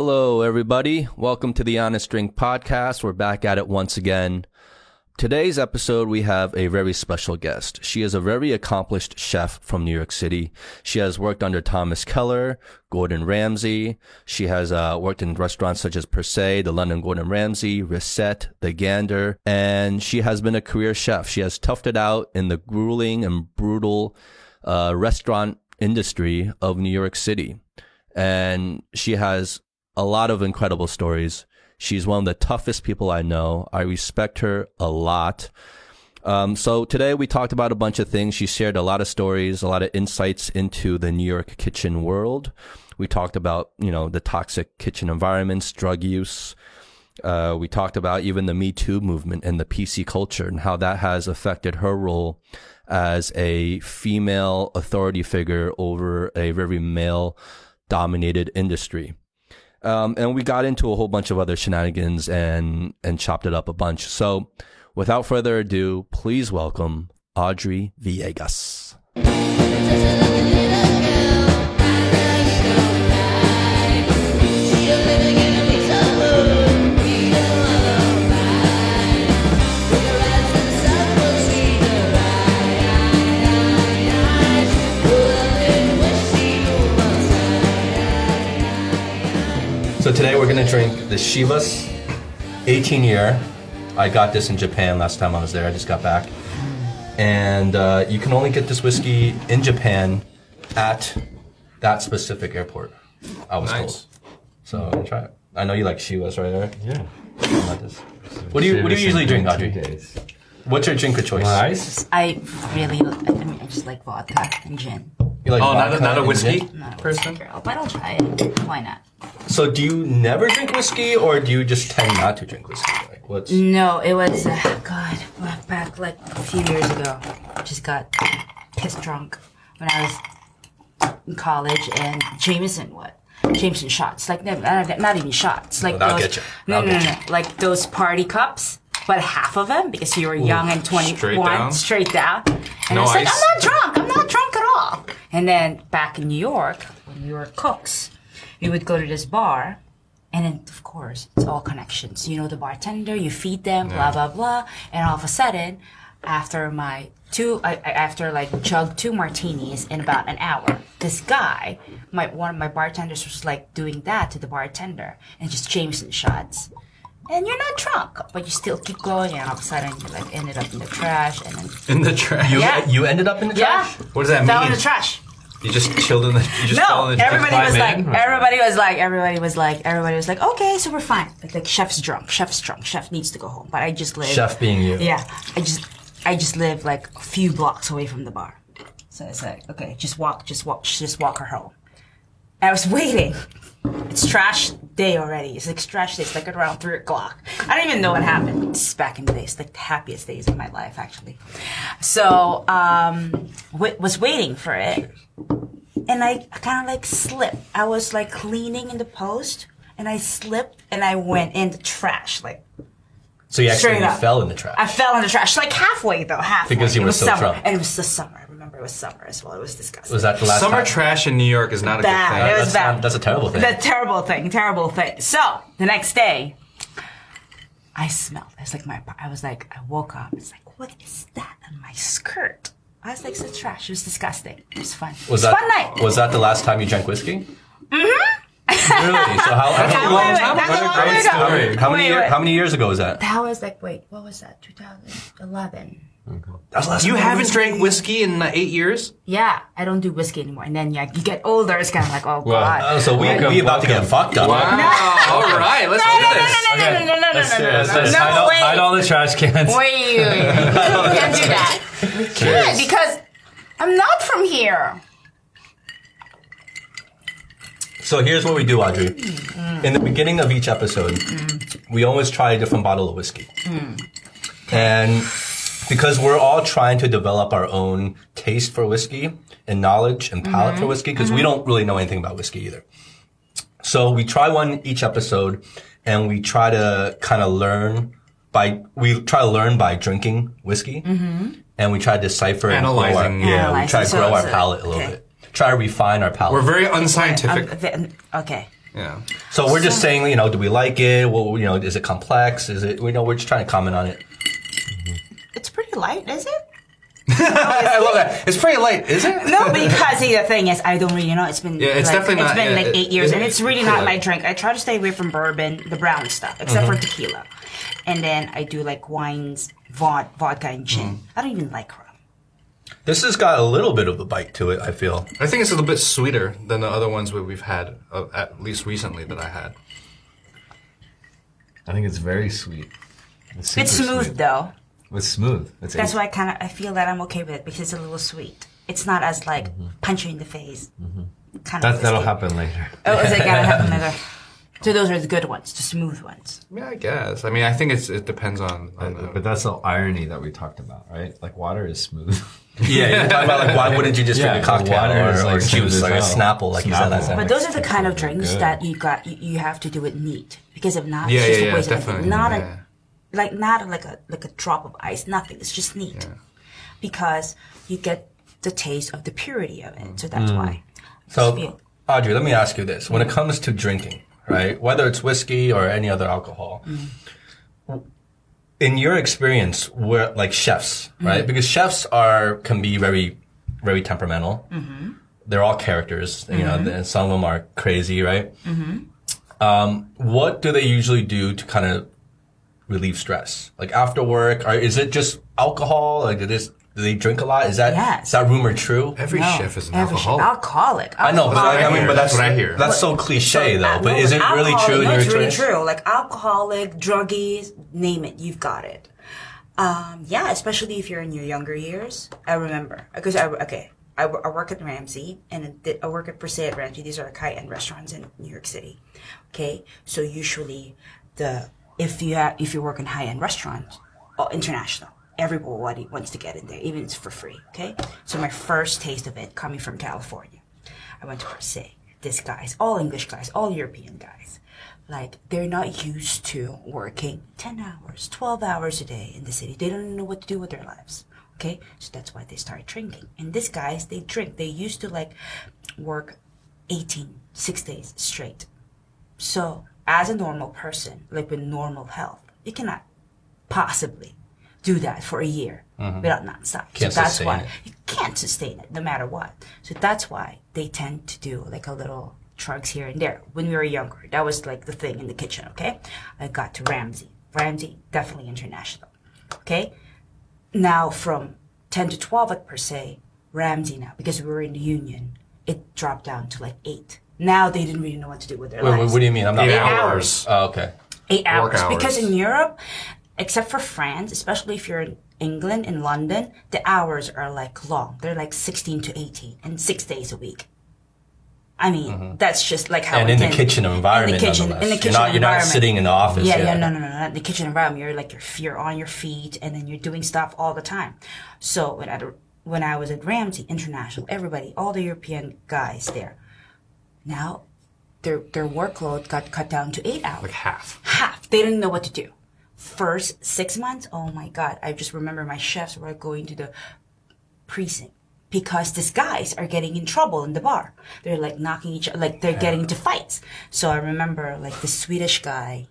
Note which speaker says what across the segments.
Speaker 1: Hello, everybody. Welcome to the Honest Drink Podcast. We're back at it once again. Today's episode, we have a very special guest. She is a very accomplished chef from New York City. She has worked under Thomas Keller, Gordon Ramsay. She has uh, worked in restaurants such as Per Se, the London Gordon Ramsay, Recette, The Gander, and she has been a career chef. She has toughed it out in the grueling and brutal uh, restaurant industry of New York City. And she has a lot of incredible stories. She's one of the toughest people I know. I respect her a lot. Um, so today we talked about a bunch of things. She shared a lot of stories, a lot of insights into the New York kitchen world. We talked about, you know, the toxic kitchen environments, drug use. Uh, we talked about even the Me Too movement and the PC culture and how that has affected her role as a female authority figure over a very male dominated industry. Um, and we got into a whole bunch of other shenanigans and and chopped it up a bunch. So, without further ado, please welcome Audrey Villegas. So today we're gonna drink the Chivas 18 year. I got this in Japan last time I was there. I just got back, and uh, you can only get this whiskey in Japan at that specific airport. I was
Speaker 2: Nice.
Speaker 1: told. So I'm gonna try it. I know you like Chivas, right? Eric?
Speaker 2: Yeah.
Speaker 1: I like this. What do you What do you usually drink, Audrey?
Speaker 2: Days.
Speaker 1: What's your drink of choice?
Speaker 2: Ice?
Speaker 3: I really, I mean, I just like vodka and gin.
Speaker 1: You like
Speaker 2: Oh, not a,
Speaker 1: vodka
Speaker 2: not a
Speaker 1: and
Speaker 2: whiskey
Speaker 1: gin?
Speaker 3: Not a
Speaker 2: person?
Speaker 3: whiskey girl, but I'll try it. Why not?
Speaker 1: So do you never drink whiskey, or do you just tend not to drink whiskey? Like what's
Speaker 3: No, it was, uh, God, back- like a few years ago. Just got pissed drunk when I was in college and Jameson, what? Jameson shots. Like, no, not, not even shots. Like those,
Speaker 1: get you.
Speaker 3: No, no, no, no. Like those party cups. But half of them because you were young and 21,
Speaker 2: straight down?
Speaker 3: straight down. And
Speaker 2: No
Speaker 3: I was like. I'm not drunk. I'm not drunk at all. And then back in New York, when we were cooks, we would go to this bar, and then of course it's all connections. You know the bartender, you feed them, blah blah blah, and all of a sudden, after my two, I, after like chug two martinis in about an hour, this guy, my one of my bartenders was like doing that to the bartender, and just Jameson shots. And you're not drunk, but you still keep going, and all of a sudden you like ended up in the trash, and then
Speaker 2: In the trash.
Speaker 1: you?
Speaker 3: Yeah.
Speaker 1: You ended up in the
Speaker 3: yeah,
Speaker 1: trash.
Speaker 2: What does that
Speaker 3: fell
Speaker 2: mean?
Speaker 3: in the trash.
Speaker 2: You just chilled in the. You just
Speaker 3: No, everybody was like,
Speaker 2: in?
Speaker 3: everybody was like, everybody was like, everybody was like, okay, so we're fine. Like, like chef's drunk, chef's drunk, chef needs to go home. But I just live.
Speaker 1: Chef being you.
Speaker 3: Yeah, I just, I just live like a few blocks away from the bar. So it's like, okay, just walk, just walk, just walk her home. I was waiting. It's trash day already. It's like trash day. It's like around three o'clock. I don't even know what happened. It's back in the days, like the happiest days of my life, actually. So, um, w- was waiting for it, and I kind of like slipped. I was like cleaning in the post, and I slipped, and I went in the trash, like
Speaker 1: So you actually fell in the trash.
Speaker 3: I fell in the trash, like halfway though, halfway.
Speaker 1: Because you were
Speaker 3: was
Speaker 1: so
Speaker 3: summer,
Speaker 1: drunk.
Speaker 3: and it was the summer. I remember it was summer as well. It was disgusting.
Speaker 1: was that the last
Speaker 2: Summer
Speaker 1: time?
Speaker 2: trash in New York is not a
Speaker 3: Bad.
Speaker 2: good
Speaker 3: It
Speaker 2: thing.
Speaker 3: was
Speaker 1: that's,
Speaker 3: bad.
Speaker 1: not- that's a terrible thing.
Speaker 3: The terrible thing, terrible thing. So the next day, I smelled. It's like my. I was like, I woke up. It's like, what is that on my skirt? I was like, it's trash. It was disgusting. It was fun.
Speaker 1: was
Speaker 3: it
Speaker 1: that
Speaker 3: was fun night?
Speaker 1: was that the last time you drank whiskey? Mm-hmm. really? So how, how,
Speaker 3: Wait,
Speaker 1: many-
Speaker 3: wait, wait,
Speaker 2: time
Speaker 3: that's
Speaker 2: ago.
Speaker 3: a long
Speaker 2: Great
Speaker 3: time ago.
Speaker 1: how many
Speaker 3: Wait,
Speaker 1: year-
Speaker 3: wait.
Speaker 1: how many years ago was that?
Speaker 3: That was like, wait, what was that? 2011.
Speaker 1: That was the last
Speaker 2: You haven't drank whiskey in uh, eight years?
Speaker 3: Yeah, I don't do whiskey anymore. And then yeah, you get older. It's kind of like, oh
Speaker 2: Well,
Speaker 3: god.
Speaker 1: Oh, so we we about to get fucked up.
Speaker 2: Wow. All right, let's do
Speaker 3: no, no,
Speaker 2: this.
Speaker 3: no, no, no, no, no, no, no, no, no, no, no,
Speaker 4: hide, all,
Speaker 3: wait.
Speaker 4: hide all the trash cans.
Speaker 3: Wait, wait, wait. We can't do that. We can't because I'm not from here.
Speaker 1: So here's what we do, Audrey. Mm. In the beginning of each episode, mm. we always try a different bottle of whiskey. Mm. And because we're all trying to develop our own taste for whiskey and knowledge and palate for mm-hmm. whiskey, because we mm-hmm. don't really know anything about whiskey either. So we try one each episode and we try to kind of learn by, we try to learn by drinking whiskey mm-hmm. and we try to decipher and grow our,
Speaker 2: Analyzing.
Speaker 1: yeah, we try to
Speaker 3: So
Speaker 1: grow our palate a little
Speaker 3: okay.
Speaker 1: bit. Try to refine our palate.
Speaker 2: We're very unscientific.
Speaker 3: Um, um okay.
Speaker 2: Yeah.
Speaker 1: So we're just saying, you know, do we like it? Well, you know, is it complex? Is it? We know we're just trying to comment on it.
Speaker 3: It's pretty light, is it?
Speaker 1: I love that. It's pretty light, is it?
Speaker 3: No, because see, the thing is, I don't really know. It's been
Speaker 2: Yeah, it's
Speaker 3: like,
Speaker 2: definitely
Speaker 3: it's
Speaker 2: not-
Speaker 3: been
Speaker 2: yeah,
Speaker 3: like
Speaker 2: it-
Speaker 3: eight years,
Speaker 2: it-
Speaker 3: and it's really not my
Speaker 2: light.
Speaker 3: drink. I try to stay away from bourbon, the brown stuff, except for tequila, and then I do like wines, vod- vodka, and gin. I don't even like rum.
Speaker 1: This has got a little bit of a bite to it. I feel.
Speaker 2: I think it's a little bit sweeter than the other ones we've had, uh, at least recently that I had.
Speaker 4: I think it's very sweet. It's, super
Speaker 3: It's smooth
Speaker 4: sweet.
Speaker 3: though.
Speaker 4: It's smooth. It's
Speaker 3: That's why I kind of I feel that I'm okay with it because it's a little sweet. It's not as like mm-hmm. punch you in the face. Mm-hmm. Kind
Speaker 4: that
Speaker 3: of.
Speaker 4: that'll
Speaker 3: whiskey.
Speaker 4: happen later.
Speaker 3: Oh, is it gonna happen later? So those are the good ones, the smooth ones.
Speaker 2: Yeah, I guess. I mean, I think it's it depends on. on the,
Speaker 4: But that's the irony that we talked about, right? Like water is smooth.
Speaker 1: Yeah, you're talking about like why wouldn't you just
Speaker 4: Yeah,
Speaker 1: drink a cocktail
Speaker 4: water
Speaker 1: or,
Speaker 4: is,
Speaker 1: or
Speaker 4: like, smooth
Speaker 1: juice
Speaker 4: as
Speaker 1: like a. Snapple, like you said last
Speaker 4: Snapple.
Speaker 1: time.
Speaker 3: But those are the kind of drinks
Speaker 4: good.
Speaker 3: that you got you, you have to do it neat because if not,
Speaker 2: Yeah,
Speaker 3: it's just
Speaker 2: yeah,
Speaker 3: a
Speaker 2: yeah,
Speaker 3: waste of
Speaker 2: definitely,
Speaker 3: Not
Speaker 2: yeah.
Speaker 3: a like not like a like a drop of ice, nothing. It's just neat because you get the taste of the purity of it. So that's mm. why.
Speaker 1: So,
Speaker 3: feel-
Speaker 1: Audrey, let me ask you this: When it comes to drinking, right, whether it's whiskey or any other alcohol, mm. in your experience, where like chefs, mm-hmm. right? Because chefs are can be very, very temperamental. Mm-hmm. They're all characters. You know, mm-hmm. and some of them are crazy, right? Um, what do they usually do to kind of relieve stress? Like after work, or is it just alcohol? Like, do this? Do they drink a lot? Is that
Speaker 3: Yes.
Speaker 1: is that rumor true?
Speaker 2: every
Speaker 3: No,
Speaker 2: chef is an
Speaker 3: every
Speaker 2: alcoholic.
Speaker 3: chef- alcoholic.
Speaker 1: I know, but I, I mean, but that's
Speaker 2: That's what I hear.
Speaker 1: That's so cliche, though.
Speaker 3: Uh,
Speaker 1: but
Speaker 3: no,
Speaker 1: is it really true in
Speaker 3: no,
Speaker 1: your
Speaker 3: it's really
Speaker 1: experience?
Speaker 3: true. Like alcoholic, druggies, name it, you've got it. Um, yeah, especially if you're in your younger years. I remember because I okay, I, I work at Ramsay and I I work at Per se at Ramsay. These are like high end restaurants in New York City. Okay, so usually the if you have if you work in high end restaurants, or international. Everybody wants to get in there, even if it's for free. Okay, so my first taste of it coming from California. I went to Per se. These guys, all English guys, all European guys, like they're not used to working 10 hours, 12 hours a day in the city. They don't know what to do with their lives. Okay? So that's why they start drinking. And these guys, they drink. They used to like work 18, six days straight. So as a normal person, like with normal health, you cannot possibly do that for a year mm-hmm. without nonstop.
Speaker 1: Can't
Speaker 3: so that's why
Speaker 1: it.
Speaker 3: you can't sustain it no matter what. So that's why they tend to do like a little drugs here and there. When we were younger, that was like the thing in the kitchen. Okay, I got to Ramsay. Ramsay definitely international. Okay, now from ten to twelve at per se, Ramsay now because we were in the union, it dropped down to like eight. Now they didn't really know what to do with their
Speaker 1: Wait, wait,
Speaker 3: lives.
Speaker 1: what do you mean? I'm not.
Speaker 2: Eight
Speaker 3: Eight
Speaker 2: hours.
Speaker 1: Oh, okay.
Speaker 3: eight hours.
Speaker 2: Work
Speaker 3: Because in Europe, except for France, especially if you're in England, in London, the hours are like long. They're like 16 to 18 and six days a week. I mean, that's just like how
Speaker 1: Mm-hmm. And
Speaker 3: it
Speaker 1: in the
Speaker 3: can-
Speaker 1: kitchen environment,
Speaker 3: In the kitchen, in the
Speaker 1: You're
Speaker 3: kitchen
Speaker 1: not- you're not
Speaker 3: environment.
Speaker 1: sitting in the office,
Speaker 3: Yeah,
Speaker 1: yeah.
Speaker 3: yeah, no, no, no, not in the kitchen environment. You're like you're, you're on your feet, and then you're doing stuff all the time. So when I when I was at Ramsay International, everybody, all the European guys there, now their their workload got cut down to eight hours
Speaker 2: like half.
Speaker 3: half. They didn't know what to do. First six months, oh my god! I just remember my chefs were going to the precinct because these guys are getting in trouble in the bar. They're like knocking each, other, like they're getting into fights. So I remember like the Swedish guy,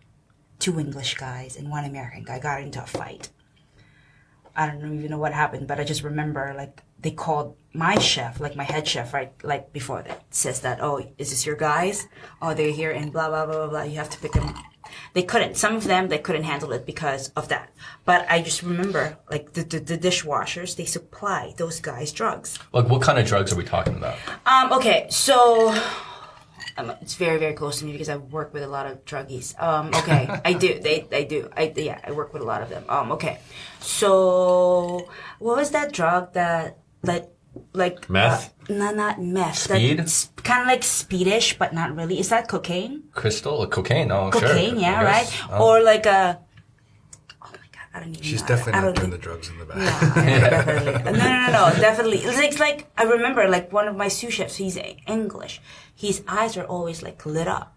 Speaker 3: two English guys, and one American guy got into a fight. I don't even know what happened, but I just remember like they called my chef, like my head chef, right, like before that says that, oh, is this your guys? Oh, they're here and blah blah blah blah blah. You have to pick them. They couldn't. Some of them they couldn't handle it because of that. But I just remember like the the, the dishwashers they supply those guys drugs.
Speaker 1: Like, what kind of drugs are we talking about?
Speaker 3: Um. Okay. So. Um, it's very, very close to me because I work with a lot of druggies. Um, okay, I do. They, I do. I, yeah, I work with a lot of them. Um, okay. So, what was that drug that, like, like
Speaker 4: Meth?
Speaker 3: Uh, no, not meth.
Speaker 1: Speed?
Speaker 3: That's kind of like speedish, but not really. Is that cocaine?
Speaker 1: Crystal or cocaine? Oh, sure.
Speaker 3: Cocaine, yeah, right.
Speaker 1: Oh.
Speaker 3: Or like a. Oh my god, I don't even.
Speaker 2: She's
Speaker 3: know.
Speaker 2: definitely
Speaker 3: I
Speaker 2: not
Speaker 3: don't
Speaker 2: doing the drugs in the back.
Speaker 3: yeah. No, no, no, no, definitely. It's like, it's like I remember, like one of my sous chefs. He's English. His eyes are always like lit up.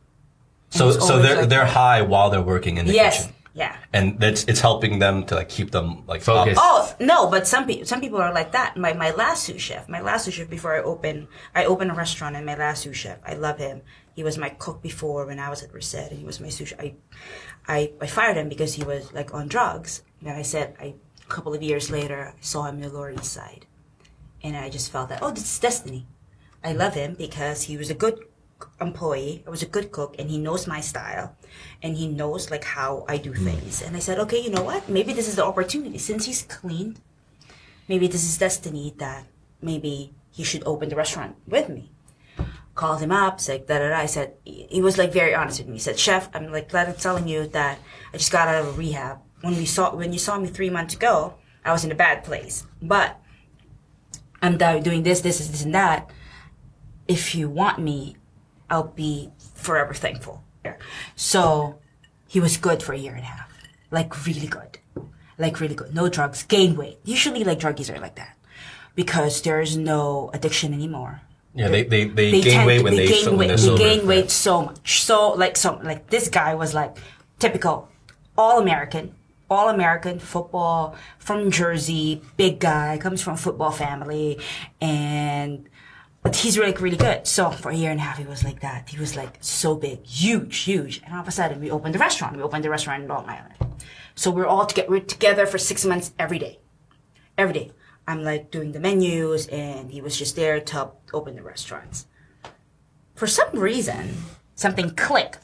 Speaker 1: So, so they're
Speaker 3: like-
Speaker 1: they're high while they're working in the
Speaker 3: Yes.
Speaker 1: kitchen,
Speaker 3: Yeah.
Speaker 1: and that's it's helping them to like keep them like
Speaker 4: Focused.
Speaker 1: up.
Speaker 3: Oh no, but some people some people are like that. My my last sous chef, my last sous chef before I open I opened a restaurant and my last sous chef, I love him. He was my cook before when I was at Recette, and he was my sushi. I, I, I fired him because he was like on drugs. And I said, I, a couple of years later, I saw him in the Lower East Side, and I just felt that, oh, this is destiny. I love him because he was a good employee. I was a good cook, and he knows my style, and he knows like how I do hmm. things. And I said, okay, you know what? Maybe this is the opportunity since he's clean. Maybe this is destiny that maybe he should open the restaurant with me. Called him up, said da da da. I said he was like very honest with me. He said, "Chef, I'm like glad I'm telling you that I just got out of rehab. When we saw when you saw me three months ago, I was in a bad place, but I'm doing this, this, this, and that. If you want me, I'll be forever thankful." So he was good for a year and a half, like really good, like really good. No drugs, gain weight. Usually, like druggies are like that because there's no addiction anymore.
Speaker 1: Yeah, they they, they,
Speaker 3: They
Speaker 1: gain weight when they,
Speaker 3: gain
Speaker 1: so,
Speaker 3: weight.
Speaker 1: sober.
Speaker 3: gain weight so much. So like so like this guy was like typical, all American, all American football from Jersey, big guy, comes from a football family, and but he's really really good. So for a year and a half, he was like that. He was like so big, huge, huge. And all of a sudden, we opened the restaurant. We opened the restaurant in Long Island. So we're all together. We're together for six months every day every day. I'm like doing the menus, and he was just there to help open the restaurants. For some reason, something clicked.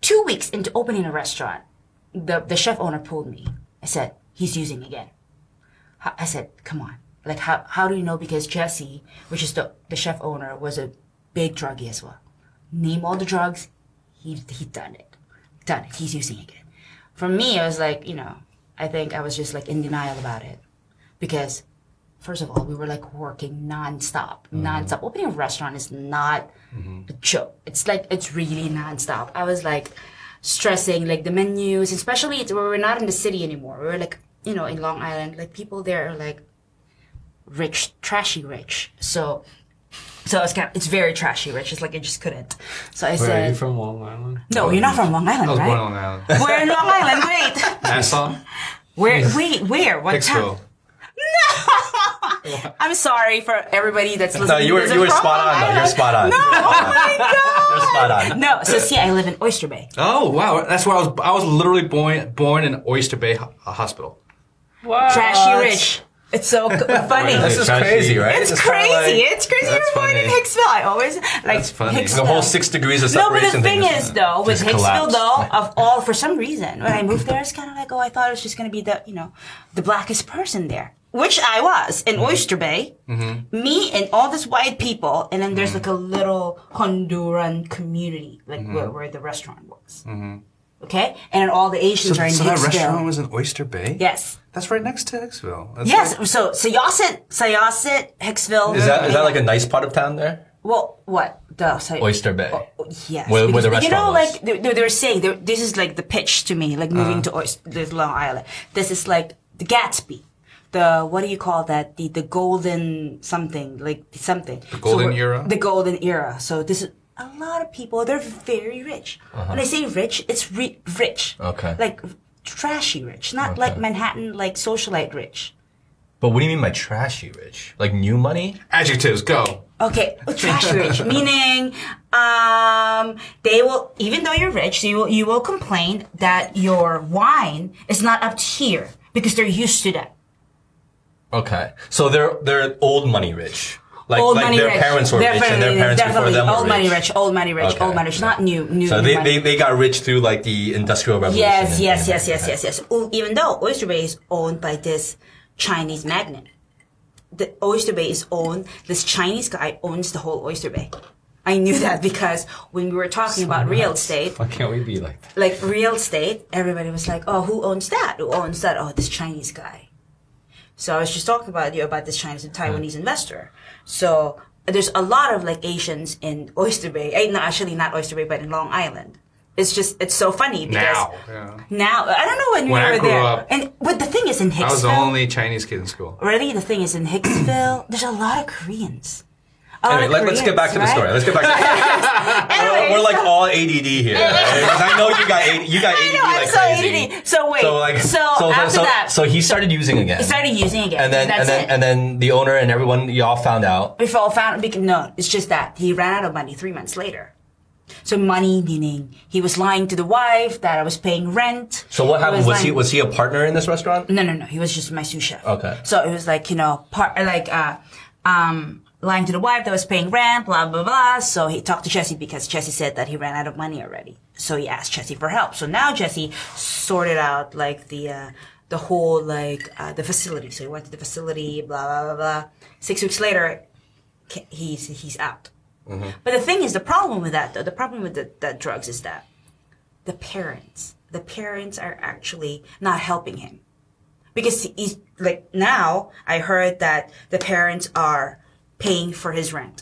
Speaker 3: Two weeks into opening a restaurant, the, the chef owner pulled me. I said, he's using again. I said, come on. Like, how, how do you know? Because Jesse, which is the, the chef owner, was a big druggie as well. Name all the drugs, he, he done it. Done it. He's using again. For me, I was like, you know, I think I was just like in denial about it. Because, first of all, we were like working nonstop. Mm-hmm. Nonstop. Opening a restaurant is not mm-hmm. a joke. It's like, it's really nonstop. I was like stressing like the menus, especially we were not in the city anymore. We were like, you know, in Long Island. Like people there are like rich, trashy rich. So, so it's kind of, it's very trashy rich. It's like I just couldn't. So I
Speaker 4: Where
Speaker 3: said,
Speaker 4: are you from Long Island?
Speaker 3: no, you're not from Long Island,
Speaker 2: I was
Speaker 3: right?
Speaker 2: born on Long Island.
Speaker 3: We're in Long Island. Wait,
Speaker 2: Nassau?
Speaker 3: where? Wait, where? What town?
Speaker 2: Hicksville.
Speaker 3: I'm sorry for everybody that's listening.
Speaker 1: No, you were you were spot on though. You're spot on.
Speaker 3: No, oh my god.
Speaker 1: You're spot on.
Speaker 3: No, so see, I live in Oyster Bay.
Speaker 2: Oh wow, that's where I was. I was literally born born in Oyster Bay Hospital. Hospital.
Speaker 3: Trashy rich. It's so c- funny.
Speaker 1: This is
Speaker 4: Trashy.
Speaker 1: crazy, right?
Speaker 3: It's
Speaker 1: It's kinda
Speaker 3: crazy.
Speaker 1: like
Speaker 3: it's crazy.
Speaker 2: That's
Speaker 3: You're born in. Hicksville. I always like
Speaker 2: That's funny.
Speaker 3: Hicksville.
Speaker 1: the whole six degrees of separation.
Speaker 3: No, but the thing
Speaker 1: thing.
Speaker 3: is, though, with Hicksville,
Speaker 1: collapsed.
Speaker 3: though, of all, for some reason, when I moved there, it's kind of like, oh, I thought it was just going to be the, you know, the blackest person there. Which I was in
Speaker 1: Mm-hmm.
Speaker 3: Oyster Bay. Me and all these white people, and then there's like a little Honduran community, like
Speaker 1: Mm-hmm.
Speaker 3: where, where the restaurant was. Okay? And all the Asians
Speaker 2: So,
Speaker 3: are in
Speaker 2: so that restaurant was in Oyster Bay.
Speaker 3: yes.
Speaker 2: that's right next to Hicksville. That's
Speaker 3: Yes.
Speaker 2: like-
Speaker 3: So, Syosset, Syosset, Hicksville.
Speaker 1: Is that is that like a nice part of town there?
Speaker 3: Well, what? The Sy-
Speaker 1: Oyster Bay.
Speaker 3: Oh, yes.
Speaker 1: Where- where the
Speaker 3: Because, You know,
Speaker 1: was.
Speaker 3: like they, they were saying, they, this is like the pitch to me, like moving
Speaker 1: Uh-huh.
Speaker 3: to Oyster, this Long Island. This is like the Gatsby, the what do you call that? The the golden something, like something. The
Speaker 2: golden era?
Speaker 3: The golden era. So this is a lot of people. They're very rich. When I say rich, it's re- rich.
Speaker 1: Uh-huh. Okay.
Speaker 3: Like trashy rich, not like Manhattan, like socialite rich.
Speaker 1: But what do you mean by trashy rich? Like new money?
Speaker 2: adjectives. Go.
Speaker 3: Okay, trash rich, meaning um, they will, even though you're rich, you will, you will complain that your wine is not up to here because they're used to that.
Speaker 1: Okay. So they're they're old money rich. Like
Speaker 3: Old
Speaker 1: like
Speaker 3: money
Speaker 1: their
Speaker 3: rich.
Speaker 1: parents were rich and their parents
Speaker 3: definitely.
Speaker 1: before them were
Speaker 3: old money
Speaker 1: rich.
Speaker 3: rich, old money rich,
Speaker 1: Okay.
Speaker 3: old money rich, not new, new.
Speaker 1: So
Speaker 3: new
Speaker 1: they,
Speaker 3: money.
Speaker 1: they, they got rich through like the industrial revolution.
Speaker 3: Yes, yes, yes, yes, yes, yes. Oh, Even though Oyster Bay is owned by this Chinese magnate, the Oyster Bay is owned. This Chinese guy owns the whole Oyster Bay. I knew that because when we were talking about real estate,
Speaker 4: Why can't we be like that?
Speaker 3: like real estate, everybody was like, "Oh, who owns that? Who owns that? Oh, this Chinese guy." So I was just talking about you about this Chinese and Taiwanese investor. So there's a lot of like Asians in Oyster Bay. Eh, no, actually not Oyster Bay, but in Long Island. It's just it's so funny because
Speaker 2: Now. Yeah.
Speaker 3: now I don't know when,
Speaker 2: When
Speaker 3: we
Speaker 2: I
Speaker 3: were
Speaker 2: grew
Speaker 3: there.
Speaker 2: up-
Speaker 3: and but the thing is in Hicksville.
Speaker 2: I was the only Chinese kid in school.
Speaker 3: Really, the thing is in Hicksville, there's a lot of Koreans. A
Speaker 1: Anyway, let, us get back to the
Speaker 3: Koreans,
Speaker 1: story. Let's get back to the
Speaker 3: Anyways.
Speaker 1: we're, we're like all ADD here. right? I know you got AD, you got
Speaker 3: I
Speaker 1: ADD
Speaker 3: know, I'm
Speaker 1: like
Speaker 3: so
Speaker 1: crazy.
Speaker 3: ADD. So wait,
Speaker 1: So like
Speaker 3: so after
Speaker 1: so,
Speaker 3: that-
Speaker 1: so he started using again.
Speaker 3: He started using again.
Speaker 1: and then
Speaker 3: That's
Speaker 1: and then and then the owner and everyone y'all found out.
Speaker 3: we all found because no, it's just that he ran out of money three months later. So money meaning he was lying to the wife that I was paying rent.
Speaker 1: So what happened? Was he was he a partner in this restaurant?
Speaker 3: No, no, no. He was just my sous chef.
Speaker 1: Okay.
Speaker 3: So it was like you know, part like uh, um, lying to the wife that was paying rent, blah blah blah. So he talked to Jesse because Jesse said that he ran out of money already. So he asked Jesse for help. So now Jesse sorted out like the uh, the whole like uh, the facility. So he went to the facility, blah blah blah blah. Six weeks later, he's he's out. But the thing is, the problem with that though, the problem with the, the drugs is that the parents, the parents are actually not helping him because he's like now I heard that the parents are paying for his rent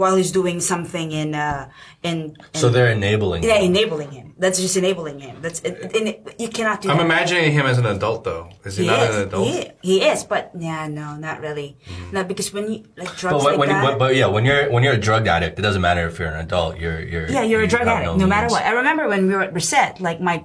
Speaker 3: while he's doing something in uh in, in
Speaker 1: So they're enabling.
Speaker 3: yeah
Speaker 1: him.
Speaker 3: enabling him. That's just enabling him. That's it, it, it- you cannot do
Speaker 2: I'm
Speaker 3: that.
Speaker 2: imagining him as an adult though. Is he,
Speaker 3: He
Speaker 2: not
Speaker 3: is.
Speaker 2: an adult?
Speaker 3: He, he is, but yeah, no, not really. No, because when you like drugs
Speaker 1: But when,
Speaker 3: like
Speaker 1: when you,
Speaker 3: that,
Speaker 1: but, but yeah, when you're when you're a drug addict, it doesn't matter if you're an adult. You're you're
Speaker 3: Yeah, you're a drug addict, no, matter what. I remember when we were at Recette, like my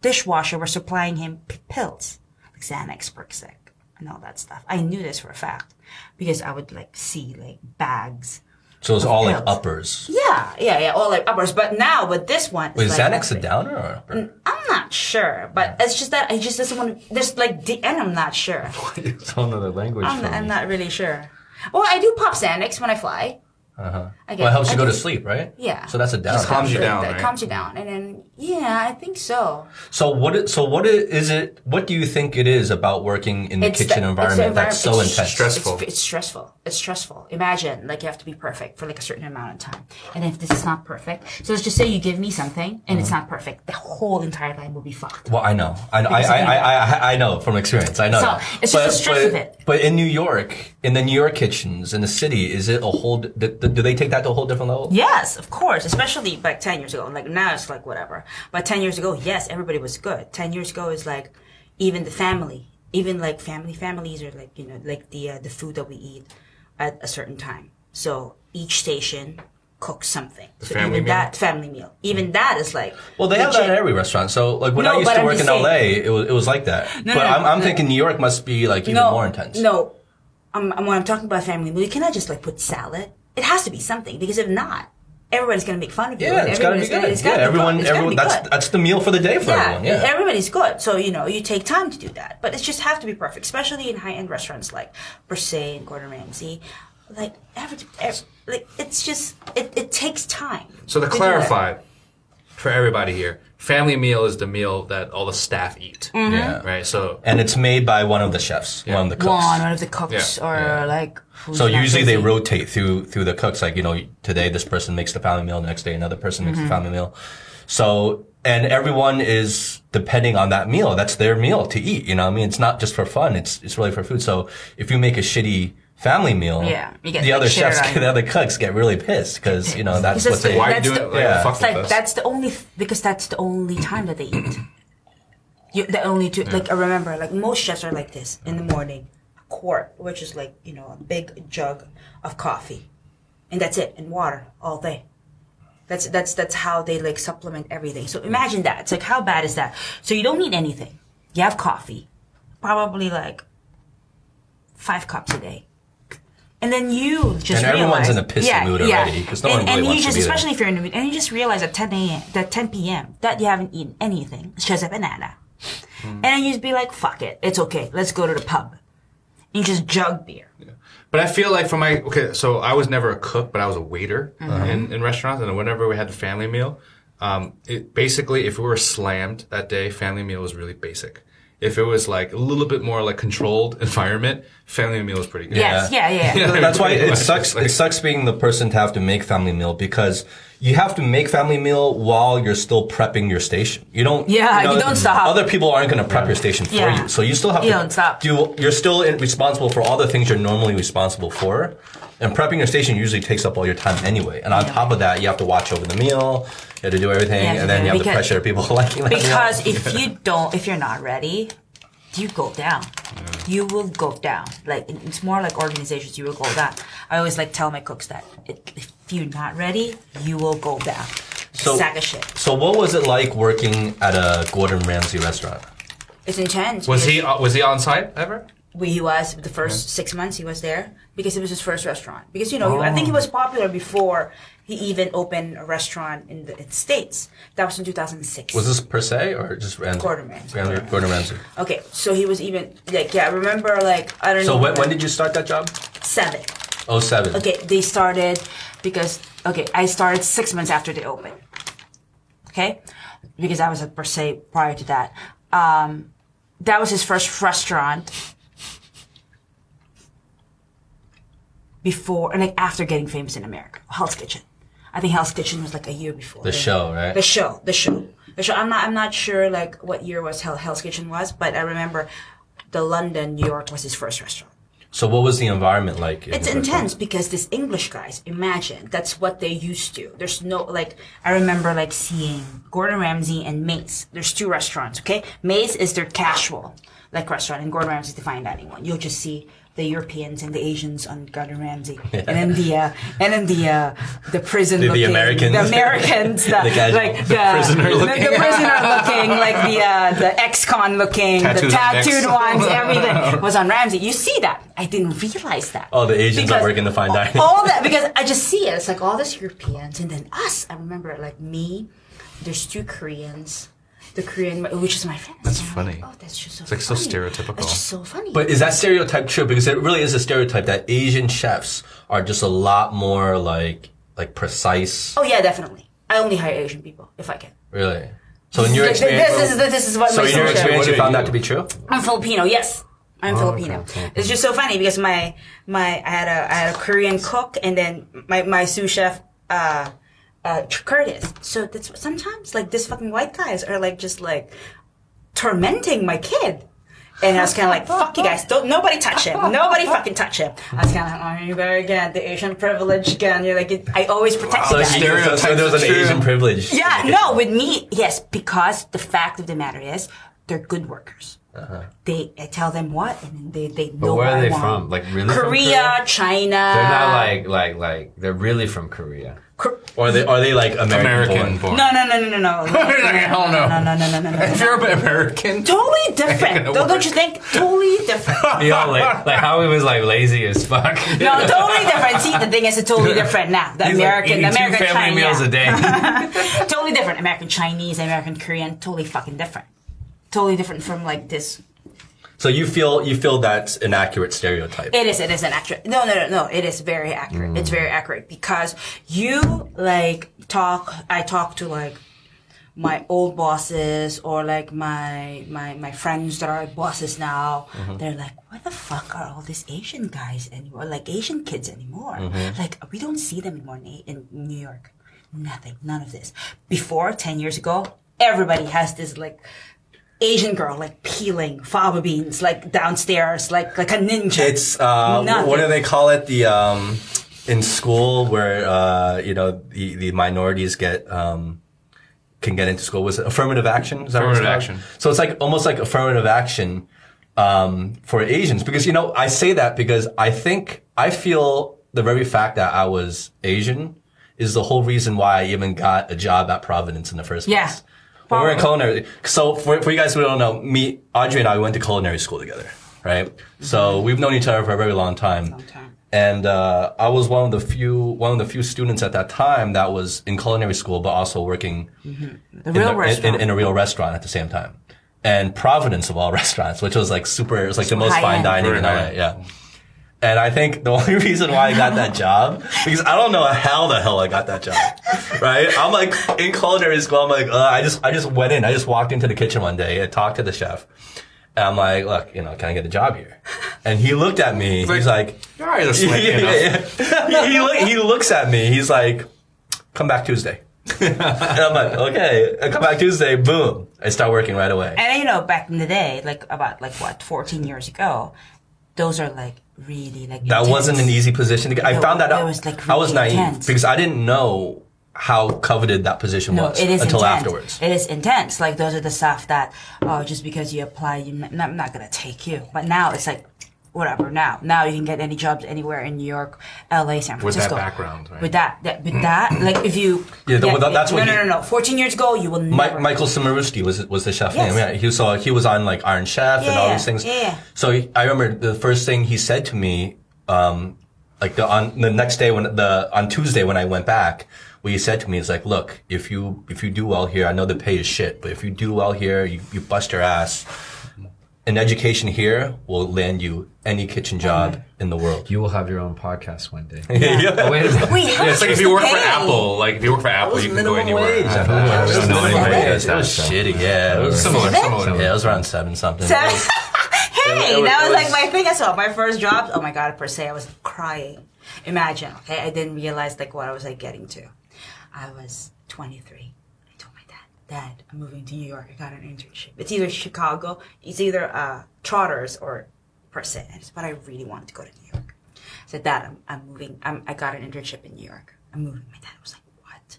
Speaker 3: dishwasher was supplying him p- pills, like Xanax, Percocet, and all that stuff. I knew this for a fact because I would like see like bags.
Speaker 1: So it's all like uppers.
Speaker 3: Yeah, yeah, yeah, all like uppers. But now with this one,
Speaker 1: Wait, is
Speaker 3: like
Speaker 1: Xanax a downer or upper?
Speaker 3: I'm not sure, but it's just that I just doesn't want to. There's like, the, and I'm not sure.
Speaker 4: It's a whole language
Speaker 3: I'm, I'm not really sure. Well, I do pop Xanax when I fly.
Speaker 1: Uh-huh.
Speaker 3: I
Speaker 1: Well, it helps
Speaker 3: I
Speaker 1: you go to sleep, right?
Speaker 3: Yeah.
Speaker 1: So that's a downer.
Speaker 3: Just
Speaker 2: Calms you
Speaker 3: it-
Speaker 2: down,
Speaker 3: It
Speaker 2: right?
Speaker 3: calms you down, and then yeah, I think so.
Speaker 1: So what? Is, so what is, is it? What do you think it is about working in the
Speaker 3: It's
Speaker 1: kitchen
Speaker 3: the-
Speaker 1: environment
Speaker 3: it's the
Speaker 1: that's so
Speaker 3: environment- it's
Speaker 1: intense?
Speaker 2: stressful.
Speaker 3: It's, it's stressful. It's stressful. Imagine, like, you have to be perfect for like a certain amount of time. And if this is not perfect, so let's just say you give me something and it's
Speaker 1: Mm-hmm.
Speaker 3: not perfect, the whole entire line will be fucked.
Speaker 1: Well, I know. I, I, I. I, I, I know from experience. I know.
Speaker 3: So,
Speaker 1: that.
Speaker 3: it's just the stress
Speaker 1: but,
Speaker 3: of it.
Speaker 1: But in New York, in the New York kitchens, in the city, is it a whole? d- d- Do they take that to a whole different level?
Speaker 3: Yes, of course. Especially like ten years ago. Like now it's like whatever. But ten years ago, yes, everybody was good. Ten years ago is like even the family, even like family families are like you know like the uh, the food that we eat at a certain time. So each station cooks something. so
Speaker 2: family
Speaker 3: even
Speaker 2: meal?
Speaker 3: that family meal, even that is like
Speaker 1: Well, they have that
Speaker 3: legit.
Speaker 1: in every restaurant. So, like when
Speaker 3: No,
Speaker 1: I used to
Speaker 3: I'm
Speaker 1: work in
Speaker 3: saying-
Speaker 1: LA, it was it was like that.
Speaker 3: No,
Speaker 1: but
Speaker 3: no,
Speaker 1: I'm, I'm thinking New York must be like even more intense.
Speaker 3: No, I'm when I'm talking about family meal, you cannot just like put salad. It has to be something because if not, everybody's gonna make fun of you.
Speaker 1: Yeah, it's gotta be
Speaker 3: everybody's gonna-
Speaker 1: good.
Speaker 3: it's
Speaker 1: Yeah,
Speaker 3: gotta
Speaker 1: everyone,
Speaker 3: good. It's gotta
Speaker 1: everyone. That's
Speaker 3: good.
Speaker 1: that's the meal for the day for everyone. Yeah.
Speaker 3: everybody's good. So, you know, you take time to do that. But it just have to be perfect, especially in high end restaurants like Per Se and Gordon Ramsay. Like, every, ev like it's just, it, it takes time.
Speaker 2: So to clarify for everybody here, family meal is the meal that all the staff eat.
Speaker 3: Mm-hmm.
Speaker 1: Yeah.
Speaker 2: Right. So
Speaker 1: and it's made by one of the chefs, one of the cooks.
Speaker 3: One, one of the cooks,
Speaker 2: Yeah,
Speaker 3: or
Speaker 1: yeah.
Speaker 3: like. who's
Speaker 1: So
Speaker 3: not
Speaker 1: usually they rotate through through the cooks. Like you know, today this person makes the family meal, next day another person
Speaker 3: Mm-hmm.
Speaker 1: makes the family meal. So and everyone is depending on that meal. That's their meal to eat. You know, what I mean, it's not just for fun. It's it's really for food. So if you make a shitty family meal,
Speaker 3: Yeah, you get,
Speaker 1: the other chefs,
Speaker 3: on.
Speaker 1: the other cooks get really pissed because you know that's what they.
Speaker 2: why are
Speaker 3: That's
Speaker 2: doing
Speaker 3: the-
Speaker 2: it? Like,
Speaker 1: Yeah.
Speaker 2: fuck
Speaker 3: It's
Speaker 2: with
Speaker 3: like that's the only because that's the only time that they eat. You, the only two like I remember like most chefs are like this in the morning, a quart, which is like you know a big jug of coffee, and that's it, and water all day. That's that's that's how they like supplement everything. So imagine that. It's like how bad is that? So you don't need anything. You have coffee, probably like five cups a day. And then you just
Speaker 1: And everyone's
Speaker 3: realize,
Speaker 1: in a pissy mood already, 'cause no
Speaker 3: and,
Speaker 1: one really
Speaker 3: and
Speaker 1: wants
Speaker 3: you
Speaker 1: to
Speaker 3: just,
Speaker 1: be there.
Speaker 3: especially if you're in the mood, and you just realize at 10 a.m., that 10 p.m. that you haven't eaten anything. It's just a banana,
Speaker 1: Hmm.
Speaker 3: and then you just be like, "Fuck it, it's okay. Let's go to the pub." You just jug beer. Yeah.
Speaker 2: But I feel like for my okay, so I was never a cook, but I was a waiter
Speaker 3: Mm-hmm.
Speaker 2: in, in restaurants, and whenever we had the family meal, um, it basically if we were slammed that day, family meal was really basic. If it was like a little bit more like controlled environment, family meal is pretty good.
Speaker 3: Yes, yeah, yeah. yeah.
Speaker 1: That's why it sucks.
Speaker 2: Like-
Speaker 1: It sucks being the person to have to make family meal because you have to make family meal while you're still prepping your station. You don't.
Speaker 3: Yeah, you don't stop.
Speaker 1: Other people aren't going to prep your station for
Speaker 3: Yeah.
Speaker 1: you, so you still have
Speaker 3: You
Speaker 1: to
Speaker 3: don't stop.
Speaker 1: do. You're still in, responsible for all the things you're normally responsible for, and prepping your station usually takes up all your time anyway. And on top of that, you have to watch over the meal. You have to do everything,
Speaker 3: Yeah,
Speaker 1: and then you have the pressure of people liking that meal.
Speaker 3: Because if you don't, if you're not ready, you go down. you will go down. Like it's more like organizations, you will go down. I always like tell my cooks that it, if you're not ready, you will go back.
Speaker 1: So-
Speaker 3: Sack of shit.
Speaker 1: So what was it like working at a Gordon Ramsay restaurant?
Speaker 3: It's intense.
Speaker 2: Was he uh, was he on site ever?
Speaker 3: we, he was the first six months he was there because it was his first restaurant. Because you know, I think he was popular before he even opened a restaurant in the, in states. That was in 2006.
Speaker 1: Was this per se or just Ramsay?
Speaker 3: Gordon Ramsay.
Speaker 1: Gordon, Gordon Ramsay.
Speaker 3: okay, so he was even like yeah. I remember like I don't
Speaker 1: So
Speaker 3: know.
Speaker 1: when, when did you start that job?
Speaker 3: seven?
Speaker 1: Oh seven.
Speaker 3: Okay, they started because okay, I started six months after they opened. Okay, because I was at per se prior to that. Um, that was his first restaurant before and like after getting famous in America. Hell's Kitchen. I think Hell's Kitchen was like a year before.
Speaker 1: The show, right?
Speaker 3: The show, the show, the show. I'm not, I'm not sure like what year was Hell, Hell's Kitchen was, but I remember the London, New York was his first restaurant.
Speaker 1: So what was the environment like? in
Speaker 3: It's intense because these English guys, imagine, that's what they're used to. There's no, like, I remember, like, seeing Gordon Ramsay and Maze. There's two restaurants, okay? Maze is their casual, like, restaurant, and Gordon Ramsay is the fine dining one. You'll just see the Europeans and the Asians on Gordon Ramsay. And then the, uh, and then the, uh, the prison
Speaker 1: The- the
Speaker 3: looking.
Speaker 1: Americans.
Speaker 3: The Americans. The,
Speaker 1: The casual.
Speaker 3: like, the,
Speaker 2: The prisoner looking.
Speaker 3: The, prisoner looking, like the, uh, the ex-con looking,
Speaker 2: Tattoos
Speaker 3: the tattooed ones, everything was on Ramsay. You see that. I didn't realize that.
Speaker 1: Oh, the Asians that
Speaker 3: Because
Speaker 1: work in the fine dining.
Speaker 3: all that because I just see it. It's like all these Europeans and then us. I remember like me. There's two Koreans. The Korean, which is my friend.
Speaker 2: That's funny.
Speaker 3: Like, oh, that's just so.
Speaker 2: It's like so stereotypical.
Speaker 3: It's just so funny.
Speaker 1: But is that stereotype true? Because it really is a stereotype that Asian chefs are just a lot more like like precise.
Speaker 3: oh yeah, definitely. I only hire Asian people if I can.
Speaker 1: Really. So in your
Speaker 3: This-
Speaker 1: experience,
Speaker 3: this is this is what
Speaker 1: so
Speaker 3: my
Speaker 1: in your experience, you
Speaker 4: What are
Speaker 1: found that to be true.
Speaker 3: I'm Filipino. Yes, I'm Filipino.
Speaker 4: okay, okay,
Speaker 3: It's just so funny because my my I had a I had a Korean cook and then my my sous chef uh uh Curtis. So that's sometimes like this fucking white guys are like just like tormenting my kid. And I was kind of like, fuck you guys, don't, nobody touch him. Nobody fucking touch him. I was kind of like, oh, you better again, the Asian privilege again. You're like, I always protect
Speaker 1: So,
Speaker 3: you guys.
Speaker 1: you- so, so there was an
Speaker 2: Stereotypes are
Speaker 1: Asian privilege.
Speaker 3: Yeah, no, with me, yes, because the fact of the matter is, they're good workers.
Speaker 1: Uh-huh.
Speaker 3: They, I tell them what, and they they know
Speaker 4: But where
Speaker 3: what
Speaker 4: are they
Speaker 3: want.
Speaker 4: from? Like really from
Speaker 3: Korea,
Speaker 4: Korea?
Speaker 3: China.
Speaker 4: They're not like like like they're really from Korea.
Speaker 3: Kor-
Speaker 1: Or are they are they like American,
Speaker 2: American
Speaker 1: born?
Speaker 2: born.
Speaker 3: no, no, no, no, no, no. no,
Speaker 2: Hell no.
Speaker 3: no, no, no, no, no, no.
Speaker 2: If you're American,
Speaker 3: Totally different. Don't, don't you think? Totally different.
Speaker 4: You like like how he was like lazy as fuck.
Speaker 3: No, totally different. See, the thing is, it's totally different now. The
Speaker 4: He's
Speaker 3: American,
Speaker 4: eating
Speaker 3: the American
Speaker 4: two family
Speaker 3: China,
Speaker 4: meals a day.
Speaker 3: totally different. American Chinese, American Korean, totally fucking different. Totally different from like this
Speaker 1: So you feel you feel that's an accurate stereotype.
Speaker 3: It is. It is an accurate. No, no, no, no. It is very accurate. It's very accurate because you like talk. I talk to like my old bosses or like my my my friends that are bosses now. Mm-hmm. They're like, "What the fuck are all these Asian guys anymore? Like Asian kids anymore? Mm-hmm. Like we don't see them anymore in, in New York. Nothing. None of this. Before ten years ago, everybody has this like." Asian girl like peeling fava beans like downstairs like like a ninja.
Speaker 1: It's uh,
Speaker 3: Nothing.
Speaker 1: what do they call it? The um, in school where uh, you know the, the minorities get um, can get into school was it affirmative action. Is that what it's
Speaker 2: Affirmative
Speaker 1: called?
Speaker 2: action.
Speaker 1: So it's like almost like affirmative action um, for Asians because you know I say that because I think I feel the very fact that I was Asian is the whole reason why I even got a job at Providence in the first
Speaker 3: Yeah.
Speaker 1: When we're in culinary. So for, for you guys who don't know, me, Audrey and I went to culinary school together, right? So we've known each other for a very long time.
Speaker 3: Long time.
Speaker 1: And uh, I was one of the few one of the few students at that time that was in culinary school, but also working
Speaker 3: The
Speaker 1: in,
Speaker 3: real
Speaker 1: the- in-
Speaker 3: restaurant.
Speaker 1: in, in a real restaurant at the same time. And Providence of all restaurants, which was like super, it was like the most
Speaker 3: high
Speaker 1: fine
Speaker 3: end.
Speaker 1: dining
Speaker 2: Very
Speaker 1: in LA. Yeah. And I think the only reason why I got that job, because I don't know how the hell I got that job, right? I'm like in culinary school. I'm like, uh, I just, I just went in. I just walked into the kitchen one day and talked to the chef. And I'm like, look, you know, can I get a job here? And he looked at me. He's like,
Speaker 2: you're already a
Speaker 1: yeah,
Speaker 2: slick enough.
Speaker 1: yeah. he, he, look- he looks at me. He's like, come back Tuesday. and I'm like, okay. I come back Tuesday. Boom. I start working right away.
Speaker 3: And you know, back in the day, like about like what, 14 years ago, those are like really like
Speaker 1: That
Speaker 3: intense.
Speaker 1: wasn't an easy position to get. I
Speaker 3: No,
Speaker 1: found that out.
Speaker 3: was, like,
Speaker 1: I was naive
Speaker 3: intense.
Speaker 1: because I didn't know how coveted that position
Speaker 3: No,
Speaker 1: was
Speaker 3: it is
Speaker 1: until
Speaker 3: intense.
Speaker 1: afterwards.
Speaker 3: It is intense. Like those are the stuff that, oh, just because you apply, you I'm not, not gonna take you. But now it's like, whatever. Now, now you can get any jobs anywhere in New York, L.A., San Francisco.
Speaker 2: With that background, right?
Speaker 3: With that, that with that, like if you,
Speaker 1: Yeah, the- well, that- that's
Speaker 3: no,
Speaker 1: what
Speaker 3: no,
Speaker 1: he-
Speaker 3: no, no. Fourteen years ago, you will never.
Speaker 1: Michael Cimarusti was was the chef
Speaker 3: Yes.
Speaker 1: name. Yeah, he was he was on like Iron Chef and all
Speaker 3: Yeah,
Speaker 1: these things.
Speaker 3: yeah.
Speaker 1: So he, I remember the first thing he said to me, um, like the on the next day when the on Tuesday when I went back, what he said to me is like, look, if you if you do well here, I know the pay is shit, but if you do well here, you, you bust your ass. An education here will land you any kitchen job in the world.
Speaker 4: You will have your own podcast one day.
Speaker 1: yeah.
Speaker 4: Oh, wait a minute.
Speaker 3: Wait,
Speaker 2: Yeah, it's like if you
Speaker 3: the
Speaker 2: work for? Apple, like if you work for Apple, you can go anywhere.
Speaker 1: wage.
Speaker 2: I
Speaker 1: I
Speaker 2: don't know. I don't know
Speaker 3: Minimum
Speaker 2: anybody
Speaker 3: wage.
Speaker 2: who
Speaker 1: It
Speaker 2: that.
Speaker 1: was
Speaker 2: so.
Speaker 1: shitty, yeah. It was,
Speaker 2: Similar,
Speaker 3: Seven?
Speaker 2: similar.
Speaker 1: yeah, it was around seven something.
Speaker 3: hey,
Speaker 1: It was-
Speaker 3: that was,
Speaker 1: was-
Speaker 3: like my thing as well. My first job. Oh my god, per se, I was crying. Imagine, okay, I didn't realize like what I was like getting to. I was 23. I told my dad, I'm moving to New York. I got an internship. It's either Chicago, it's either uh, Trotter's or per. But I really wanted to go to New York. I said, Dad, I'm, I'm moving. I'm, I got an internship in New York. I'm moving. My dad was like, What?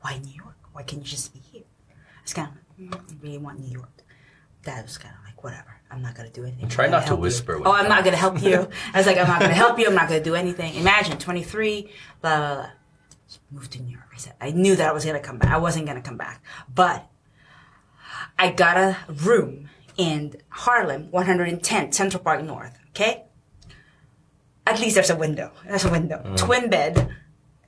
Speaker 3: Why New York? Why can't you just be here? I was kind of like, mm, I really want New York. Dad was kind of like, whatever. I'm not gonna do anything.
Speaker 1: Try not to
Speaker 3: help you."
Speaker 1: whisper
Speaker 3: Oh, I'm not gonna help you. I was like, I'm not gonna help you. I'm not gonna do anything. Imagine 23, blah blah blah. Moved to New York. I said I knew that I was gonna come back. I wasn't gonna come back, but I got a room in Harlem, 110 Central Park North. Okay. At least there's a window. There's a window. Mm. Twin bed.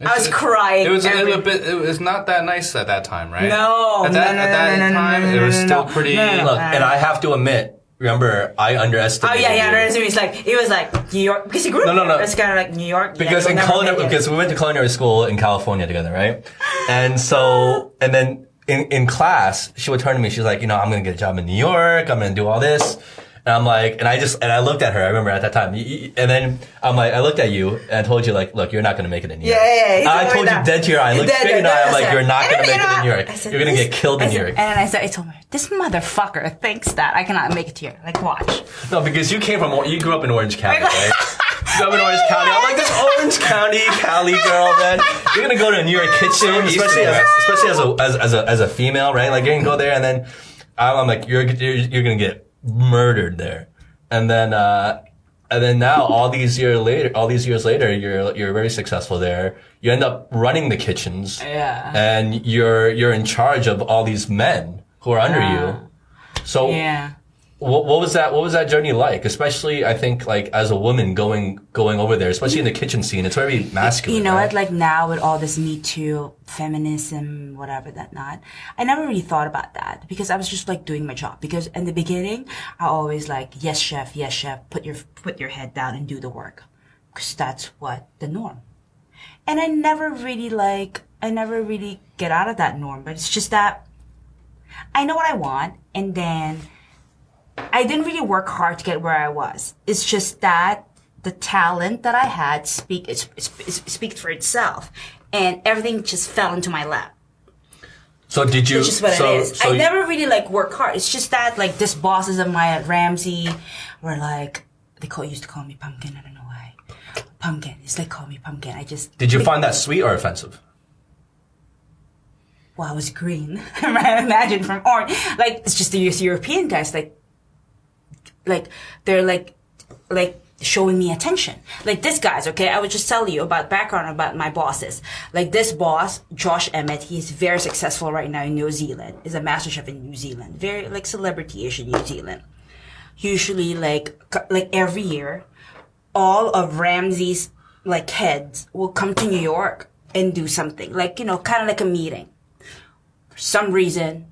Speaker 3: I was
Speaker 2: It-
Speaker 3: crying.
Speaker 2: It was a little bit. It was not that nice at that time, right?
Speaker 3: No,
Speaker 2: At that,
Speaker 3: no, no,
Speaker 2: at that
Speaker 3: no, no, no,
Speaker 2: time,
Speaker 3: no,
Speaker 2: it was
Speaker 3: no,
Speaker 2: still
Speaker 3: no.
Speaker 2: pretty.
Speaker 3: No, no,
Speaker 1: Look, and I have to admit, remember, I underestimated.
Speaker 3: Oh
Speaker 1: underestimated.
Speaker 3: yeah, yeah.
Speaker 1: you.
Speaker 3: No, it's like it was like New York because he grew up.
Speaker 1: No, no, no.
Speaker 3: It's kind of like New York.
Speaker 1: because
Speaker 3: you'll
Speaker 1: in culinary, because we went to culinary school in California together, right? And so, and then in, in class, she would turn to me. She's like, you know, I'm gonna get a job in New York. I'm gonna do all this. And I'm like, and I just, and I looked at her. I remember at that time. Y- y- And then I'm like, I looked at you and I told you like, look, you're not gonna make it in New York.
Speaker 3: Yeah, yeah, yeah.
Speaker 1: I
Speaker 3: told
Speaker 1: you
Speaker 3: that.
Speaker 1: dead to your eye. I looked
Speaker 3: Dead,
Speaker 1: straight in your eye. I'm like, you're not gonna make
Speaker 3: you
Speaker 1: it in New? York.
Speaker 3: I said,
Speaker 1: You're gonna get killed
Speaker 3: I
Speaker 1: in New York.
Speaker 3: And then I said, I told her, this motherfucker thinks that I cannot make it here. Like, watch.
Speaker 1: No, because you came from, you grew up in Orange County, right? You grew up in Orange County. I'm like, this Orange County Cali girl, man. You're gonna go to a New York kitchen, especially as, especially as a, as, as a, as a female, right? Like, you're gonna go there and then I'm, I'm like, you're, you're, you're gonna get murdered there. And then, uh, and then now all these years later, all these years later, you're, you're very successful there. You end up running the kitchens.
Speaker 3: Yeah.
Speaker 1: And you're, you're in charge of all these men who are under you. So,
Speaker 3: Yeah.
Speaker 1: What, what was that? What was that journey like? Especially, I think, like as a woman going going over there, especially in the kitchen scene, it's very masculine.
Speaker 3: You know
Speaker 1: right?
Speaker 3: what? Like now with all this Me Too, feminism, whatever that not, I never really thought about that because I was just like doing my job. Because in the beginning, I always like, yes, chef, yes, chef, put your put your head down and do the work, because that's what the norm. And I never really like, I never really get out of that norm. But it's just that I know what I want, and then I didn't really work hard to get where I was. It's just that the talent that I had speak it's, it's, it's speaks for itself, and everything just fell into my lap.
Speaker 1: so did you?
Speaker 3: Which is what
Speaker 1: so,
Speaker 3: it is.
Speaker 1: So
Speaker 3: I
Speaker 1: you-
Speaker 3: never really like work hard. It's just that like this bosses of mine at Ramsay were like they call used to call me pumpkin. I don't know why. Pumpkin. It's like call me pumpkin. I just
Speaker 1: Did you find that sweet or offensive?
Speaker 3: well, I was green. I Imagine from orange. Like it's just the European guys. Like, like they're like, like showing me attention. Like this guy's okay. I would just tell you about background about my bosses. Like this boss, Josh Emett. He's very successful right now in New Zealand. Is a master chef in New Zealand. Very like celebrity-ish in New Zealand. Usually, like like every year, all of Ramsay's like heads will come to New York and do something. Like you know, kind of like a meeting for some reason,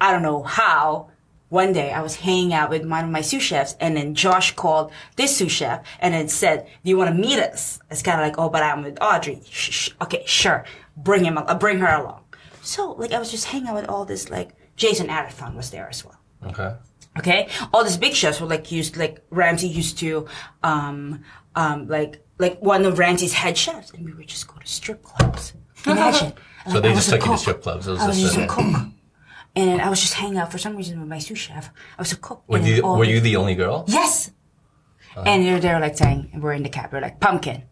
Speaker 3: I don't know how, one day I was hanging out with one of my sous chefs and then Josh called this sous chef and then said, do you want to meet us? It's kind of like, oh, but I'm with Audrey. Shh, shh, okay, sure. Bring him, uh, bring her along. So like I was just hanging out with all this like, Jason Atherton was there as well.
Speaker 1: Okay.
Speaker 3: Okay, all these big chefs were like used, like Ramsay used to, um, um, like like one of Ramsay's head chefs, and we would just go to strip clubs. Imagine.
Speaker 1: So
Speaker 3: Like,
Speaker 1: they
Speaker 3: I
Speaker 1: just took you to strip clubs. It was
Speaker 3: I was
Speaker 1: just
Speaker 3: just
Speaker 1: a-
Speaker 3: cook, and I was just hanging out for some reason with my sous chef. I was a cook.
Speaker 1: Were you were you the only girl?
Speaker 3: Yes. Uh-huh. And they're they're like saying, we're in the cab. We're like, pumpkin.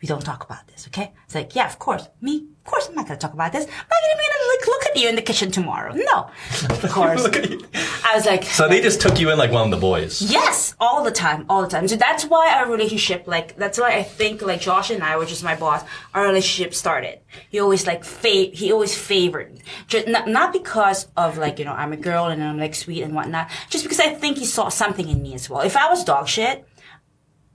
Speaker 3: We don't talk about this, okay? It's like, yeah, of course. Me, course, I'm not going to talk about this. I'm not even going to like look at you in the kitchen tomorrow. No, of course.
Speaker 1: Look at you.
Speaker 3: I was like,
Speaker 1: So they just took you in like one of the boys.
Speaker 3: Yes, all the time, all the time. So that's why our relationship, like, that's why I think, like, Josh and I, which is my boss, our relationship started. He always, like, fa- he always favored me. Just, not, not because of, like, you know, I'm a girl and I'm, like, sweet and whatnot. Just because I think he saw something in me as well. If I was dog shit,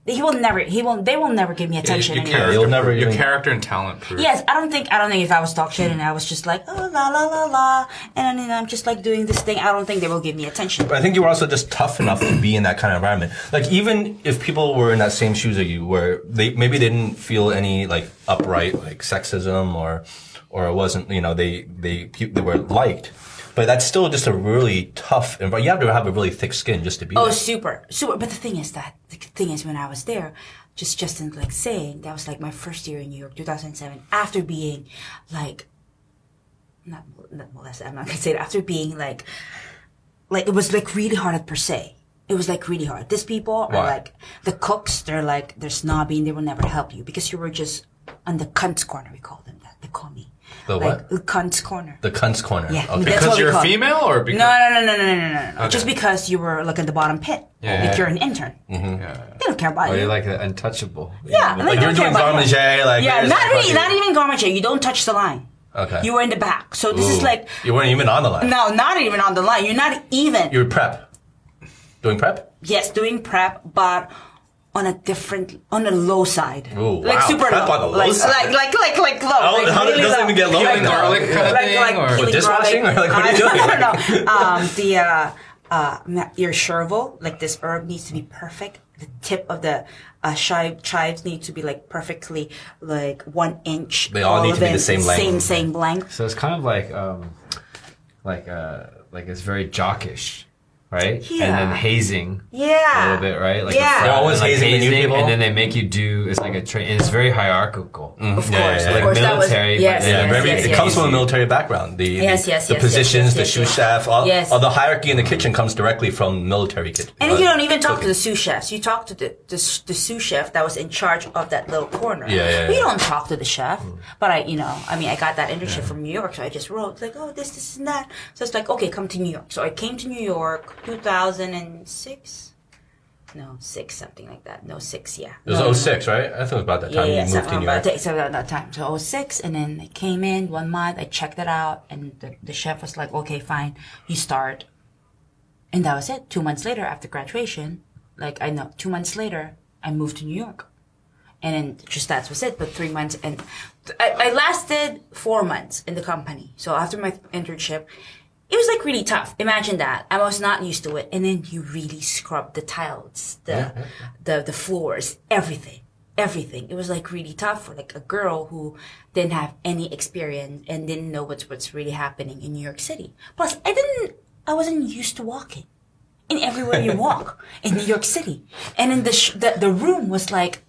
Speaker 3: he will never, he will, they will never give me attention
Speaker 2: your
Speaker 3: anymore.
Speaker 2: character,
Speaker 1: never
Speaker 2: your
Speaker 1: even-
Speaker 2: character and talent proof.
Speaker 3: Yes, I don't think I don't think if I was dog shit and I was just like oh la la la la and then I'm just like doing this thing, I don't think they will give me attention.
Speaker 1: But I think you were also just tough enough to be in that kind of environment. Like even if people were in that same shoes as you, where they maybe they didn't feel any like upright like sexism or or it wasn't you know they they they were liked, but that's still just a really tough environment. You have to have a really thick skin just to be.
Speaker 3: Oh,
Speaker 1: there.
Speaker 3: super, super. But the thing is that the thing is when I was there, just Justin like saying that was like my first year in New York, 2007. After being like, not not molested. I'm not gonna say it. After being like, like it was like really hard at per se. It was like really hard. These people
Speaker 1: Why?
Speaker 3: are like the cooks. They're like they're snobby and they will never help you because you were just on the cunts corner. We call them that. They call me
Speaker 1: the
Speaker 3: like,
Speaker 1: what?
Speaker 3: Cunt's corner.
Speaker 1: The cunt's corner.
Speaker 3: Yeah.
Speaker 1: Okay.
Speaker 2: Because you're female or because?
Speaker 3: No, no, no, no, no, no, no. no.
Speaker 2: Okay.
Speaker 3: Just because you were like in the bottom pit.
Speaker 2: Yeah.
Speaker 3: Like you're an intern.
Speaker 1: Mm -hmm. yeah.
Speaker 3: They don't care about
Speaker 4: or
Speaker 3: you.
Speaker 4: You're like untouchable.
Speaker 3: Yeah. Like,
Speaker 1: like you're doing garde manger. Like
Speaker 3: yeah, not really, not even garde manger. You don't touch the line.
Speaker 1: Okay.
Speaker 3: You were in the back. So this
Speaker 1: Ooh.
Speaker 3: is like.
Speaker 1: You weren't even on the line.
Speaker 3: No, not even on the line. You're not even.
Speaker 1: You're prep. Doing prep?
Speaker 3: Yes, doing prep, but on a different, on a low side,
Speaker 1: Ooh,
Speaker 3: like
Speaker 1: wow,
Speaker 3: super
Speaker 1: prep
Speaker 3: low,
Speaker 1: on low
Speaker 3: like,
Speaker 1: side.
Speaker 3: like like like like low.
Speaker 1: Oh,
Speaker 3: like
Speaker 1: how-
Speaker 3: really
Speaker 1: doesn't
Speaker 3: low.
Speaker 1: even get low
Speaker 3: Like,
Speaker 1: like
Speaker 2: garlic kind of
Speaker 3: like,
Speaker 2: thing,
Speaker 3: like
Speaker 2: or
Speaker 3: peeling
Speaker 1: dishwashing?
Speaker 3: garlic.
Speaker 1: Or like, what are you doing?
Speaker 3: No, no, no. Um, the uh, uh, your chervil, like this herb, needs to be perfect. The tip of the uh, chive, chives need to be like perfectly like one inch.
Speaker 1: They all need to be the same length.
Speaker 3: Same same length.
Speaker 4: So it's kind of like, um, like, uh, like it's very jockish, right? And then hazing.
Speaker 3: Yeah.
Speaker 4: A little bit, right? Like
Speaker 3: Yeah.
Speaker 1: They're always
Speaker 4: like
Speaker 1: hazing the new people.
Speaker 4: and then they make you do. It's like a train. And it's very hierarchical. Mm-hmm.
Speaker 3: Of
Speaker 1: Yeah,
Speaker 3: course,
Speaker 1: yeah,
Speaker 3: of
Speaker 1: yeah.
Speaker 3: course, that was
Speaker 4: Military,
Speaker 3: yes,
Speaker 4: yeah,
Speaker 1: Yeah,
Speaker 3: yes,
Speaker 1: very,
Speaker 3: yes,
Speaker 1: it
Speaker 3: yes.
Speaker 1: comes from a military background. The
Speaker 3: Yes,
Speaker 1: the,
Speaker 3: yes,
Speaker 1: the positions,
Speaker 3: yes,
Speaker 1: the
Speaker 3: yes,
Speaker 1: sous
Speaker 3: yes.
Speaker 1: chef, all,
Speaker 3: Yes.
Speaker 1: all the hierarchy in the kitchen comes directly from military kitchen.
Speaker 3: And you uh, don't even talk to the sous chefs. You talk to the, the the sous chef that was in charge of that little corner.
Speaker 1: Yeah, yeah,
Speaker 3: We don't talk to the chef. Mm. But I, you know, I mean, I got that internship from New York, so I just wrote like, oh, this, this, and that. So it's like, okay, come to New York. So I came to New York, 2006. No, six, something like that. No, six, yeah.
Speaker 1: It was
Speaker 3: No, no,
Speaker 1: 06, right? I think it was about that time
Speaker 3: yeah,
Speaker 1: you moved to New
Speaker 3: about
Speaker 1: York.
Speaker 3: so around that time. So 06, and then I came in one month, I checked it out, and the, the chef was like, okay, fine, you start. And that was it. Two months later, after graduation, like, I know, two months later, I moved to New York. And then just that was it. But three months, and I, I lasted four months in the company. So after my internship, it was like really tough. Imagine that. I was not used to it. And then you really scrub the tiles, the, the, the floors, everything, everything. It was like really tough for like a girl who didn't have any experience and didn't know what's, what's really happening in New York City. Plus, I didn't, I wasn't used to walking in everywhere you walk in New York City. And in the, sh- the, the room was like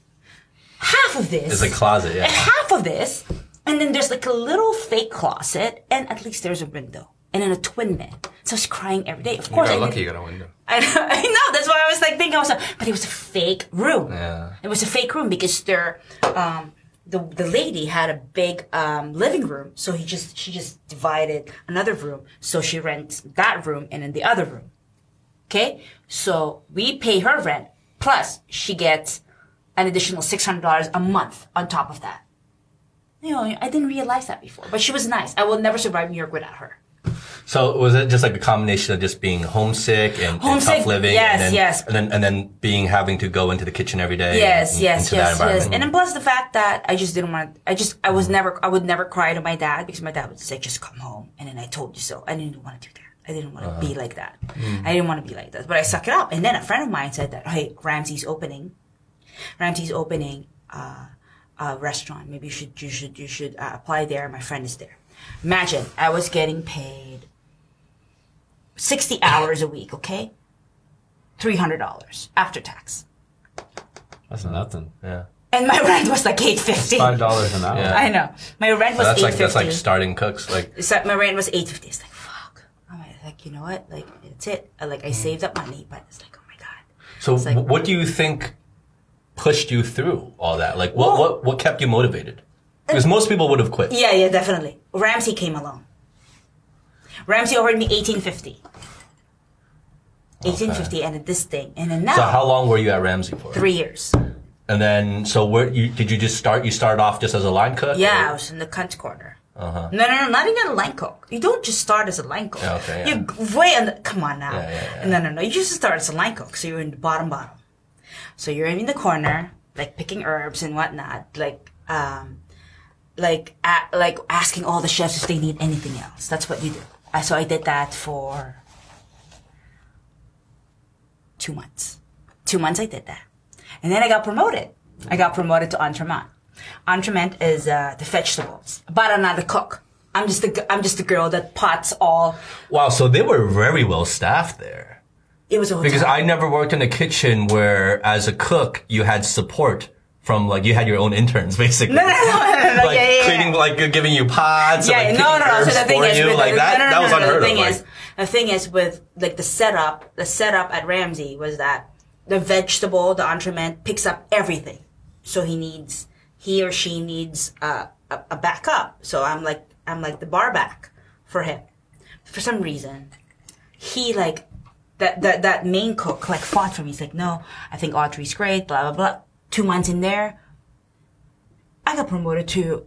Speaker 3: half of this
Speaker 1: It's a closet, yeah.
Speaker 3: half of this, and then there's like a little fake closet, and at least there's a window, and then a twin bed. So I was crying every day. Of
Speaker 2: You
Speaker 3: course,
Speaker 2: got
Speaker 3: I
Speaker 2: lucky you got a window.
Speaker 3: I know, I know. That's why I was like thinking, I was like, but it was a fake room.
Speaker 1: Yeah.
Speaker 3: It was a fake room because there, um, the the lady had a big um, living room, so he just she just divided another room, so she rents that room and then the other room. Okay, so we pay her rent plus she gets an additional six hundred dollars a month on top of that. You know, I didn't realize that before, but she was nice. I will never survive New York without her.
Speaker 1: So was it just like a combination of just being homesick and, and tough living?
Speaker 3: yes,
Speaker 1: and then,
Speaker 3: yes.
Speaker 1: And then, and then being having to go into the kitchen every day.
Speaker 3: Yes,
Speaker 1: and-
Speaker 3: yes, yes, yes. And then plus the fact that I just didn't want to, I just, I was never, I would never cry to my dad because my dad would say, just come home. And then I told you so. I didn't want to do that. I didn't want to be like that. I didn't want to be like that. But I suck it up. And then a friend of mine said that, hey, Ramsay's opening. Ramsay's opening uh, a restaurant. Maybe you should, you should, you should uh, apply there. My friend is there. Imagine I was getting paid 60 hours a week, okay? $300 after tax.
Speaker 4: That's nothing.
Speaker 1: yeah.
Speaker 3: And my rent was like eight fifty.
Speaker 4: Five dollars an hour.
Speaker 1: Yeah.
Speaker 3: I know. My rent was
Speaker 1: that's
Speaker 3: eight
Speaker 1: like
Speaker 3: fifty.
Speaker 1: that's like starting cooks. Like
Speaker 3: So my rent was eight fifty. It's like fuck. I'm like, you know what? Like it's it. Like I saved up money, but it's like, oh my god.
Speaker 1: so,
Speaker 3: like-
Speaker 1: what do you think pushed you through all that? Like what
Speaker 3: Well-
Speaker 1: what what kept you motivated? Because most people would have quit.
Speaker 3: Yeah, yeah, definitely. Ramsay came along. Ramsay offered me eighteen fifty. Eighteen fifty, and this thing, and then now
Speaker 1: So how long were you at Ramsay for?
Speaker 3: three years.
Speaker 1: And then, so where you did you just start? You started off just as a line cook?
Speaker 3: Yeah, I was in the cunt corner. Uh-huh. No, no, no, not even a line cook. You don't just start as a line cook.
Speaker 1: Okay, yeah.
Speaker 3: You way on the, come on now.
Speaker 1: Yeah, yeah, yeah.
Speaker 3: No, no, no. You just start as a line cook, so you're in the bottom, bottom. So you're in the corner, like picking herbs and whatnot, like, um, like, a, like asking all the chefs if they need anything else. That's what you do. Uh, so I did that for two months. Two months I did that. And then I got promoted. I got promoted to entremet. Entremet is uh, the vegetables, but I'm not a cook. I'm just I'm just the girl that pots all.
Speaker 1: Wow, so they were very well staffed there.
Speaker 3: It was a hotel.
Speaker 1: Because I never worked in a kitchen where, as a cook, you had support from like you had your own interns basically.
Speaker 3: no, no, no, no, no,
Speaker 1: like
Speaker 3: yeah, yeah, yeah.
Speaker 1: cleaning, like giving you pots,
Speaker 3: yeah,
Speaker 1: and like
Speaker 3: no, no, no. So the thing is,
Speaker 1: you,
Speaker 3: with
Speaker 1: like
Speaker 3: the,
Speaker 1: that.
Speaker 3: no, no,
Speaker 1: that was
Speaker 3: no,
Speaker 1: unheard
Speaker 3: the
Speaker 1: of.
Speaker 3: thing
Speaker 1: like-
Speaker 3: is, the thing is with like the setup, the setup at Ramsay was that the vegetable, the entremet picks up everything. So he needs, he or she needs uh, a, a backup. So I'm like, I'm like the bar back for him. For some reason, he like that that that main cook like fought for me. He's like, no, I think Audrey's great. Blah blah blah. Two months in there, I got promoted to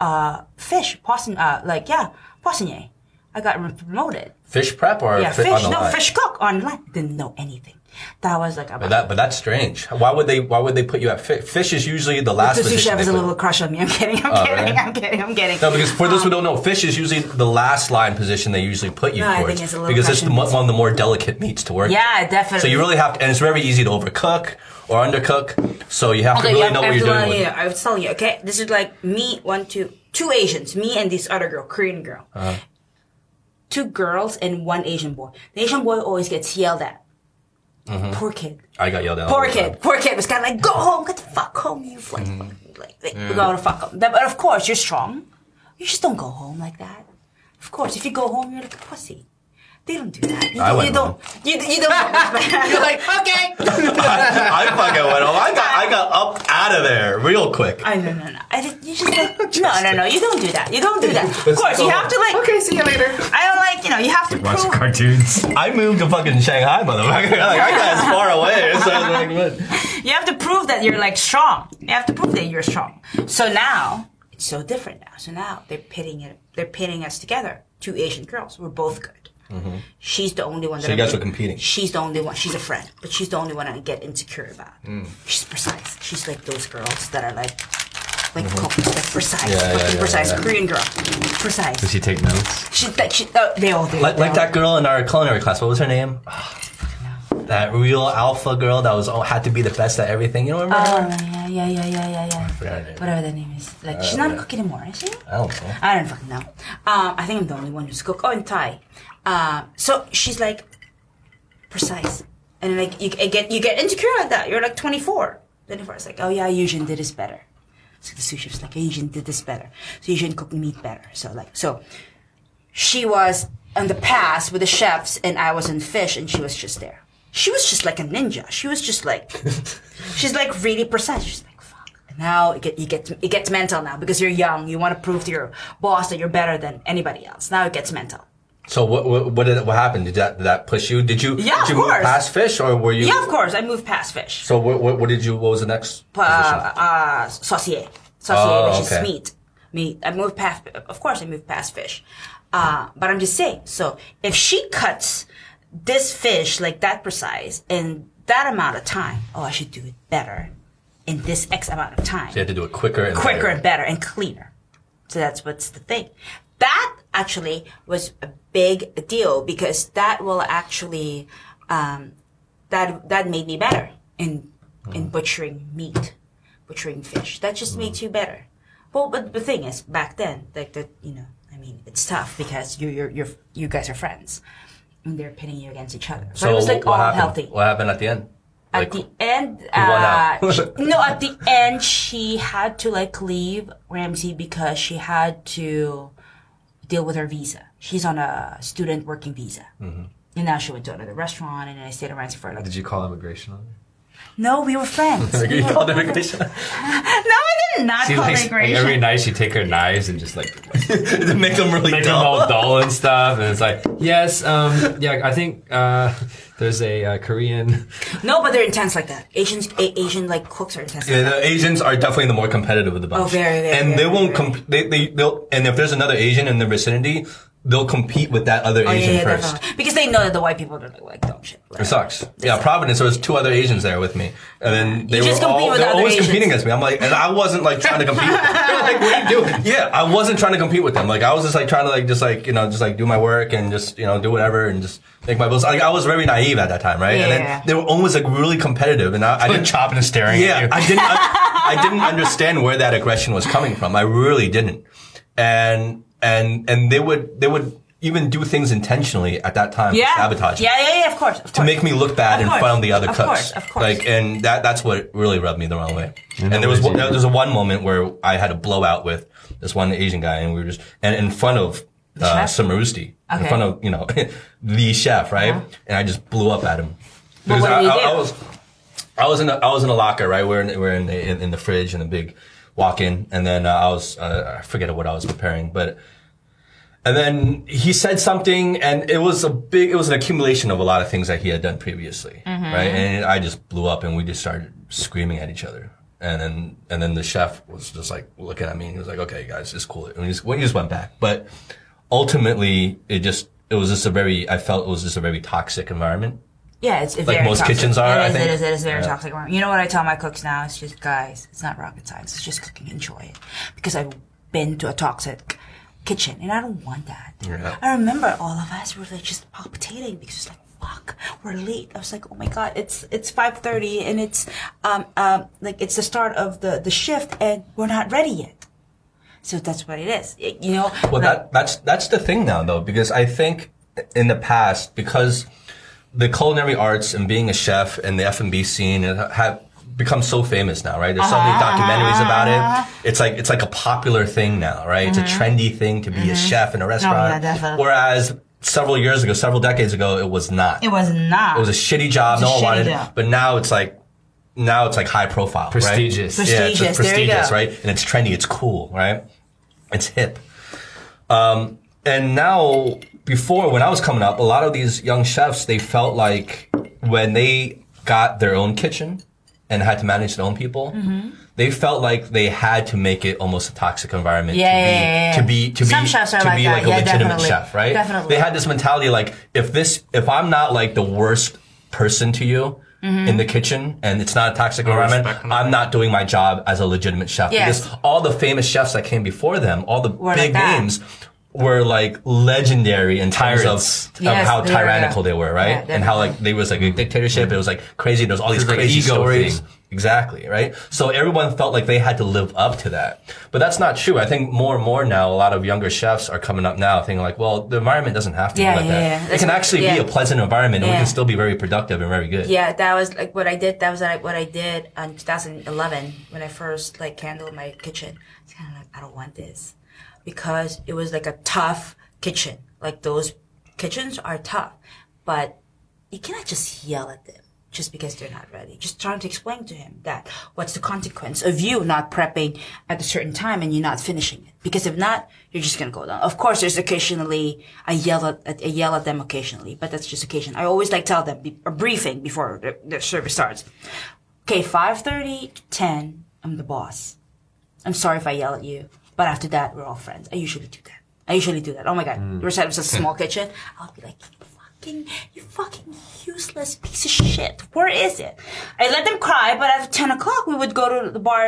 Speaker 3: uh fish poisson uh like yeah poissonnier. I got promoted.
Speaker 1: fish prep or
Speaker 3: Yeah,
Speaker 1: fi-
Speaker 3: fish no
Speaker 1: line?
Speaker 3: fish cook on the line. Didn't know anything. That was like about
Speaker 1: But that, but that's strange. Why would they? Why would they put you at fish? Fish is usually the last
Speaker 3: the sous
Speaker 1: position.
Speaker 3: chef
Speaker 1: they
Speaker 3: has a little crush on me. I'm kidding. I'm
Speaker 1: Oh,
Speaker 3: kidding.
Speaker 1: really?
Speaker 3: I'm kidding. I'm kidding.
Speaker 1: No, because for those who don't know, fish is usually the last line position they usually put you
Speaker 3: No, I think it's a little
Speaker 1: because it's the, one of the more delicate meats to work.
Speaker 3: yeah, definitely.
Speaker 1: So you really have to, and it's very easy to overcook or undercook. So you have to really
Speaker 3: yeah,
Speaker 1: know what you're doing.
Speaker 3: you, I was telling you, okay? This is like me, one, two, two Asians, me and this other girl, Korean girl.
Speaker 1: Uh-huh.
Speaker 3: Two girls and one Asian boy. The Asian boy always gets yelled at.
Speaker 1: Mm-hmm.
Speaker 3: Poor kid.
Speaker 1: I got yelled at. all
Speaker 3: Poor
Speaker 1: the time.
Speaker 3: kid. Poor kid was kind of like, go home, get the fuck home, you like, like, like go to fuck home. But of course, you're strong. You just don't go home like that. Of course, if you go home, you're like a pussy. They don't do that. You,
Speaker 1: I
Speaker 3: don't-
Speaker 1: went
Speaker 3: you don't. You, you don't. you're like, okay.
Speaker 1: I fucking went home. I got I got up out of there real quick.
Speaker 3: I no no no. I did, you just like no no no. You don't do that. You don't do that. Of course, you have to like.
Speaker 2: Okay, see you later.
Speaker 3: I don't like you know. You have to
Speaker 4: Watch
Speaker 3: prove.
Speaker 4: cartoons.
Speaker 1: I moved to fucking Shanghai, motherfucker. Like, I got as far away. So I was like, what?
Speaker 3: You have to prove that you're like strong. You have to prove that you're strong. So now it's so different now. So now they're pitting it. They're pitting us together. Two Asian girls. We're both good. She's the only one that
Speaker 1: Mm-hmm. So you guys were competing?
Speaker 3: She's the only one. She's a friend, but she's the only one I get insecure about.
Speaker 1: Mm.
Speaker 3: She's precise. She's like those girls that are like, like cooks, like precise,
Speaker 1: Mm-hmm. Yeah, yeah, yeah,
Speaker 3: precise
Speaker 1: yeah.
Speaker 3: Korean girl, precise.
Speaker 4: Does she take notes?
Speaker 3: She, like, she, uh, they all do.
Speaker 1: Like, like
Speaker 3: all
Speaker 1: that girl in our culinary class. What was her name? I don't know. That real alpha girl that was oh, had to be the best at everything. You don't remember?
Speaker 3: Oh yeah, yeah, yeah, yeah, yeah, yeah. Whatever the name is. Like she's not a cook anymore, is she?
Speaker 1: I don't know.
Speaker 3: I don't fucking know. Um, I think I'm the only one who's cook. Oh, and Thai. Um, so she's like precise, and like you, get you get insecure like that. You're like 24. 24. It's like, oh yeah, Yujin did this better. So the sous chef's like, Yujin did this better. So Yujin cooked meat better. So like, so she was in the past with the chefs, and I was in fish, and she was just there. She was just like a ninja. She was just like, she's like really precise. She's like, fuck. And now it, get, you get, it gets mental now because you're young. You want to prove to your boss that you're better than anybody else. Now it gets mental.
Speaker 1: So what what what, did, what happened? Did that did that push you? Did you
Speaker 3: Yeah,
Speaker 1: did you move past fish or were you?
Speaker 3: Yeah, of course. I moved past fish.
Speaker 1: So what, what what did you? What was the next?
Speaker 3: Uh, uh, saucier. Saucier,
Speaker 1: Oh,
Speaker 3: which
Speaker 1: okay.
Speaker 3: is meat. Meat. I moved past, of course I moved past fish. Uh, but I'm just saying, so if she cuts this fish like that precise in that amount of time, oh, I should do it better in this X amount of time.
Speaker 1: you had to do it quicker and
Speaker 3: quicker
Speaker 1: better.
Speaker 3: and better and cleaner. So that's what's the thing. That actually was a big deal because that will actually um, that that made me better in in butchering meat, butchering fish. That just makes you better. Well, but the thing is, back then, like that, you know, I mean, it's tough because you you're, you're you guys are friends, and they're pitting you against each other. So,
Speaker 1: So
Speaker 3: it was like
Speaker 1: what
Speaker 3: all
Speaker 1: happened?
Speaker 3: healthy.
Speaker 1: What happened at the end?
Speaker 3: At
Speaker 1: Like,
Speaker 3: the end, uh, she- no, at the end, she had to like leave Ramsay because she had to deal with her visa. She's on a student working visa.
Speaker 1: Mm-hmm.
Speaker 3: And now she went to another restaurant and then I stayed around for like,
Speaker 4: Did you call immigration on her?
Speaker 3: no, we were friends.
Speaker 1: you called immigration.
Speaker 3: no. Not
Speaker 4: She likes,
Speaker 3: it
Speaker 4: like, every night she take her knives and just like
Speaker 1: make them really
Speaker 4: make them
Speaker 1: dull.
Speaker 4: all dull and stuff. And it's like, yes, um, yeah, I think uh, there's a uh, Korean.
Speaker 3: no, but they're intense like that. Asians, a- Asian like cooks are intense.
Speaker 1: Yeah,
Speaker 3: like that.
Speaker 1: the Asians are definitely the more competitive of the bunch.
Speaker 3: Oh, very, very,
Speaker 1: And they
Speaker 3: very,
Speaker 1: won't
Speaker 3: very.
Speaker 1: comp- they, they they'll and if there's another Asian in the vicinity, they'll compete with that other
Speaker 3: Oh,
Speaker 1: Asian
Speaker 3: yeah, yeah,
Speaker 1: first.
Speaker 3: definitely. Because they know that the white people are like, like dumb shit.
Speaker 1: It sucks. Yeah, Providence. There was two other Asians there with me, and then they
Speaker 3: You
Speaker 1: were
Speaker 3: just compete
Speaker 1: all
Speaker 3: with
Speaker 1: they were always
Speaker 3: Asians.
Speaker 1: competing against me. I'm like, and I wasn't like trying to compete. with them. They're like, what are you doing? Yeah, I wasn't trying to compete with them. Like I was just like trying to like just like you know just like do my work and just you know do whatever and just make my bills. Like I was very naive at that time, right? And
Speaker 3: Yeah.
Speaker 1: then they were always like really competitive, and I, I didn't
Speaker 2: chopping and staring
Speaker 1: yeah,
Speaker 2: at you.
Speaker 1: I didn't. I, I didn't understand where that aggression was coming from. I really didn't. And and and they would they would even do things intentionally at that time
Speaker 3: Yeah.
Speaker 1: to sabotage me,
Speaker 3: Yeah, yeah, yeah, of course. Of
Speaker 1: to
Speaker 3: course.
Speaker 1: make me look bad
Speaker 3: Of
Speaker 1: in
Speaker 3: course.
Speaker 1: front of the other
Speaker 3: Of
Speaker 1: cooks.
Speaker 3: course, of course.
Speaker 1: Like, and that that's what really rubbed me the wrong way. And, there was one, there was a one moment where I had a blowout with this one Asian guy, and we were just and in front of. Uh,
Speaker 3: chef?
Speaker 1: Cimarusti, in front of you know the chef, right?
Speaker 3: Uh-huh.
Speaker 1: And I just blew up at him
Speaker 3: But what did
Speaker 1: I,
Speaker 3: he
Speaker 1: I- I was I was in a, I was in a locker, right? We're in we're in the, in, in the fridge in a big walk-in, and then uh, I was uh, I forget what I was preparing, but and then he said something, and it was a big it was an accumulation of a lot of things that he had done previously,
Speaker 3: Mm-hmm.
Speaker 1: right? And I just blew up, and we just started screaming at each other. And then, and then the chef was just like looking at me, and he was like, "Okay, guys, it's cool." And we just, we just went back. But ultimately, it just, it was just a very, I felt it was just a very toxic environment.
Speaker 3: Yeah, it's, it's
Speaker 1: Like
Speaker 3: very
Speaker 1: most
Speaker 3: toxic.
Speaker 1: kitchens are,
Speaker 3: It
Speaker 1: I
Speaker 3: is,
Speaker 1: think.
Speaker 3: It is, it is very
Speaker 1: Yeah.
Speaker 3: toxic. You know what I tell my cooks now? It's just, guys, it's not rocket science. It's just cooking. Enjoy it. Because I've been to a toxic kitchen and I don't want that.
Speaker 1: Yeah.
Speaker 3: I remember all of us were like just palpitating because it's like, fuck, we're late. I was like, oh my god, it's it's five thirty and it's um um like it's the start of the the shift and we're not ready yet. So that's what it is. It- you know.
Speaker 1: Well,
Speaker 3: like-
Speaker 1: that that's that's the thing now, though, because I think in the past, because the culinary arts and being a chef and the F and B scene have become so famous now, right? There's so many
Speaker 3: Uh-huh,
Speaker 1: documentaries about it. It's like it's like a popular thing now, right? It's a trendy thing to be a chef in a restaurant.
Speaker 3: Mm-hmm. Oh, yeah, definitely.
Speaker 1: Whereas several years ago, several decades ago, it was not.
Speaker 3: it was not.
Speaker 1: It was a shitty job. No one wanted it. But now it's like, now it's like high profile,
Speaker 4: Prestigious.
Speaker 1: Right? Yeah, it's
Speaker 3: Prestigious,
Speaker 1: just prestigious, right? And it's trendy. It's cool, right? It's hip. Um, and now, before when I was coming up, a lot of these young chefs they felt like when they got their own kitchen and had to manage their own people.
Speaker 3: Mm-hmm.
Speaker 1: They felt like they had to make it almost a toxic environment
Speaker 3: Yeah,
Speaker 1: to be
Speaker 3: yeah, yeah, yeah.
Speaker 1: to be to
Speaker 3: Some
Speaker 1: be
Speaker 3: chefs are
Speaker 1: to
Speaker 3: like
Speaker 1: be
Speaker 3: that.
Speaker 1: like a
Speaker 3: Yeah,
Speaker 1: legitimate
Speaker 3: definitely.
Speaker 1: chef, right?
Speaker 3: Definitely.
Speaker 1: They had this mentality like if this if I'm not like the worst person to you
Speaker 3: Mm-hmm.
Speaker 1: in the kitchen and it's not a toxic environment. I'm not doing my job as a legitimate chef.
Speaker 3: Yes.
Speaker 1: Because all the famous chefs that came before them, all the
Speaker 3: Were
Speaker 1: big
Speaker 3: like
Speaker 1: names were like legendary in terms
Speaker 4: Tyrants.
Speaker 1: of, of
Speaker 3: Yes,
Speaker 1: how
Speaker 3: they were,
Speaker 1: tyrannical
Speaker 3: yeah.
Speaker 1: they were, right?
Speaker 3: Yeah,
Speaker 1: and how like they was like a dictatorship. It was like crazy. There was all these
Speaker 4: It's like
Speaker 1: crazy
Speaker 4: ego
Speaker 1: stories.
Speaker 4: thing.
Speaker 1: Exactly, right? So everyone felt like they had to live up to that. But that's not true. I think more and more now, a lot of younger chefs are coming up now thinking like, well, the environment doesn't have to
Speaker 3: Yeah,
Speaker 1: be like
Speaker 3: yeah,
Speaker 1: that.
Speaker 3: yeah.
Speaker 1: It
Speaker 3: That's
Speaker 1: can actually
Speaker 3: yeah.
Speaker 1: be a pleasant environment and we
Speaker 3: Yeah.
Speaker 1: can still be very productive and very good.
Speaker 3: Yeah, that was like what I did. That was like what I did in 2011 when I first like handled my kitchen. It's kind of like I don't want this because it was like a tough kitchen. Like those kitchens are tough, but you cannot just yell at them just because they're not ready. Just trying to explain to him that what's the consequence of you not prepping at a certain time and you're not finishing it. Because if not, you're just gonna go down. Of course, there's occasionally I yell at I yell at them occasionally, but that's just occasion. I always like tell them a briefing before the, service starts. Okay, five thirty to ten, I'm the boss. I'm sorry if I yell at you, but after that, we're all friends. I usually do that. I usually do that. Oh my god,
Speaker 1: Mm.
Speaker 3: the reception's a small kitchen. I'll be like, you fucking, you fucking useless piece of shit. Where is it? I let them cry, but at ten o'clock we would go to the bar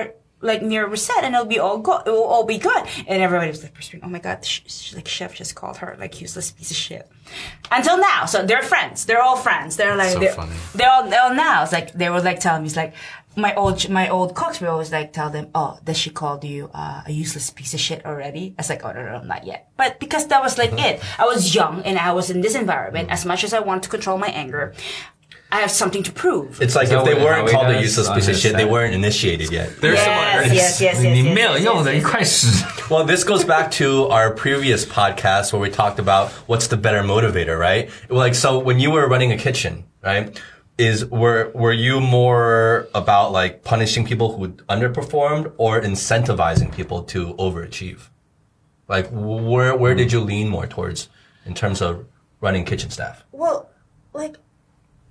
Speaker 3: like near Recette, and it'll be all good. It will all be good. And everybody was like "Oh my god, the sh- sh- like chef just called her like useless piece of shit." Until now, so they're friends. They're all friends. They're like
Speaker 2: So
Speaker 3: they're, they're all, they're all now. It's like they were like telling me, it's like my old my old cooks will always like tell them, "Oh, that she called you uh, a useless piece of shit already." I was like, "Oh no, no, not yet." But because that was like it, I was young and I was in this environment. As much as I want to control my anger, I have something to prove.
Speaker 1: It's like if they weren't called a useless piece of shit, they weren't initiated yet.
Speaker 2: There's
Speaker 3: yes, yes, yes, yes,
Speaker 1: Well, this goes back to our previous podcast where we talked about what's the better motivator, right? Like, so when you were running a kitchen, right? Is were were you more about like punishing people who underperformed or incentivizing people to overachieve? Like where where did you lean more towards in terms of running kitchen staff?
Speaker 3: Well, like,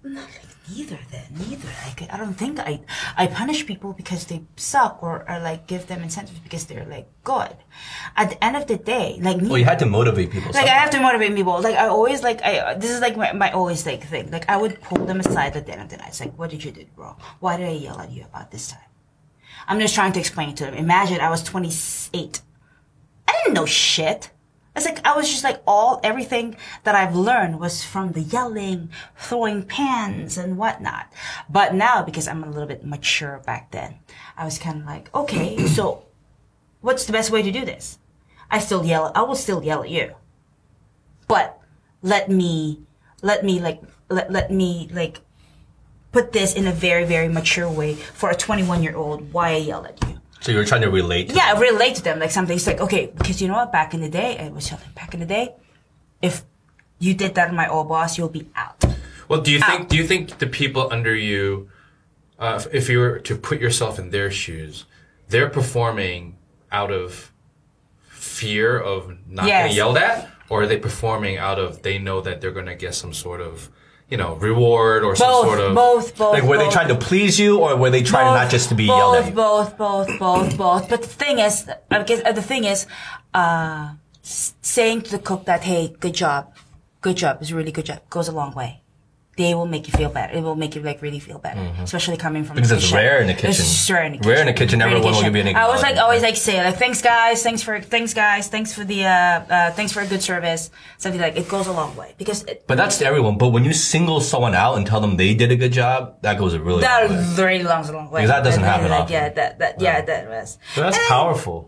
Speaker 3: not like neither. Then neither. Like, I don't think I I punish people because they suck or, or like give them incentives because they're like good. At the end of the day, like
Speaker 1: Well, you had to motivate people.
Speaker 3: like I have to motivate people. Like I always like I this is like my, my always like thing. Like I would pull them aside at the end of the night. It's like, what did you do, bro? Why did I yell at you about this time? I'm just trying to explain it to them. Imagine I was 28. I didn't know shit. It's like I was just like all everything that I've learned was from the yelling, throwing pans and whatnot. But now because I'm a little bit mature back then, I was kind of like, okay, so what's the best way to do this? I still yell. I will still yell at you, but let me, let me like, let, let me like put this in a very, very mature way for a 21 year old. Why I yell at you?
Speaker 1: So you're trying to relate. To
Speaker 3: Yeah, relate to them like something. It's like okay, because you know what? Back in the day, I was yelling. Back in the day, if you did that to my old boss, you'll be out.
Speaker 2: Well, do you think do you think the people under you, uh, if- if you were to put yourself in their shoes, they're performing out of fear of not
Speaker 3: Yes.
Speaker 2: getting yelled at, or are they performing out of they know that they're going to get some sort of you know reward or some
Speaker 3: Both,
Speaker 2: sort of
Speaker 3: both, both.
Speaker 1: Like were they trying to please you or were they trying
Speaker 3: both,
Speaker 1: not just to be
Speaker 3: both,
Speaker 1: yelled at you?
Speaker 3: Both, both, both, both. But the thing is, I guess uh, the thing is, uh, saying to the cook that, hey, good job, good job, it's a really good job, goes a long way. They will make you feel better. It will make you like really feel better, especially coming from
Speaker 1: Mm-hmm. Because
Speaker 3: the
Speaker 1: it's rare in the kitchen.
Speaker 3: It's rare in the kitchen.
Speaker 1: Rare in the kitchen,
Speaker 3: the
Speaker 1: everyone will give you an
Speaker 3: I was like always like say like thanks guys, thanks for thanks guys, thanks for the uh, uh thanks for a good service, something like it goes a long way because it,
Speaker 1: But that's to everyone. But when you single someone out and tell them they did a good job, that goes a really
Speaker 3: that
Speaker 1: long way.
Speaker 3: really long, a long way.
Speaker 1: Because that doesn't happen
Speaker 3: like,
Speaker 1: often.
Speaker 3: Yeah, that that yeah that was.
Speaker 4: But that's
Speaker 3: And-
Speaker 4: powerful.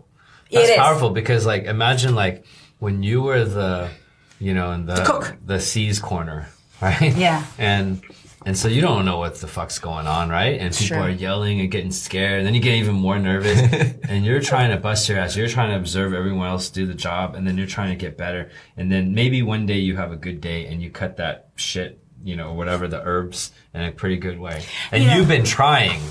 Speaker 3: It
Speaker 4: That's
Speaker 3: is.
Speaker 4: powerful because like imagine like when you were the you know in the
Speaker 3: cook.
Speaker 4: the C's corner, right?
Speaker 3: Yeah.
Speaker 4: And and so you don't know what the fuck's going on, right? And people are yelling and getting scared, and then you get even more nervous, and you're trying to bust your ass. You're trying to observe everyone else do the job, and then you're trying to get better. And then maybe one day you have a good day and you cut that shit, you know, whatever the herbs in a pretty good way. And
Speaker 3: know-
Speaker 4: you've been trying,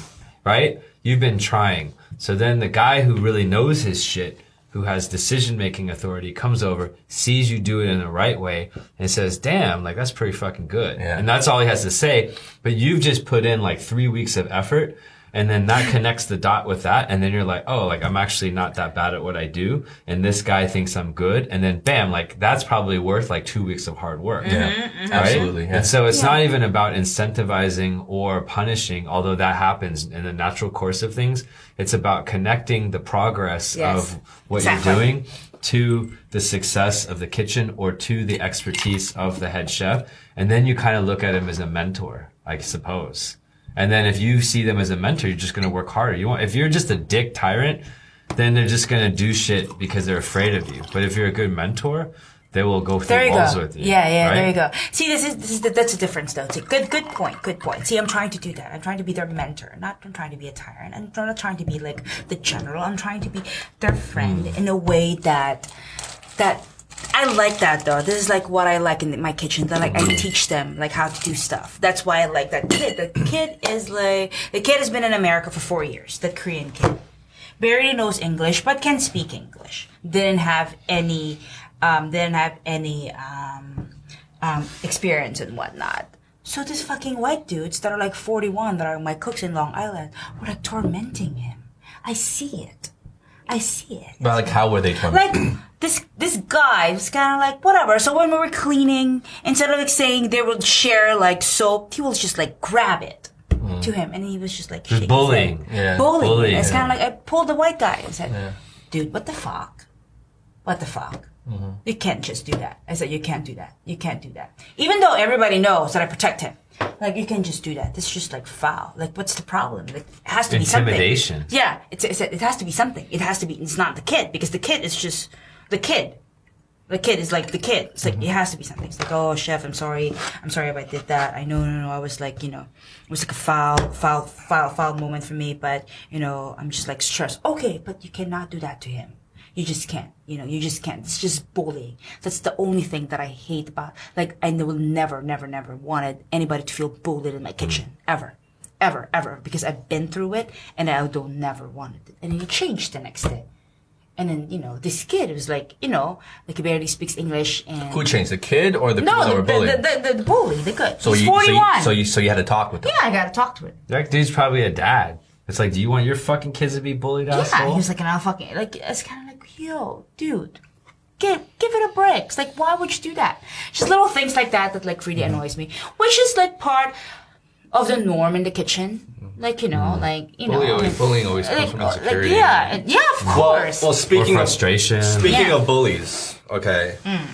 Speaker 4: right? You've been trying. So then the guy who really knows his shit, who has decision making authority, comes over, sees you do it in the right way, and says, damn, like that's pretty fucking good.
Speaker 1: Yeah.
Speaker 4: And that's all he has to say. But you've just put in like three weeks of effort. And then that connects the dot with that. And then you're like, oh, like I'm actually not that bad at what I do. And this guy thinks I'm good. And then bam, like that's probably worth like two weeks of hard work.
Speaker 1: Yeah,
Speaker 3: Mm-hmm,
Speaker 1: absolutely. Yeah.
Speaker 4: And so it's not even about incentivizing or punishing, although that happens in the natural course of things. It's about connecting the progress
Speaker 3: Yes.
Speaker 4: of what
Speaker 3: Exactly.
Speaker 4: you're doing to the success of the kitchen or to the expertise of the head chef. And then you kind of look at him as a mentor, I suppose. And then if you see them as a mentor, you're just going to work harder. You want, if you're just a dick tyrant, then they're just going to do shit because they're afraid of you. But if you're a good mentor, they will go through
Speaker 3: There you
Speaker 4: walls
Speaker 3: go.
Speaker 4: with you.
Speaker 3: Yeah, yeah.
Speaker 4: right?
Speaker 3: There you go. See, this is this is the, that's a difference, though. Too. Good, good point. Good point. See, I'm trying to do that. I'm trying to be their mentor. Not I'm trying to be a tyrant. I'm not trying to be like the general. I'm trying to be their friend
Speaker 4: Hmm.
Speaker 3: in a way that that I like that though. This is like what I like in my kitchen. That like I teach them like how to do stuff. That's why I like that kid. The kid is like the kid has been in America for four years. The Korean kid barely knows English but can speak English. Didn't have any, um, didn't have any um, um, experience and whatnot. So this fucking white dudes that are like 41 that are my cooks in Long Island were like tormenting him. I see it. I see it.
Speaker 1: But like, how were they tormented?
Speaker 3: Like this this guy was kind of like whatever. So when we were cleaning, instead of like saying they would share like soap, he will just like grab it mm. to him, and he was just like shaking his
Speaker 4: bullying.
Speaker 1: Yeah.
Speaker 3: bullying.
Speaker 4: Bullying,
Speaker 3: It's kind of like I pulled the white guy and said, "Dude, what the fuck? What the fuck? Mm-hmm. You can't just do that." I said, "You can't do that. You can't do that." Even though everybody knows that I protect him. Like you can just do that. This is just like foul. Like what's the problem? Like, it has to be something.
Speaker 4: Intimidation.
Speaker 3: Yeah, it's, it's it has to be something. It has to be. It's not the kid because the kid is just the kid. The kid is like the kid. It's like mm-hmm. it has to be something. It's like, oh, chef, I'm sorry. I'm sorry if I did that. I know, no, no. I was like, you know, it was like a foul, foul, foul, foul moment for me. But you know, I'm just like stressed. Okay, but you cannot do that to him. You just can't. You know, you just can't. It's just bullying. That's the only thing that I hate about. Like, I will never, never, never wanted anybody to feel bullied in my kitchen mm. ever, ever, ever, because I've been through it, and I don't never wanted it. And then it changed the next day. And then, you know, this kid was like, you know, like he barely speaks English and.
Speaker 1: Who changed the kid or the people
Speaker 3: no,
Speaker 1: that
Speaker 3: the,
Speaker 1: were bullied?
Speaker 3: the, the, the, the bully, the good.
Speaker 1: so,
Speaker 3: He's
Speaker 1: you, so,
Speaker 3: 41.
Speaker 1: you, so you so you had to talk with him.
Speaker 3: yeah, I gotta talk to him.
Speaker 4: That dude's probably a dad. It's like, do you want your fucking kids to be bullied,
Speaker 3: Yeah,
Speaker 4: asshole?
Speaker 3: he was like, and "I'll fucking like." It's kind of like, yo, dude, give give it a break. It's like, why would you do that? Just little things like that that like really
Speaker 1: Mm-hmm.
Speaker 3: annoys me, which is like part of the norm in the kitchen. Like you
Speaker 1: Mm-hmm.
Speaker 3: know, like you
Speaker 2: Bullying
Speaker 3: know,
Speaker 2: always, bullying always comes
Speaker 3: like,
Speaker 2: from
Speaker 3: like,
Speaker 2: insecurity.
Speaker 3: yeah, yeah, of course.
Speaker 1: well,
Speaker 4: or
Speaker 1: speaking of
Speaker 4: frustration.
Speaker 1: speaking
Speaker 3: Yeah.
Speaker 1: of bullies, okay.
Speaker 3: Mm.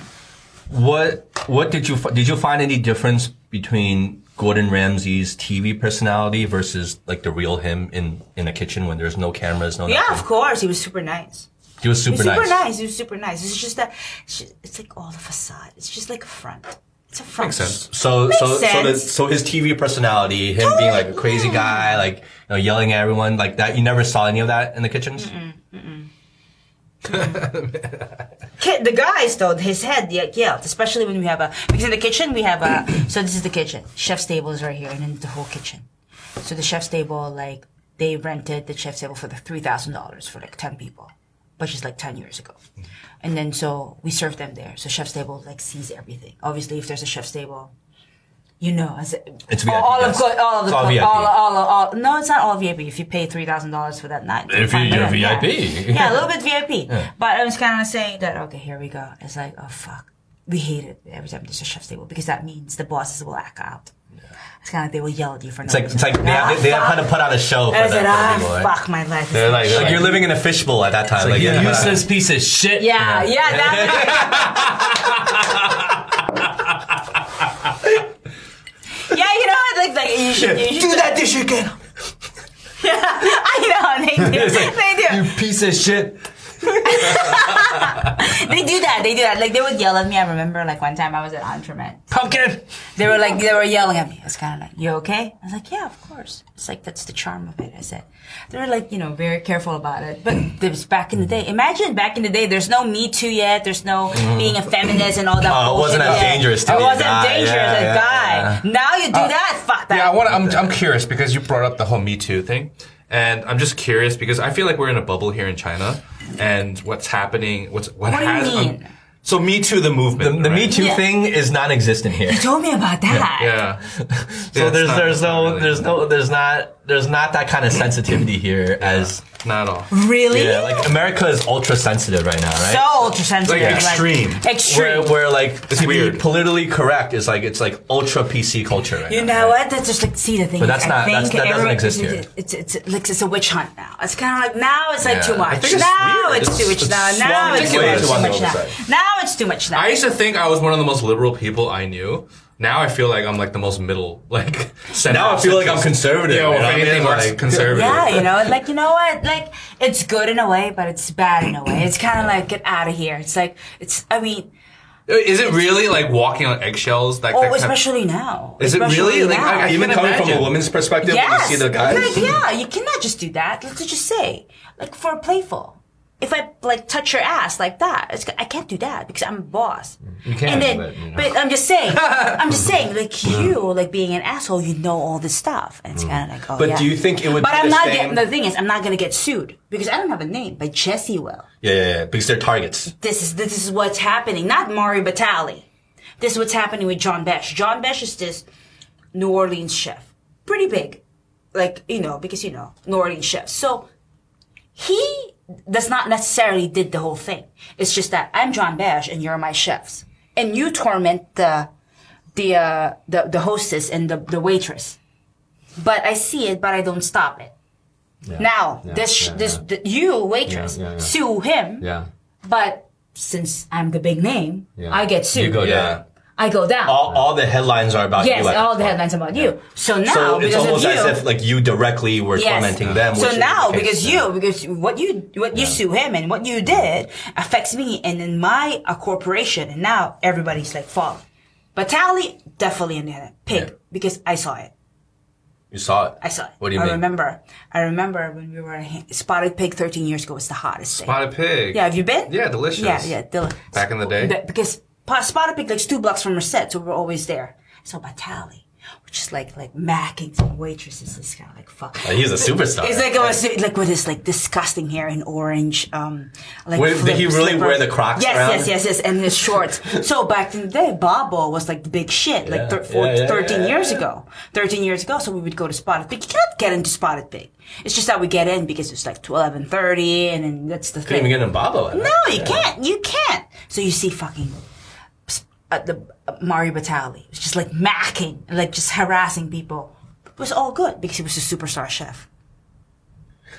Speaker 1: What what did you did you find any difference between Gordon Ramsay's TV personality versus like the real him in in a kitchen when there's no cameras, no
Speaker 3: yeah,
Speaker 1: nothing?
Speaker 3: of course, he was super nice.
Speaker 1: He was
Speaker 3: He
Speaker 1: super
Speaker 3: was super
Speaker 1: nice.
Speaker 3: nice. He was super nice. It's just that it's, it's like all the facade. It's just like a front. It's a front.
Speaker 2: Makes sense.
Speaker 1: So
Speaker 3: Makes
Speaker 1: so so, the, so his TV personality, him being like a crazy guy, like you know, yelling at everyone, like that. You never saw any of that in the kitchens.
Speaker 3: Kid, the guys though, his head yeah, yelled, especially when we have a because in the kitchen we have a so this is the kitchen. Chef's table is right here, and then the whole kitchen. So the chef's table, like they rented the chef's table for the three thousand dollars for like ten people, which is like ten years ago. And then so we serve them there. So chef's table like sees everything. Obviously, if there's a chef's table, you know, as
Speaker 1: It's VIP,
Speaker 3: all
Speaker 1: yes.
Speaker 3: of good, all of the
Speaker 1: all
Speaker 3: all, all, all, all, no, it's not all VIP. If you pay three thousand dollars for that night,
Speaker 1: If you're
Speaker 3: yeah,
Speaker 1: VIP.
Speaker 3: yeah. yeah, a little bit VIP. But I was kind of saying that okay, here we go. It's like oh fuck, we hate it every time there's a chef's table because that means the bosses will act out. It's kind of like they will yell at you for no
Speaker 1: It's like
Speaker 3: reason.
Speaker 1: it's like they have, they, they have kind of put on a show for
Speaker 3: I
Speaker 1: that.
Speaker 3: said, ah, fuck my life.
Speaker 4: They're like,
Speaker 1: Like you're living in a fishbowl at that time.
Speaker 4: like,
Speaker 1: Like,
Speaker 4: you
Speaker 1: yeah,
Speaker 4: useless piece of shit.
Speaker 3: Yeah, yeah, that. yeah, you know what? Like, like you should, you should
Speaker 1: do that dish again.
Speaker 3: Yeah, I know they do.
Speaker 4: It's like,
Speaker 3: they do.
Speaker 4: You piece of shit.
Speaker 3: They do that. They do that. Like they would yell at me. I remember like one time I was at Entremet.
Speaker 4: Pumpkin.
Speaker 3: They were like they were yelling at me. It's kind of like, "You okay?" I was like, "Yeah, of course." It's like that's the charm of it. I said. They were like you know very careful about it. But it was back in the day. Imagine back in the day. There's no Me Too yet. There's no mm-hmm. being a feminist and all that.
Speaker 1: Oh, it wasn't as dangerous to
Speaker 3: It wasn't
Speaker 1: guy.
Speaker 3: dangerous
Speaker 1: Yeah,
Speaker 3: as a
Speaker 1: yeah,
Speaker 3: guy.
Speaker 1: yeah.
Speaker 3: Now you do uh, that. Fuck that.
Speaker 2: Yeah, I want. I'm I'm curious because you brought up the whole Me Too thing, and I'm just curious because I feel like we're in a bubble here in China, and what's happening? What's what,
Speaker 3: What do you
Speaker 2: has? um,
Speaker 3: mean?
Speaker 2: So Me Too, the
Speaker 1: The,
Speaker 2: movement.
Speaker 1: the
Speaker 2: right?
Speaker 1: Me Too
Speaker 3: Yeah.
Speaker 1: thing is non-existent here.
Speaker 3: You told me about that.
Speaker 2: Yeah. yeah.
Speaker 1: So there's there's no there's no there's not there's not that kind of sensitivity here as
Speaker 2: not at all.
Speaker 3: Really?
Speaker 1: yeah like America is ultra sensitive right now, right?
Speaker 3: so ultra sensitive.
Speaker 2: Like extreme.
Speaker 3: extreme.
Speaker 1: where, where like to
Speaker 2: weird.
Speaker 1: be politically correct is like it's like ultra PC culture right
Speaker 3: You
Speaker 1: now.
Speaker 3: know what? That's just like see the thing.
Speaker 1: But that's not- that's- that doesn't exist here.
Speaker 3: It's, it's it's like it's a witch hunt now. It's kind of like now it's like
Speaker 1: Yeah.
Speaker 3: too
Speaker 1: I
Speaker 3: much.
Speaker 2: think it's
Speaker 3: Now
Speaker 2: weird.
Speaker 3: it's, too much. Now now it's too much,
Speaker 2: too
Speaker 3: too
Speaker 2: on the
Speaker 3: much now.
Speaker 1: Other side.
Speaker 3: Now it's too much now.
Speaker 2: I used to think I was one of the most liberal people I knew. Now I feel like I'm like the most middle, like.
Speaker 1: Now I feel like I'm conservative.
Speaker 2: Yeah,
Speaker 1: you
Speaker 2: well,
Speaker 1: know
Speaker 2: if
Speaker 1: what I
Speaker 2: anything,
Speaker 1: Like-
Speaker 2: conservative.
Speaker 3: yeah, you know, like you know what? Like it's good in a way, but it's bad in a way. It's kind of like get out of here. It's like it's. I mean, uh,
Speaker 2: Is it really like walking on eggshells? Like
Speaker 3: oh,
Speaker 2: that kind of-
Speaker 3: especially now.
Speaker 2: Is it really? Like,
Speaker 3: now.
Speaker 2: I- I
Speaker 1: Even
Speaker 2: can
Speaker 1: coming from a woman's perspective,
Speaker 3: Yes.
Speaker 1: when you see the guys.
Speaker 3: Like, yeah, you cannot just do that. Let's just say, like, for a playful. If I like touch your ass like that, it's, I can't do that because I'm a boss.
Speaker 4: Mm, you can,
Speaker 3: and then,
Speaker 4: but, you know.
Speaker 3: but I'm just saying, I'm just saying, like you, like being an asshole, you know all this stuff, and it's mm. kind of like, oh
Speaker 1: But
Speaker 3: yeah.
Speaker 1: do you think it would
Speaker 3: But I'm not
Speaker 1: same-
Speaker 3: getting. The thing is, I'm not gonna get sued because I don't have a name. But Jesse will.
Speaker 1: Yeah, yeah, yeah, because they're targets.
Speaker 3: This is this is what's happening. Not Mario Batali. This is what's happening with John Besh. John Besh is this New Orleans chef, pretty big, like you know, because you know New Orleans chef. So he does not necessarily did the whole thing. It's just that I'm John Besh and you're my chefs, and you torment the the uh, the the hostess and the the waitress. But I see it, but I don't stop it. Now
Speaker 4: yeah,
Speaker 3: this
Speaker 4: yeah,
Speaker 3: this
Speaker 4: yeah.
Speaker 3: The, you waitress
Speaker 4: Yeah, yeah, yeah.
Speaker 3: sue him,
Speaker 4: Yeah.
Speaker 3: but since I'm the big name,
Speaker 4: Yeah.
Speaker 3: I get sued.
Speaker 4: You go
Speaker 1: Yeah.
Speaker 4: down.
Speaker 3: I go down.
Speaker 1: All, all the headlines are about
Speaker 3: yes,
Speaker 1: you. at
Speaker 3: all the headlines about you. So now
Speaker 1: So it's
Speaker 3: because
Speaker 1: almost
Speaker 3: of you,
Speaker 1: as if like you directly were
Speaker 3: Yes.
Speaker 1: tormenting them.
Speaker 3: So now,
Speaker 1: the
Speaker 3: because you, because what you, what you sue him and what you did affects me and in my uh, corporation, and now everybody's like falling. Batali definitely in the pig
Speaker 1: Yeah.
Speaker 3: because I saw it.
Speaker 1: You saw it.
Speaker 3: I saw it.
Speaker 1: What do you
Speaker 3: I
Speaker 1: mean?
Speaker 3: I remember. I remember when we were Spotted Pig 13 years ago was the hottest thing.
Speaker 2: Spotted pig.
Speaker 3: Yeah, have you been?
Speaker 2: Yeah, delicious.
Speaker 3: Yeah, yeah. Del-
Speaker 2: Back in the day?
Speaker 3: Be- Because Pig like two blocks from Recette, so we're always there. So Batali, which is like like macking some waitresses. This kind of like fuck.
Speaker 1: He's a superstar.
Speaker 3: It's like it was like with his like disgusting hair in orange. Um, like
Speaker 1: Wait, did he really
Speaker 3: slippers.
Speaker 1: wear the Crocs
Speaker 3: Yes,
Speaker 1: around?
Speaker 3: yes, yes, yes, and his shorts. so back in the day, Babbo was like the big shit, like
Speaker 1: Yeah,
Speaker 3: thir- four,
Speaker 1: yeah, yeah,
Speaker 3: 13
Speaker 1: yeah,
Speaker 3: years ago. 13 years ago, so we would go to Spotted Pig. You cannot get into Spotted Pig. It's just that we get in because it's like 11:30, and then that's the thing.
Speaker 1: You Couldn't
Speaker 3: thing.
Speaker 1: even get in Babbo.
Speaker 3: No, you can't. You can't. So you see fucking uh, the uh, Mario Batali. It's just like macking, like just harassing people. It was all good because he was a superstar chef.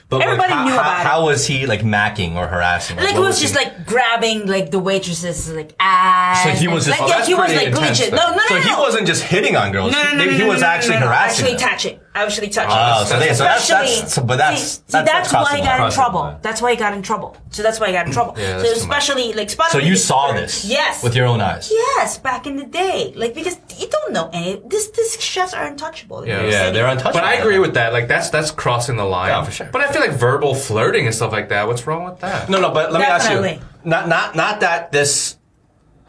Speaker 1: But
Speaker 3: Everybody
Speaker 1: how,
Speaker 3: knew
Speaker 1: how,
Speaker 3: about it.
Speaker 1: How was he like macking or harassing?
Speaker 3: Like it
Speaker 1: what
Speaker 3: was just
Speaker 1: he-
Speaker 3: like grabbing like the waitresses like ass.
Speaker 1: So he was just-
Speaker 3: like,
Speaker 1: oh,
Speaker 3: yeah, he was like
Speaker 2: intense then.
Speaker 3: No, no, no,
Speaker 1: So
Speaker 3: no.
Speaker 1: he wasn't just hitting on girls.
Speaker 3: No, no, no,
Speaker 1: he,
Speaker 3: no,
Speaker 1: he was
Speaker 3: no, no,
Speaker 1: actually
Speaker 3: no, no,
Speaker 1: harassing.
Speaker 3: Actually touching. Actually touching.
Speaker 1: Oh, so, they, so that's, that's, so, but that's,
Speaker 3: see, see,
Speaker 1: that's,
Speaker 3: that's, why he got in
Speaker 4: Crossing
Speaker 3: trouble.
Speaker 4: line.
Speaker 3: That's why he got in trouble. So that's why he got in trouble.
Speaker 2: Yeah,
Speaker 3: so
Speaker 2: that's too much.
Speaker 3: especially like Spotted
Speaker 1: So you saw
Speaker 3: first.
Speaker 1: this,
Speaker 3: Yes.
Speaker 1: with your own eyes.
Speaker 3: Yes, back in the day, like because you don't know any. This this chefs are untouchable. in
Speaker 2: Yeah.
Speaker 1: Yeah, they're untouchable.
Speaker 2: But I agree with that. Like that's that's crossing the line.
Speaker 1: Yeah, for sure.
Speaker 2: But I feel like verbal flirting and stuff like that. What's wrong with that?
Speaker 1: No, no, but let me ask
Speaker 3: Definitely.
Speaker 1: you. Not, not, not that this.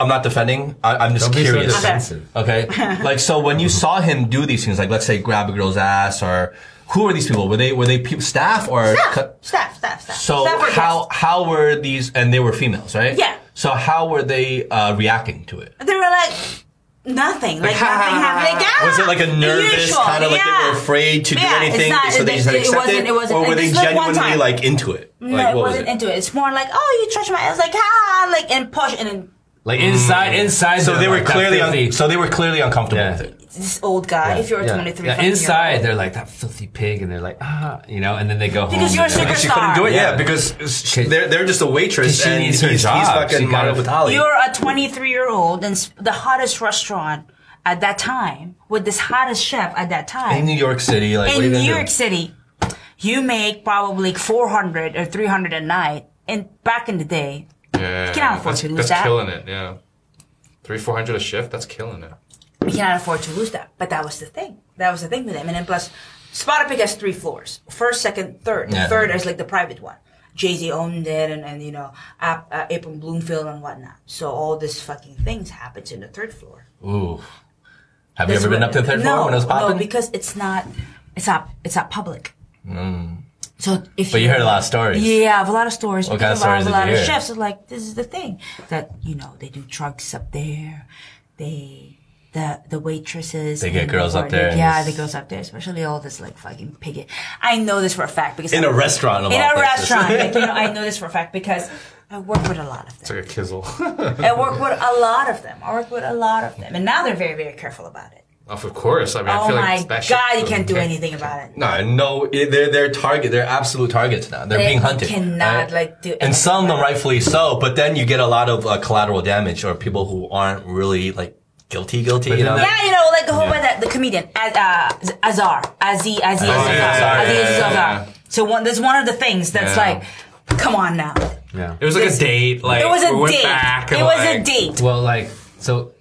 Speaker 1: I'm not defending. I, I'm just
Speaker 4: Don't be so
Speaker 1: curious.
Speaker 4: defensive.
Speaker 1: Okay. like so, when you saw him do these things, like let's say grab a girl's ass, or who are these people? Were they were they people, staff or?
Speaker 3: Staff,
Speaker 1: cut-
Speaker 3: staff, staff, staff.
Speaker 1: So
Speaker 3: Staff
Speaker 1: how
Speaker 3: guests.
Speaker 1: how were these? And they were females, right?
Speaker 3: Yeah.
Speaker 1: So how were they uh, reacting to it?
Speaker 3: they were like nothing, like,
Speaker 2: ha, ha,
Speaker 3: nothing happened. Like, ah,
Speaker 1: Was it like a nervous
Speaker 3: usual,
Speaker 1: kind of like they were afraid to do
Speaker 3: Yeah, it's
Speaker 1: anything,
Speaker 3: not-
Speaker 1: so they just
Speaker 3: it- it
Speaker 1: accepted,
Speaker 3: wasn't- it wasn't-
Speaker 1: or were
Speaker 3: like,
Speaker 1: they
Speaker 3: this one
Speaker 1: genuinely
Speaker 3: time.
Speaker 1: like into it?
Speaker 3: No,
Speaker 1: like
Speaker 3: it wasn't
Speaker 1: was it?
Speaker 3: into it. It's more like, oh, you touched my ass, like ah, like and push, and then
Speaker 4: Like inside, inside.
Speaker 1: So
Speaker 4: they're
Speaker 1: were
Speaker 4: like
Speaker 1: clearly un- so they were clearly uncomfortable
Speaker 4: Yeah.
Speaker 1: with it.
Speaker 3: this old guy. If you're a
Speaker 4: yeah.
Speaker 3: 23,
Speaker 4: Yeah, inside they're like that filthy pig, and they're like ah, you know, and then they go home.
Speaker 3: Because you're a
Speaker 4: and they're like,
Speaker 1: She couldn't do it, yeah,
Speaker 4: Yeah.
Speaker 1: because she- they're they're just a waitress
Speaker 4: She
Speaker 1: and
Speaker 4: needs
Speaker 1: he's,
Speaker 4: her
Speaker 1: he's
Speaker 4: job.
Speaker 1: fucking
Speaker 4: She
Speaker 1: Mario
Speaker 4: gotta-
Speaker 1: Batali.
Speaker 3: You're a 23 year old and sp- the hottest restaurant at that time with this hottest chef at that time
Speaker 1: in New York City, like what are you
Speaker 3: in
Speaker 1: gonna
Speaker 3: New
Speaker 1: do?
Speaker 3: York City. You make probably 400 or 300 a night. And back in the day,
Speaker 2: Yeah,
Speaker 3: cannot afford
Speaker 2: that's,
Speaker 3: to lose
Speaker 2: that's
Speaker 3: that.
Speaker 2: killing it. Yeah, three four hundred a shift. That's killing it.
Speaker 3: we cannot afford to lose that. But that was the thing. That was the thing with him. And then plus, Spotted Pig has three floors. First, second, third.
Speaker 1: Yeah.
Speaker 3: third is like the private one. Jay-Z owned it and, and you know, Ap- uh, April Bloomfield and whatnot. So all this fucking things happens in the third floor.
Speaker 1: Ooh. Have you
Speaker 3: That's
Speaker 1: ever been up to the third
Speaker 3: no,
Speaker 1: floor when it was popping?
Speaker 3: No, because it's not, it's not, it's not public. So if.
Speaker 1: But you heard a lot of stories.
Speaker 3: Yeah, I have a lot of stories.
Speaker 1: What
Speaker 3: because
Speaker 1: kind of
Speaker 3: I have
Speaker 1: stories
Speaker 3: a lot
Speaker 1: did you
Speaker 3: of
Speaker 1: hear?
Speaker 3: chefs are like, this is the thing that you know they do drugs up there. They the the waitresses.
Speaker 1: They get
Speaker 3: and
Speaker 1: girls up there
Speaker 3: Yeah, the girls up there, especially all this like fucking piggy. I know this for a fact because
Speaker 1: In a restaurant,
Speaker 3: In a
Speaker 1: places.
Speaker 3: restaurant, like, you know, I know this for a fact because I work with a lot of them.
Speaker 2: It's
Speaker 3: them.
Speaker 2: like a kizzle.
Speaker 3: I work with a lot of them. I work with a lot of them, and now they're very very careful about it.
Speaker 2: Of course. I mean, I
Speaker 3: Oh
Speaker 2: feel
Speaker 3: my
Speaker 2: like that shit
Speaker 3: god, you
Speaker 2: doesn't
Speaker 3: can't do anything about it.
Speaker 1: No, no, they're they're target. They're absolute targets now. They're
Speaker 3: They
Speaker 1: being hunted.
Speaker 3: cannot, like, do
Speaker 1: and some of them
Speaker 3: anything about it.
Speaker 1: rightfully so. But then you get a lot of uh, collateral damage or people who aren't really like guilty, guilty. You know,
Speaker 3: Yeah, you know, like the whole yeah. the, the comedian Az- uh, Azar, Aziz, Aziz,
Speaker 1: Oh,
Speaker 3: Azar,
Speaker 1: yeah, Azar,
Speaker 3: Aziz,
Speaker 1: yeah,
Speaker 3: Aziz,
Speaker 1: yeah,
Speaker 2: yeah.
Speaker 3: So one, there's one of the things that's
Speaker 2: Yeah.
Speaker 3: like, come on now.
Speaker 4: Yeah.
Speaker 2: It was like
Speaker 3: This-
Speaker 2: a date. Like
Speaker 3: it was a
Speaker 2: we went
Speaker 3: date.
Speaker 2: Back
Speaker 3: It
Speaker 2: and
Speaker 3: was a date.
Speaker 4: Well, like, so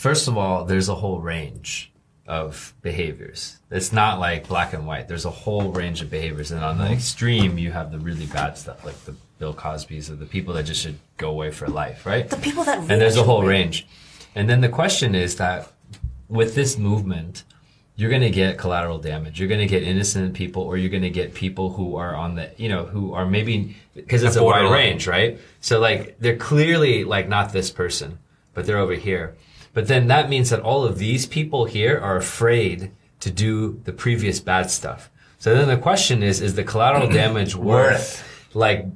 Speaker 4: first of all, there's a whole range of behaviors. It's not like black and white. There's a whole range of behaviors. And on the extreme, you have the really bad stuff, like the Bill Cosby's or the people that just should go away for life, right?
Speaker 3: The people that
Speaker 4: and there's a whole
Speaker 3: win.
Speaker 4: range. And then the question is that with this movement, you're going to get collateral damage. You're going to get innocent people, or you're going to get people who are on the, you know, who are maybe because it's a wide range, right? So like they're clearly like not this person, but they're over here. But then that means that all of these people here are afraid to do the previous bad stuff. So then the question is: Is the collateral damage worth like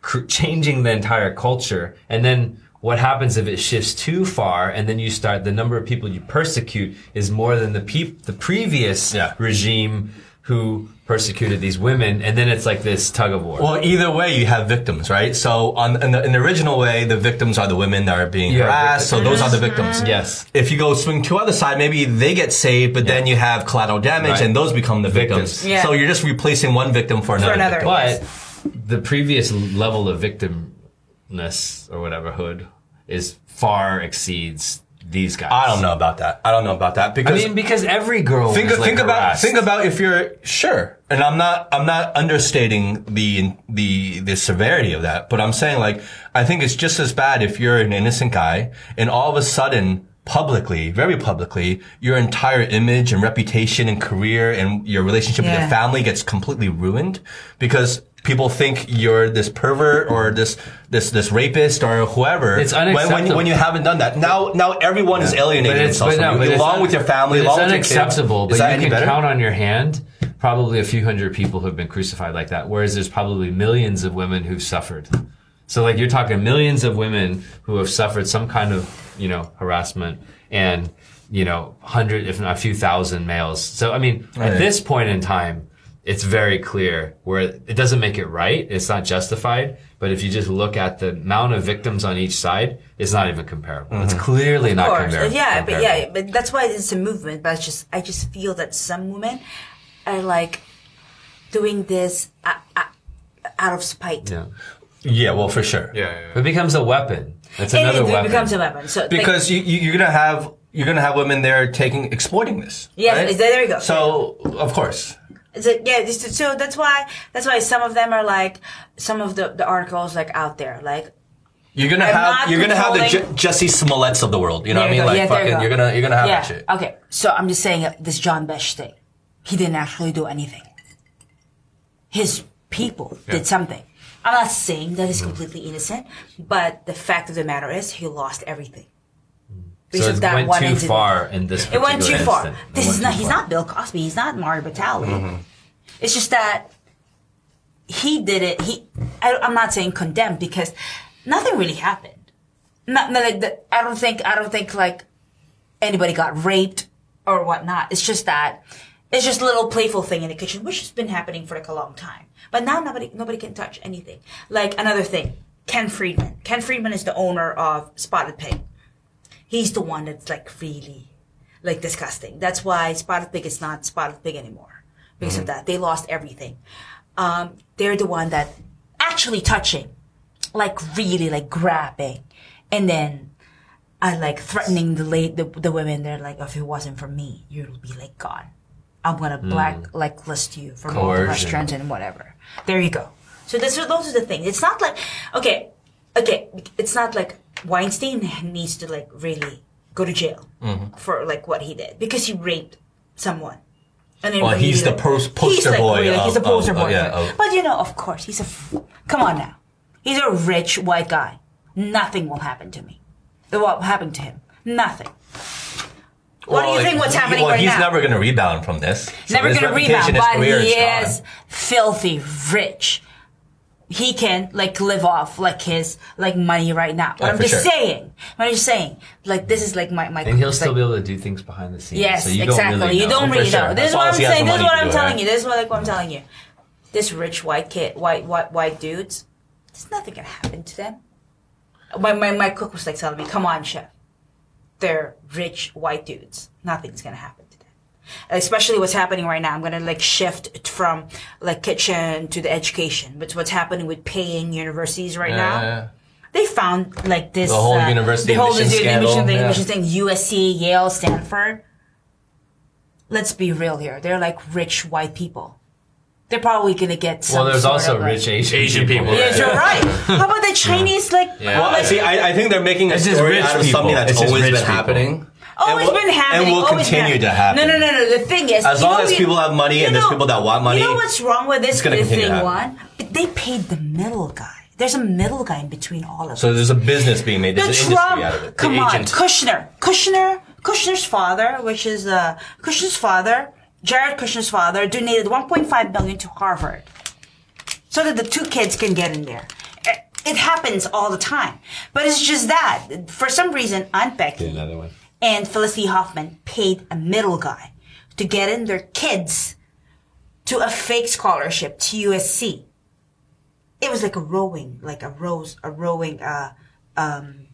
Speaker 4: cr- changing the entire culture and then what happens if it shifts too far and then you start the number of people you persecute is more than the peop- the previous
Speaker 1: Yeah.
Speaker 4: regime who persecuted these women and then it's like this tug of war
Speaker 1: Well, either way, you have victims, right? So, on in the, in the original way, the victims are the women that are being
Speaker 4: You have
Speaker 1: harassed. So those are the victims. Mm-hmm.
Speaker 4: yes
Speaker 1: If you go swing to other side, maybe they get saved, but then you have collateral damage,
Speaker 4: Right.
Speaker 1: and those become the victims.
Speaker 4: Victims.
Speaker 3: Yeah.
Speaker 1: So you're just replacing one victim for another.
Speaker 3: For another.
Speaker 1: victim.
Speaker 4: but the previous level of victimness or whatever hood is far exceeds these guys.
Speaker 1: I don't know about that. I don't know about that because I
Speaker 4: mean, because every girl
Speaker 1: think
Speaker 4: was, like,
Speaker 1: think about
Speaker 4: harassed.
Speaker 1: think about if you're sure, and I'm not I'm not understating the the the severity of that, but I'm saying like I think it's just as bad if you're an innocent guy and all of a sudden publicly, very publicly, your entire image and reputation and career and your relationship with your family gets completely ruined because people think you're this pervert or this this this rapist or whoever.
Speaker 4: It's
Speaker 1: when, when,
Speaker 4: unacceptable.
Speaker 1: when you haven't done that. Now now everyone is alienated
Speaker 4: But it's,
Speaker 1: themselves
Speaker 4: but no, but
Speaker 1: along with your family, along
Speaker 4: it's
Speaker 1: with your
Speaker 4: unacceptable. But you can
Speaker 1: better?
Speaker 4: count on your hand probably a few hundred people who have been crucified like that. Whereas there's probably millions of women who've suffered. So like you're talking millions of women who have suffered some kind of you know harassment and you know hundred if not a few thousand males. So I mean
Speaker 1: Right.
Speaker 4: at this point in time. It's very clear where it doesn't make it right. It's not justified. But if you just look at the amount of victims on each side, it's not even comparable. It's clearly not
Speaker 3: Of course,
Speaker 4: comparable.
Speaker 3: yeah, but yeah, but that's why it's a movement. But it's just, I just feel that some women are like doing this uh, uh, out of spite.
Speaker 4: Yeah.
Speaker 1: Yeah, well, for sure.
Speaker 2: Yeah, yeah, yeah.
Speaker 4: It becomes a weapon. It's
Speaker 3: And
Speaker 4: another
Speaker 3: it
Speaker 4: weapon.
Speaker 3: becomes a weapon. So
Speaker 1: Because you, you, you're gonna have you're gonna have women there taking exploiting this.
Speaker 3: Yeah,
Speaker 1: right?
Speaker 3: there you go.
Speaker 1: So of course,
Speaker 3: So, yeah, so that's why that's why some of them are like some of the, the articles like out there like
Speaker 1: you're gonna
Speaker 3: I'm
Speaker 1: have you're gonna have the Je- Jussie Smollett's of the world. You know
Speaker 3: There
Speaker 1: what I mean?
Speaker 3: go.
Speaker 1: Like
Speaker 3: Yeah, there you
Speaker 1: fucking,
Speaker 3: go.
Speaker 1: you're gonna you're gonna have
Speaker 3: yeah
Speaker 1: that shit.
Speaker 3: okay so I'm just saying uh, this John Besh thing he didn't actually do anything his people did something I'm not saying that he's
Speaker 1: Mm.
Speaker 3: completely innocent but the fact of the matter is he lost everything
Speaker 4: so it
Speaker 3: that
Speaker 4: went too
Speaker 3: incident.
Speaker 4: far in this.
Speaker 3: It went too far. This is not. He's
Speaker 4: far.
Speaker 3: not Bill Cosby. He's not Mario Batali.
Speaker 1: Mm-hmm.
Speaker 3: It's just that he did it. He. I, I'm not saying condemned because nothing really happened. Not, not like the, I don't think. I don't think like anybody got raped or whatnot. It's just that it's just a little playful thing in the kitchen, which has been happening for like a long time. But now nobody nobody can touch anything. Like another thing, Ken Friedman. Ken Friedman is the owner of Spotted Pig he's the one that's like really like disgusting. That's why Spotted Pig is not Spotted Pig anymore because of that. They lost everything. Um, they're the one that actually touching, like really like grabbing, and then uh, like threatening the late the, the women. They're like, if it wasn't for me, you'll be like gone. I'm gonna black like list you from all the
Speaker 4: Coercion.
Speaker 3: restaurants and whatever. There you go. So this are those are the things. It's not like okay, okay. It's not like Weinstein needs to like really go to jail
Speaker 1: Mm-hmm.
Speaker 3: for like what he did because he raped someone. And
Speaker 1: Well, he's the pos- poster
Speaker 3: like,
Speaker 1: boy
Speaker 3: really, he's the
Speaker 1: of-
Speaker 3: poster
Speaker 1: of-
Speaker 3: boy.
Speaker 1: yeah, of-
Speaker 3: but you know, of course, he's a. F- come on now, he's a rich white guy. Nothing will happen to me. What happened to him? Nothing. What do
Speaker 1: Well,
Speaker 3: you think?
Speaker 1: like,
Speaker 3: What's
Speaker 1: he-
Speaker 3: happening
Speaker 1: well,
Speaker 3: right
Speaker 1: he's
Speaker 3: now?
Speaker 1: never gonna rebound from this. So
Speaker 3: Never gonna rebound, but he
Speaker 1: gone.
Speaker 3: is filthy rich. He can like live off like his like money right now. But
Speaker 1: Oh,
Speaker 3: I'm just
Speaker 1: sure.
Speaker 3: saying. I'm just saying. Like this is like my my.
Speaker 4: And he'll still
Speaker 3: like,
Speaker 4: be able to do things behind the scenes.
Speaker 3: Yes,
Speaker 4: so you
Speaker 3: exactly.
Speaker 4: Don't really
Speaker 3: you don't oh,
Speaker 1: For
Speaker 3: really
Speaker 1: sure.
Speaker 3: know. This is what I'm saying. This is what I'm telling you. This is what like what I'm telling you. This rich white kid, white white white dudes. There's nothing gonna happen to them. My my my cook was like telling me, "Come on, chef. They're rich white dudes. Nothing's gonna happen to them." Especially what's happening right now. I'm gonna like shift from like kitchen to the education. But what's happening with paying universities right
Speaker 1: Yeah,
Speaker 3: now?
Speaker 1: yeah.
Speaker 3: They found like this
Speaker 1: The whole
Speaker 3: uh,
Speaker 1: university
Speaker 3: the whole
Speaker 1: admission
Speaker 3: admission
Speaker 1: scandal,
Speaker 3: thing,
Speaker 1: yeah.
Speaker 3: admission thing, USC, Yale, Stanford. Let's be real here. They're like rich white people. They're probably gonna get some.
Speaker 4: Well, there's
Speaker 3: sort
Speaker 4: also
Speaker 3: of, like-
Speaker 4: rich Asian,
Speaker 2: Asian people,
Speaker 3: Yeah,
Speaker 2: right.
Speaker 3: you're right. How about the Chinese? Like,
Speaker 4: Yeah.
Speaker 1: Well, I see. I, I think they're making a
Speaker 4: It's
Speaker 1: story
Speaker 4: rich
Speaker 1: out of
Speaker 4: people.
Speaker 1: something that's always been
Speaker 4: people.
Speaker 1: happening.
Speaker 3: always
Speaker 1: And will-
Speaker 3: been happening.
Speaker 1: and will continue to happen.
Speaker 3: No, no, no, no. The thing is,
Speaker 1: As long as
Speaker 3: we-
Speaker 1: people have money
Speaker 3: you
Speaker 1: and there's people that want money,
Speaker 3: You know what's wrong with this
Speaker 1: it's gonna
Speaker 3: this thing
Speaker 1: to
Speaker 3: one? But they paid the middle guy. There's a middle guy in between all of them.
Speaker 1: So
Speaker 3: us.
Speaker 1: there's a business being made. There's
Speaker 3: the
Speaker 1: an
Speaker 3: Trump,
Speaker 1: industry out of it.
Speaker 3: come
Speaker 1: the
Speaker 3: on. Kushner, Kushner, Kushner's father, which is uh, Kushner's father, Jared Kushner's father, donated 1.5 million to Harvard, so that the two kids can get in there. It, it happens all the time, but it's just that for some reason, Aunt Becky
Speaker 4: Another one.
Speaker 3: and Felicity Huffman paid a middle guy to get in their kids to a fake scholarship to USC. It was like a rowing, like a rose, a rowing, uh, um,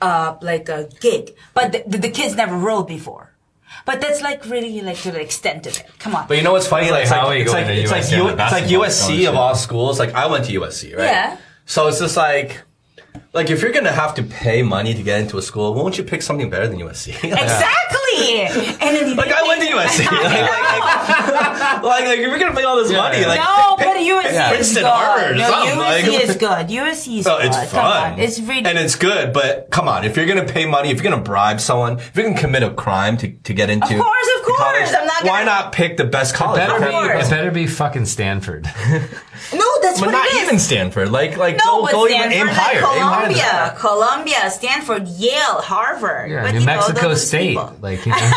Speaker 3: uh, like a gig. But the, the, the kids never rowed before. But that's like really like to the extent of it. Come on.
Speaker 1: But you know what's funny? Like, it's
Speaker 4: how
Speaker 1: like,
Speaker 4: you
Speaker 1: it's
Speaker 4: go
Speaker 1: like,
Speaker 4: into
Speaker 1: it's like,
Speaker 4: USC
Speaker 1: U- it's like USC of all schools. Like I went to USC, right?
Speaker 3: Yeah.
Speaker 1: So it's just like, Like, if you're gonna have to pay money to get into a school, won't you pick something better than USC?
Speaker 3: Exactly. And then
Speaker 1: Like I went to USC. Like, like, like, like, if you're gonna pay all this money,
Speaker 4: yeah.
Speaker 1: like
Speaker 3: no,
Speaker 1: pick-
Speaker 3: but USC
Speaker 1: pick
Speaker 3: is
Speaker 1: Princeton,
Speaker 3: good.
Speaker 1: Harvard, or
Speaker 3: no,
Speaker 1: something.
Speaker 3: USC
Speaker 1: like,
Speaker 3: is good. USC is
Speaker 1: No,
Speaker 3: good.
Speaker 1: it's
Speaker 3: Come
Speaker 1: fun.
Speaker 3: on. It's really
Speaker 1: and it's good, but come on, if you're gonna pay money, if you're gonna bribe someone, if you're gonna commit a crime to, to get into,
Speaker 3: Of course, of
Speaker 1: the college,
Speaker 3: course. I'm not
Speaker 1: why
Speaker 3: gonna-
Speaker 1: not pick the best college?
Speaker 4: Better be,
Speaker 3: course.
Speaker 4: it better be fucking Stanford.
Speaker 3: no, that's
Speaker 1: but
Speaker 3: what
Speaker 1: not
Speaker 3: it is.
Speaker 1: even Stanford. Like, like
Speaker 3: No,
Speaker 1: go,
Speaker 3: but
Speaker 1: go even
Speaker 3: Stanford,
Speaker 1: aim
Speaker 3: like
Speaker 1: higher. Aim higher
Speaker 3: Columbia. Columbia, Stanford, Yale, Harvard.
Speaker 4: Yeah,
Speaker 3: But,
Speaker 4: New
Speaker 3: you
Speaker 4: Mexico
Speaker 3: those
Speaker 4: State,
Speaker 3: people-
Speaker 4: like you know,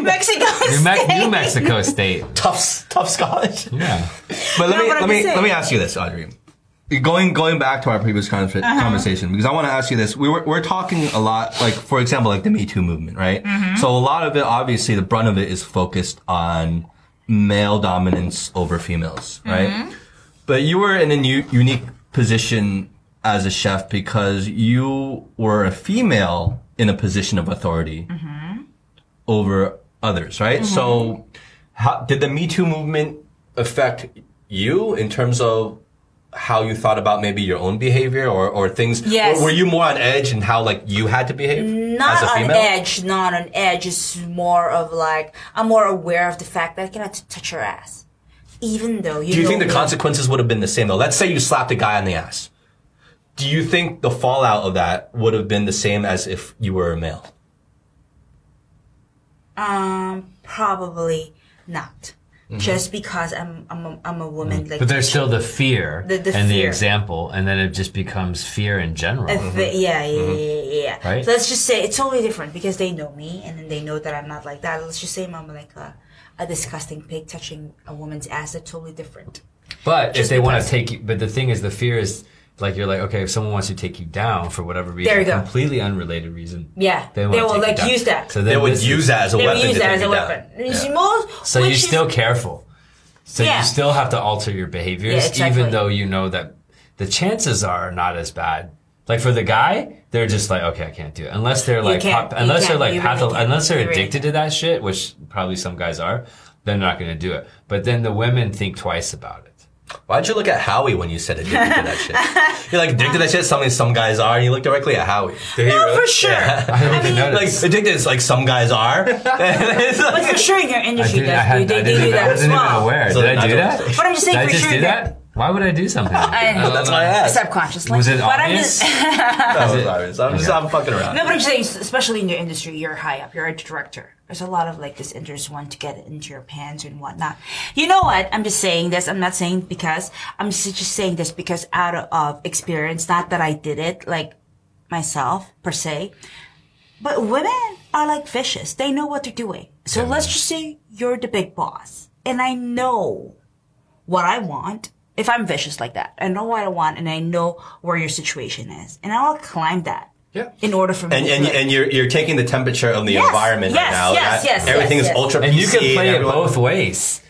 Speaker 3: Mexico
Speaker 4: New,
Speaker 3: State.
Speaker 4: New Mexico State.
Speaker 1: Tough, tough college.
Speaker 4: Yeah.
Speaker 1: But let
Speaker 3: No,
Speaker 1: me
Speaker 3: but I'm
Speaker 1: let me
Speaker 3: saying-
Speaker 1: let me ask you this, Audrey. Going going back to our previous con-
Speaker 3: Uh-huh.
Speaker 1: conversation because I want to ask you this. We were we're talking a lot, like for example, like the Me Too movement, right?
Speaker 3: Mm-hmm.
Speaker 1: So a lot of it, obviously, the brunt of it is focused on male dominance over females, right?
Speaker 3: Mm-hmm.
Speaker 1: But you were in a new, unique position as a chef because you were a female in a position of authority
Speaker 3: Mm-hmm.
Speaker 1: over others, right? So, how did the Me Too movement affect you in terms of how you thought about maybe your own behavior or, or things?
Speaker 3: Yes.
Speaker 1: Were, were you more on edge and how like you had to behave
Speaker 3: Not
Speaker 1: as a
Speaker 3: on
Speaker 1: female?
Speaker 3: edge, not on edge. It's more of like I'm more aware of the fact that I cannot touch your ass, even though you.
Speaker 1: Do you think the
Speaker 3: me.
Speaker 1: consequences would have been the same though? Let's say you slapped a guy on the ass. Do you think the fallout of that would have been the same as if you were a male?
Speaker 3: Um, probably not.
Speaker 1: Mm-hmm.
Speaker 3: Just because I'm I'm a, I'm a woman. Mm. Like
Speaker 4: But there's still the fear
Speaker 3: The- the
Speaker 4: and the example, and then it just becomes fear in general.
Speaker 3: If mm-hmm. the- mm-hmm. yeah, yeah, yeah, yeah.
Speaker 4: Right.
Speaker 3: So let's just say it's totally different because they know me and then they know that I'm not like that. Let's just say I'm like a, a disgusting pig touching a woman's ass. That's totally different.
Speaker 4: But if they want to take you, but the thing is, the fear is like you're like, okay, if someone wants to take you down for whatever reason,
Speaker 3: There you go.
Speaker 4: completely unrelated reason,
Speaker 3: Yeah,
Speaker 4: they,
Speaker 3: they will like use that.
Speaker 4: So
Speaker 1: They would
Speaker 4: this
Speaker 1: use that as a
Speaker 3: They
Speaker 1: weapon.
Speaker 3: use that as a weapon.
Speaker 1: Yeah.
Speaker 3: most-
Speaker 4: So you're
Speaker 3: is-
Speaker 4: still careful. So
Speaker 3: Yeah.
Speaker 4: you still have to alter your behaviors,
Speaker 3: Yeah, exactly.
Speaker 4: even though you know that the chances are not as bad. Like for the guy, they're just like, okay, I can't do it unless they're like, pop- unless they're like,
Speaker 3: You really
Speaker 4: patho- unless they're addicted to that shit, which probably some guys are. They're not going to do it. But then the women think twice about it.
Speaker 1: Why'd you look at Howie when you said addicted to that shit? You're like addicted to that shit. Something some guys are, and you look directly at Howie. Did he
Speaker 3: No,
Speaker 1: really?
Speaker 3: for sure.
Speaker 1: Yeah.
Speaker 4: I don't even
Speaker 3: mean-
Speaker 1: like
Speaker 4: notice.
Speaker 1: addicted is like some guys are. It's
Speaker 3: But
Speaker 1: like-
Speaker 3: for sure, in your
Speaker 4: I
Speaker 3: industry,
Speaker 4: didn't, I,
Speaker 3: does,
Speaker 4: had,
Speaker 3: they,
Speaker 4: I
Speaker 3: they
Speaker 4: didn't
Speaker 3: do
Speaker 4: even,
Speaker 3: that
Speaker 4: I wasn't even
Speaker 3: well.
Speaker 4: aware.
Speaker 1: So
Speaker 4: Did I do that?
Speaker 3: But I'm just saying
Speaker 4: Did I
Speaker 3: for
Speaker 4: just
Speaker 3: sure
Speaker 4: do
Speaker 3: that-
Speaker 4: that? Why would I do something?
Speaker 3: I know.
Speaker 1: That's why I asked.
Speaker 3: Subconsciously.
Speaker 4: Was it
Speaker 3: but I'm
Speaker 4: obvious?
Speaker 3: just,
Speaker 1: that was obvious. I'm just I'm fucking around.
Speaker 3: No, but I'm just saying, especially in your industry, you're high up, you're a director. There's a lot of like this interest want to get it into your pants and whatnot. You know what? I'm just saying this. I'm not saying because I'm just just saying this because out of, of experience, not that I did it like myself per se, but women are like fishes. They know what they're doing. So let's just say you're the big boss and I know what I want. If I'm vicious like that, I know what I want and I know where your situation is and I'll climb that.
Speaker 2: Yeah.
Speaker 3: In order for me
Speaker 1: And
Speaker 3: to
Speaker 1: and,
Speaker 3: live.
Speaker 1: and you're you're taking the temperature of the
Speaker 3: Yes,
Speaker 1: environment
Speaker 3: yes,
Speaker 1: right now.
Speaker 3: yes,
Speaker 1: That-
Speaker 3: yes,
Speaker 1: Everything
Speaker 3: yes,
Speaker 1: is
Speaker 3: yes.
Speaker 1: ultra
Speaker 4: And you can play it both ways.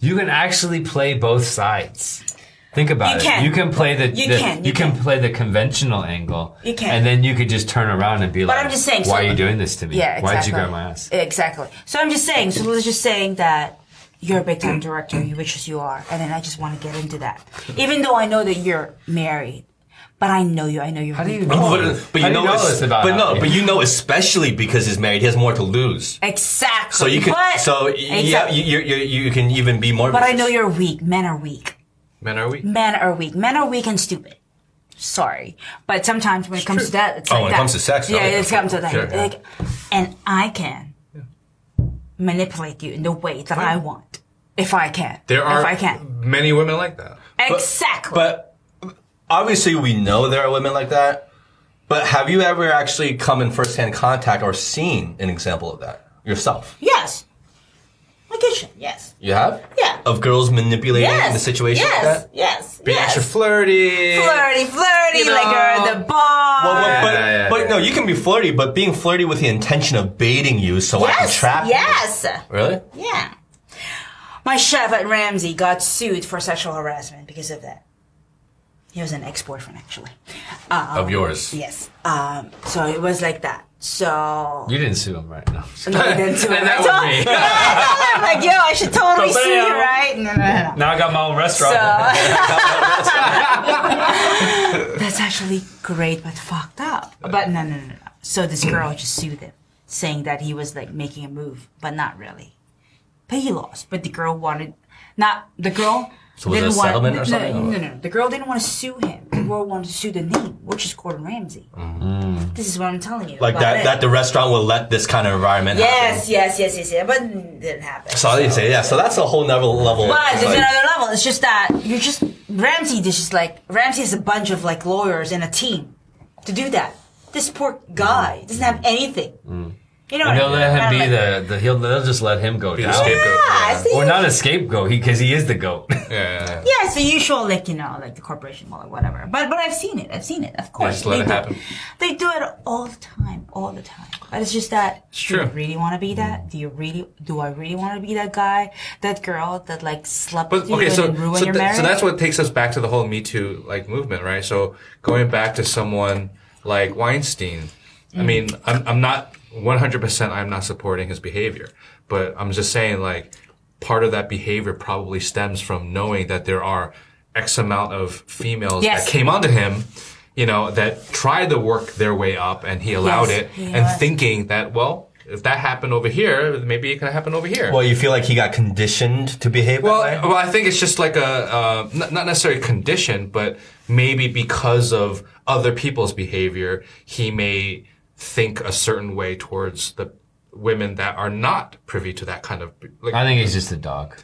Speaker 4: You can actually play both sides. Think about
Speaker 3: You
Speaker 4: it.
Speaker 3: can.
Speaker 4: You can play the,
Speaker 3: You
Speaker 4: the-
Speaker 3: can,
Speaker 4: you,
Speaker 3: you
Speaker 4: can,
Speaker 3: can.
Speaker 4: play the conventional angle.
Speaker 3: You can.
Speaker 4: And then you could just turn around and be
Speaker 3: But
Speaker 4: like,
Speaker 3: I'm just saying,
Speaker 4: why
Speaker 3: so-
Speaker 4: are you doing this to me?
Speaker 3: Yeah, exactly.
Speaker 4: Why did you grab my ass?
Speaker 3: Exactly. So I'm just saying. So let's just saying that you're a big time director, which is you are, and then I just want to get into that, even though I know that you're married, but I know you. I know you're.
Speaker 4: How do you
Speaker 1: But,
Speaker 4: know?
Speaker 1: but, but you know,
Speaker 4: you know this about
Speaker 1: but no,
Speaker 4: Howie?
Speaker 1: but you know, especially because he's married, he has more to lose.
Speaker 3: exactly?
Speaker 1: So you can,
Speaker 3: But,
Speaker 1: so yeah,
Speaker 3: Exactly.
Speaker 1: you, you, you, you can even be more.
Speaker 3: But I know you're weak. Men are weak.
Speaker 2: Men are we?
Speaker 3: Men are weak. Men are weak and stupid. Sorry, but sometimes when it comes to that, it's
Speaker 1: Oh,
Speaker 3: like
Speaker 1: when it comes to sex,
Speaker 3: yeah,
Speaker 1: oh, yeah.
Speaker 3: it comes to that.
Speaker 1: Sure, yeah.
Speaker 3: Like, and I can manipulate you in the way that I want, if I can.
Speaker 2: There are
Speaker 3: if I can.
Speaker 2: many women like that.
Speaker 3: Exactly.
Speaker 1: But obviously, we know there are women like that. But have you ever actually come in firsthand contact or seen an example of that yourself?
Speaker 3: yes. My kitchen. Yes.
Speaker 1: You have?
Speaker 3: Yeah.
Speaker 1: Of girls manipulating
Speaker 3: Yes.
Speaker 1: the situation
Speaker 3: yes.
Speaker 1: like that?
Speaker 3: Yes.
Speaker 1: Being
Speaker 3: yes.
Speaker 1: extra flirty.
Speaker 3: flirty, flirty,
Speaker 1: You
Speaker 3: like you're at the bar.
Speaker 1: Well, well, but,
Speaker 2: Yeah, yeah,
Speaker 1: but no, you can be flirty, but being flirty with the intention of baiting you so I can
Speaker 3: yes.
Speaker 1: trap you.
Speaker 3: Yes.
Speaker 1: Really?
Speaker 3: Yeah. My chef at Ramsay got sued for sexual harassment because of that. He was an ex-boyfriend, actually. Um,
Speaker 2: Of yours.
Speaker 3: Yes. Um, so it was like that. So
Speaker 4: You didn't sue him, right? No.
Speaker 3: no, I didn't sue.
Speaker 4: And that was me.
Speaker 3: No, I him, like, yo, I should totally
Speaker 4: Bam.
Speaker 3: you, right? No, no, no, no.
Speaker 4: Now I got my own restaurant.
Speaker 3: That's actually great, but fucked up. But no, no, no, no. So this girl just sued him, saying that he was like making a move, but not really. But he lost. But the girl wanted, not the girl.
Speaker 1: So was
Speaker 3: didn't want-
Speaker 1: settlement or
Speaker 3: no,
Speaker 1: something,
Speaker 3: No, no, no. The girl didn't want to sue him. The girl wanted to sue the name, which is Gordon Ramsay. Mm. This is what I'm telling you.
Speaker 1: Like that,
Speaker 3: it.
Speaker 1: that the restaurant will let this kind of environment happen.
Speaker 3: Yes, yes, yes, yes, yes. But it didn't happen.
Speaker 1: So I didn't say, yeah. So that's a whole level level.
Speaker 3: But
Speaker 1: It's
Speaker 3: there's
Speaker 1: like-
Speaker 3: another level. It's just that you're just Ramsay. This is like Ramsay has a bunch of like lawyers and a team to do that. This poor guy doesn't have anything. Mm. You know,
Speaker 4: And they'll let him be
Speaker 3: like
Speaker 4: the, the he'll they'll just let him go
Speaker 2: Be the
Speaker 4: down.
Speaker 2: scapegoat.
Speaker 3: Yeah,
Speaker 2: Yeah.
Speaker 3: see?
Speaker 4: Or not a scapegoat, because he is the goat.
Speaker 2: Yeah, yeah.
Speaker 3: Yeah, it's the usual, like you know, like the corporation or whatever. But but I've seen it. I've seen it. Of course,
Speaker 2: just let
Speaker 3: they
Speaker 2: it
Speaker 3: do.
Speaker 2: happen.
Speaker 3: They do it all the time, all the time. But it's just that. do
Speaker 2: true.
Speaker 3: you really want to be that? Do you really? Do I really want to be that guy, that girl that like slept
Speaker 2: But
Speaker 3: with you
Speaker 2: okay,
Speaker 3: and
Speaker 2: so
Speaker 3: then ruined
Speaker 2: so,
Speaker 3: your
Speaker 2: th-
Speaker 3: marriage?
Speaker 2: so that's what takes us back to the whole Me Too like movement, right? So going back to someone like Weinstein, I mm. mean, I'm I'm not 100. percent I'm not supporting his behavior, but I'm just saying like part of that behavior probably stems from knowing that there are X amount of females
Speaker 3: Yes.
Speaker 2: that came onto him. You know, that tried to work their way up and he allowed
Speaker 3: Yes,
Speaker 2: it
Speaker 3: he
Speaker 2: and
Speaker 3: was.
Speaker 2: thinking that, well, if that happened over here, maybe it can happen over here.
Speaker 1: Well, you feel like he got conditioned to behave
Speaker 2: Well,
Speaker 1: that way.
Speaker 2: well, I think it's just like a uh, not not necessarily condition, but maybe because of other people's behavior, he may think a certain way towards the women that are not privy to that kind of. Like,
Speaker 4: I think he's just a dog.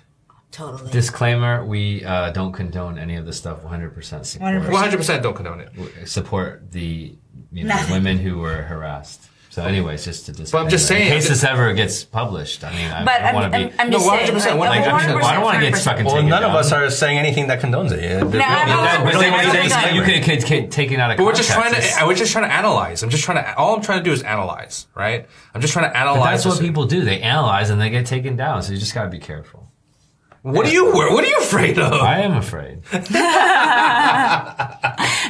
Speaker 3: totally.
Speaker 4: Disclaimer: We uh, don't condone any of this stuff. 100% support.
Speaker 3: 100%.
Speaker 2: one hundred percent don't condone it.
Speaker 4: support the you know, women who were harassed. So, anyways, just to disclaimer.
Speaker 2: I'm just saying-
Speaker 4: in case this ever gets published. I mean, I,
Speaker 3: But
Speaker 4: I
Speaker 3: I'm,
Speaker 4: want to
Speaker 3: I'm,
Speaker 4: be.
Speaker 3: I'm
Speaker 2: No,
Speaker 3: just saying.
Speaker 2: 100%,
Speaker 3: like,
Speaker 2: Like,
Speaker 4: I, just-
Speaker 3: 100%,
Speaker 4: I don't want to get
Speaker 3: 100%.
Speaker 4: fucking
Speaker 1: Well,
Speaker 4: taken
Speaker 1: none
Speaker 4: down.
Speaker 1: of us are saying anything that condones it. Yeah, there-
Speaker 3: No, I'm
Speaker 1: yeah,
Speaker 3: not-
Speaker 1: we
Speaker 4: But
Speaker 1: don't
Speaker 4: then
Speaker 1: want
Speaker 4: you
Speaker 1: to
Speaker 4: think
Speaker 1: disclaimer.
Speaker 4: could get taken out of
Speaker 2: But we're just trying to. I was just trying to analyze. I'm just trying to. All I'm trying to do is analyze, right? I'm just trying to analyze.
Speaker 4: But that's what people do. They analyze and they get taken down. So you just got to be careful.
Speaker 2: What are you? What are you afraid of?
Speaker 4: I am afraid.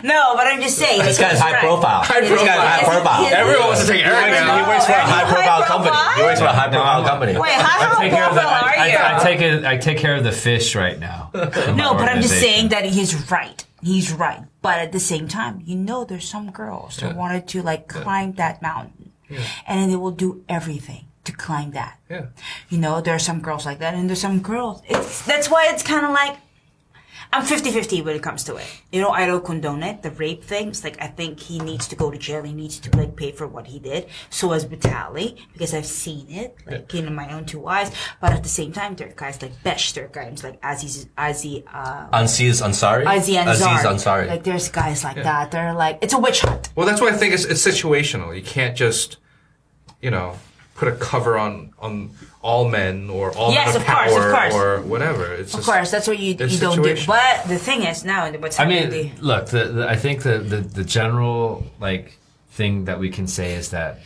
Speaker 3: No, but I'm just saying.
Speaker 1: This guy's high profile.
Speaker 2: High
Speaker 1: This guy's high
Speaker 3: profile.
Speaker 1: profile.
Speaker 3: Yes, yes,
Speaker 2: Everyone wants to take Eric
Speaker 1: He works for a
Speaker 3: Are
Speaker 1: high profile
Speaker 3: high
Speaker 1: company. He works for a high profile company.
Speaker 3: Wait, how
Speaker 4: I take
Speaker 3: high
Speaker 4: care of the,
Speaker 3: profile are you?
Speaker 4: I, I take it. I take care of the fish right now.
Speaker 3: No, but I'm just saying that he's right. He's right. But at the same time, you know, there's some girls that wanted to like climb that mountain, and then they will do everything to climb that.
Speaker 2: Yeah.
Speaker 3: You know, there are some girls like that, and there's some girls. It's that's why it's kind of like I'm 50-50 when it comes to it. You know, I don't condone it. The rape things, like I think he needs to go to jail. He needs to like pay for what he did. So as Batali, because I've seen it, like in my own two eyes. But at the same time, there are guys like Besh, there are guys like Aziz, Aziz, uh,
Speaker 1: Aziz Ansari.
Speaker 3: Aziz Ansari.
Speaker 1: Aziz Ansari.
Speaker 3: Like there's guys like that. They're like it's a witch hunt.
Speaker 2: Well, that's why I think it's, it's situational. You can't just, you know, put a cover on on all men or all
Speaker 3: Yes,
Speaker 2: men of
Speaker 3: of course,
Speaker 2: power
Speaker 3: of course.
Speaker 2: or whatever. It's
Speaker 3: Of
Speaker 2: just,
Speaker 3: course, that's what you,
Speaker 2: it's
Speaker 3: you don't do. But the thing is now, what's
Speaker 4: I
Speaker 3: happening?
Speaker 4: mean, look. The, the, I think the, the the general like thing that we can say is that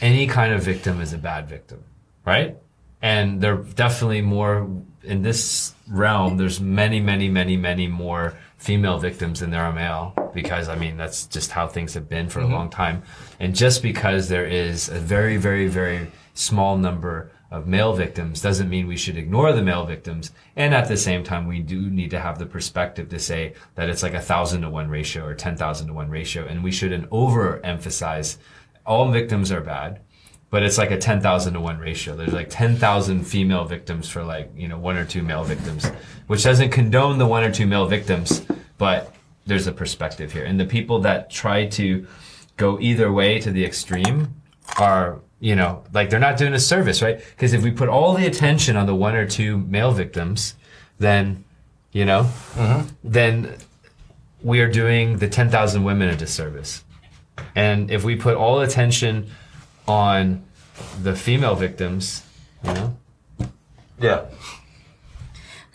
Speaker 4: any kind of victim is a bad victim, right? And there are definitely more in this realm. There's many, many, many, many more female victims than there are male because I mean that's just how things have been for a mm-hmm. long time. And just because there is a very, very, very small number of male victims doesn't mean we should ignore the male victims. And at the same time, we do need to have the perspective to say that it's like a thousand to one ratio or 10,000 to one ratio. And we shouldn't overemphasize all victims are bad, but it's like a 10,000 to one ratio. There's like 10,000 female victims for like, you know, one or two male victims, which doesn't condone the one or two male victims, but there's a perspective here. And the people that try to go either way to the extreme are, you know, like they're not doing a service, right? Because if we put all the attention on the one or two male victims, then, you know, mm-hmm. then we are doing the 10,000 women a disservice. And if we put all attention on the female victims, you know,
Speaker 1: yeah.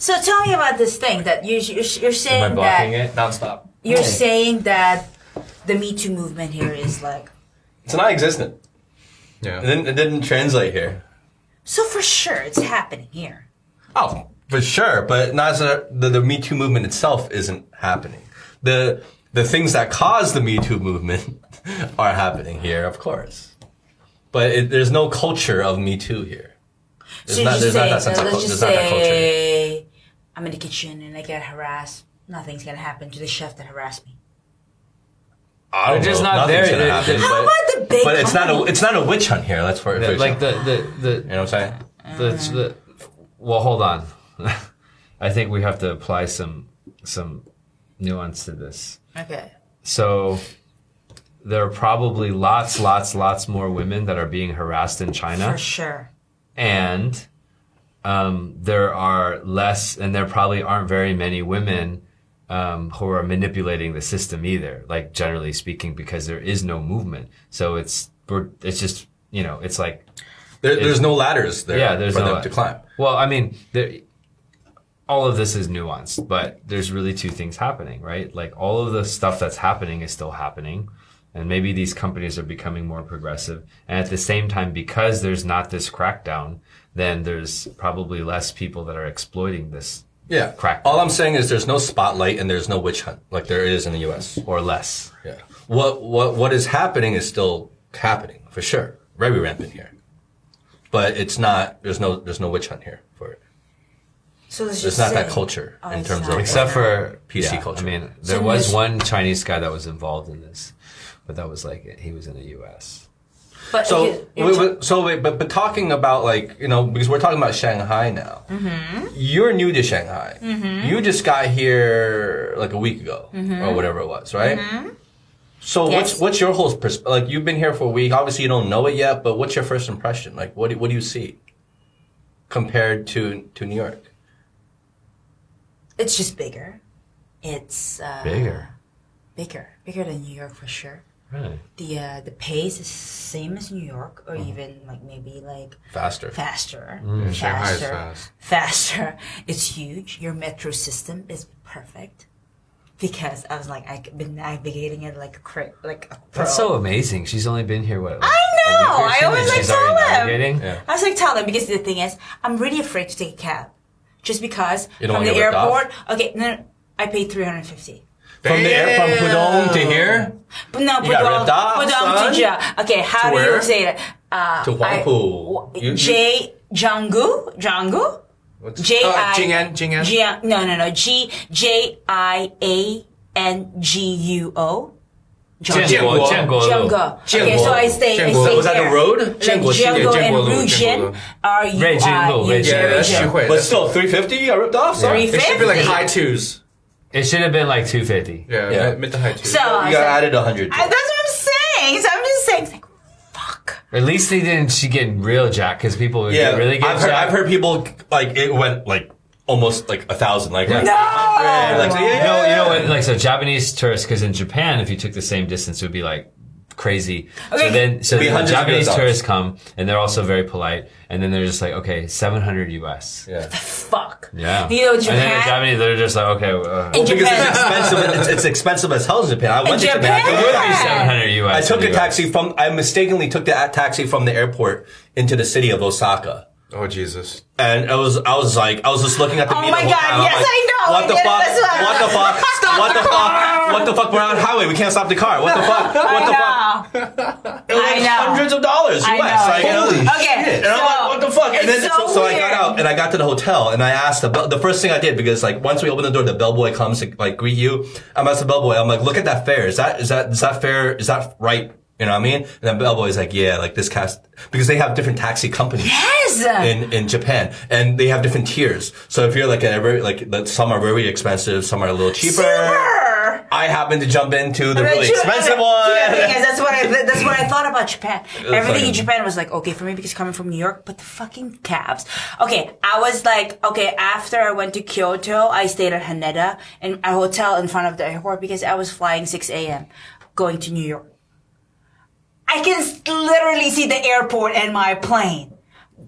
Speaker 3: So tell me about this thing that you, you're, you're
Speaker 4: am I
Speaker 3: saying
Speaker 4: blocking
Speaker 3: that
Speaker 4: it?
Speaker 1: Nonstop.
Speaker 3: you're oh. saying that the Me Too movement here is like
Speaker 1: It's non-existent. It
Speaker 2: yeah.
Speaker 1: didn't, it didn't translate here.
Speaker 3: so for sure it's happening here.
Speaker 1: Oh, for sure, but not as a, the, the Me Too movement itself isn't happening. The the things that cause the Me Too movement are happening here, of course. but it, there's no culture of Me Too here. There's
Speaker 3: So
Speaker 1: not,
Speaker 3: you
Speaker 1: there's
Speaker 3: say,
Speaker 1: not that sense of
Speaker 3: let's
Speaker 1: cul-
Speaker 3: just
Speaker 1: there's not that culture.
Speaker 3: say I'm in the kitchen and I get harassed. Nothing's gonna happen to the chef that harassed me.
Speaker 1: I don't
Speaker 4: They're just
Speaker 1: know.
Speaker 4: not
Speaker 1: Nothing's
Speaker 4: there.
Speaker 1: gonna
Speaker 4: They-
Speaker 1: happen,
Speaker 4: they-
Speaker 3: How
Speaker 1: but,
Speaker 3: about the big
Speaker 1: but it's not a it's not a witch hunt here. That's for, for
Speaker 4: like
Speaker 1: sure.
Speaker 4: the, the, the,
Speaker 1: you know what I'm saying?
Speaker 4: the, the well hold on i think we have to apply some some nuance to this
Speaker 3: Okay.
Speaker 4: so there are probably lots lots lots more women that are being harassed in china
Speaker 3: For sure.
Speaker 4: and um, there are less and there probably aren't very many women um, who are manipulating the system either like generally speaking because there is no movement so it's it's just you know it's like
Speaker 1: There, there's no ladders there
Speaker 4: yeah, there's
Speaker 1: for
Speaker 4: no
Speaker 1: them to climb.
Speaker 4: Well, I mean, there, all of this is nuanced, but there's really two things happening, right? Like all of the stuff that's happening is still happening. And maybe these companies are becoming more progressive. And at the same time, because there's not this crackdown, then there's probably less people that are exploiting this
Speaker 1: Yeah.
Speaker 4: Crack.
Speaker 1: All I'm saying is there's no spotlight and there's no witch hunt like there is in the U.S.
Speaker 4: or less.
Speaker 1: Yeah. What what what is happening is still happening for sure. Very rampant here. But it's not. There's no. There's no witch hunt here for it.
Speaker 3: So let's
Speaker 1: There's
Speaker 3: just
Speaker 1: not
Speaker 3: say,
Speaker 1: that culture
Speaker 3: Oh,
Speaker 1: in terms of
Speaker 4: Except for
Speaker 1: PC
Speaker 4: yeah,
Speaker 1: culture.
Speaker 4: I mean,
Speaker 3: So
Speaker 4: there was one Chinese guy that was involved in this, but that was like he was in the U.S.
Speaker 3: But
Speaker 1: So,
Speaker 3: you-
Speaker 1: wait, wait, so wait, but but talking about like you know because we're talking about Shanghai now.
Speaker 3: Mm-hmm.
Speaker 1: You're new to Shanghai. You just got here like a week ago or whatever it was, right? So what's
Speaker 3: Mm-hmm. Yes.
Speaker 1: what's your whole pers- like? You've been here for a week. Obviously, you don't know it yet, but what's your first impression? Like, what do, what do you see compared to to New York?
Speaker 3: it's just bigger. It's uh,
Speaker 4: Bigger.
Speaker 3: bigger, bigger than New York for sure.
Speaker 4: Really?
Speaker 3: The uh, the pace is same as New York, or even like maybe like
Speaker 1: Faster.
Speaker 3: faster,
Speaker 2: Shanghai is
Speaker 3: faster,
Speaker 2: fast.
Speaker 3: faster. It's huge. Your metro system is perfect because I was like I've been navigating it like a cra- like a pro.
Speaker 4: That's so amazing. She's only been here what?
Speaker 3: I know. I always like tell them.
Speaker 1: Yeah.
Speaker 3: I was like, tell them because the thing is, I'm really afraid to take a cab, just because
Speaker 1: You don't
Speaker 3: from
Speaker 1: wanna
Speaker 3: the
Speaker 1: get off?
Speaker 3: airport. Okay, no, no, I paid three hundred fifty.
Speaker 1: From the air from Pudong to here
Speaker 3: But no,
Speaker 1: You got
Speaker 3: Pudong,
Speaker 1: off,
Speaker 3: Pudong
Speaker 1: son?
Speaker 3: to Ja. Okay, how do
Speaker 2: where?
Speaker 3: you say it? Uh,
Speaker 1: to Huangpu.
Speaker 3: I-
Speaker 1: You- you-
Speaker 3: J Jianggu Jianggu
Speaker 2: What's-
Speaker 3: J
Speaker 2: uh, Jing'an, Jing'an.
Speaker 3: Jiang- no no no G J I A N G U O.
Speaker 2: Jianguo.
Speaker 3: Jianguo. Okay,
Speaker 2: Jianguo.
Speaker 3: so I stay. I
Speaker 2: Jianguo.
Speaker 3: stay
Speaker 1: Was that the road?
Speaker 3: Like
Speaker 1: Jianguo
Speaker 3: Jianguo
Speaker 2: Jianguo
Speaker 3: and
Speaker 2: Lu,
Speaker 3: Ruijin
Speaker 2: Jianguo
Speaker 3: are you
Speaker 4: Right, Jianguo,
Speaker 3: are
Speaker 2: Yeah, that's
Speaker 3: Jianguo.
Speaker 2: Xuhui.
Speaker 1: But still, 350 got ripped off? Sorry.
Speaker 2: It should be like high twos.
Speaker 4: It should have been like 250.
Speaker 2: Yeah,
Speaker 1: Yeah.
Speaker 2: Mid, mid to high twos.
Speaker 3: So I
Speaker 1: You got
Speaker 3: said-
Speaker 1: added 100.
Speaker 3: I- that's what I'm saying. So I'm just saying, it's like, fuck.
Speaker 4: At least they didn't she get real jack because people would
Speaker 1: Yeah,
Speaker 4: get really get
Speaker 1: I've heard,
Speaker 4: jack.
Speaker 1: I've heard people, like, it went, like, almost, like, a thousand. Like, like,
Speaker 3: No!
Speaker 1: like, so, yeah,
Speaker 4: You know, you know what? Like so, Japanese tourists, because in Japan, if you took the same distance, it would be like crazy.
Speaker 3: Okay.
Speaker 4: So then, so then the Japanese tourists come, and they're also very polite, and then they're just like, okay, seven hundred US.
Speaker 1: Yeah.
Speaker 3: Fuck.
Speaker 4: Yeah.
Speaker 3: You know, Japan.
Speaker 4: And then the Japanese, they're just like, okay, uh,
Speaker 3: In
Speaker 1: Because it's expensive. It's, it's expensive as hell in Japan. I went to
Speaker 3: Japan?
Speaker 1: Japan.
Speaker 4: It would be seven hundred US.
Speaker 1: I took a
Speaker 4: US.
Speaker 1: taxi from, I mistakenly took the taxi from the airport into the city of Osaka.
Speaker 2: Oh, Jesus.
Speaker 1: And I was, I was like, I was just looking at the
Speaker 3: Oh
Speaker 1: meter
Speaker 3: my
Speaker 1: the whole
Speaker 3: God,
Speaker 1: time.
Speaker 3: Yes,
Speaker 1: like,
Speaker 3: I know.
Speaker 1: What the fuck?
Speaker 3: that's what-
Speaker 1: What the fuck? what the fuck? What the fuck? We're on highway. We can't stop the car. What the fuck? What the fuck? It was like
Speaker 3: know.
Speaker 1: hundreds of dollars US.
Speaker 3: I know.
Speaker 1: Like, you
Speaker 3: Holy Okay,
Speaker 1: shit. And I'm like, what the fuck? And then so,
Speaker 3: so
Speaker 1: so I got out and I got to the hotel and I asked the bell, the first thing I did because like once we open the door, the bellboy comes to like greet you. I'm asked the bellboy. I'm like, look at that fare. Is that is that is that fair? Is that right? You know what I mean? And then bellboy's like, yeah, like this cast because they have different taxi companies
Speaker 3: Yes.
Speaker 1: in, in Japan, and they have different tiers. So if you're like a very like some are very expensive, some are a little cheaper.
Speaker 3: Super.
Speaker 1: I happen to jump into the
Speaker 3: I mean,
Speaker 1: really
Speaker 3: true,
Speaker 1: expensive
Speaker 3: okay,
Speaker 1: one.
Speaker 3: Yeah, because that's what I that's what I thought about Japan. Everything in Japan was like okay for me because coming from New York, but the fucking cabs. Okay, I was like okay after I went to Kyoto, I stayed at Haneda in a hotel in front of the airport because I was flying 6 a.m. going to New York. I can literally see the airport and my plane.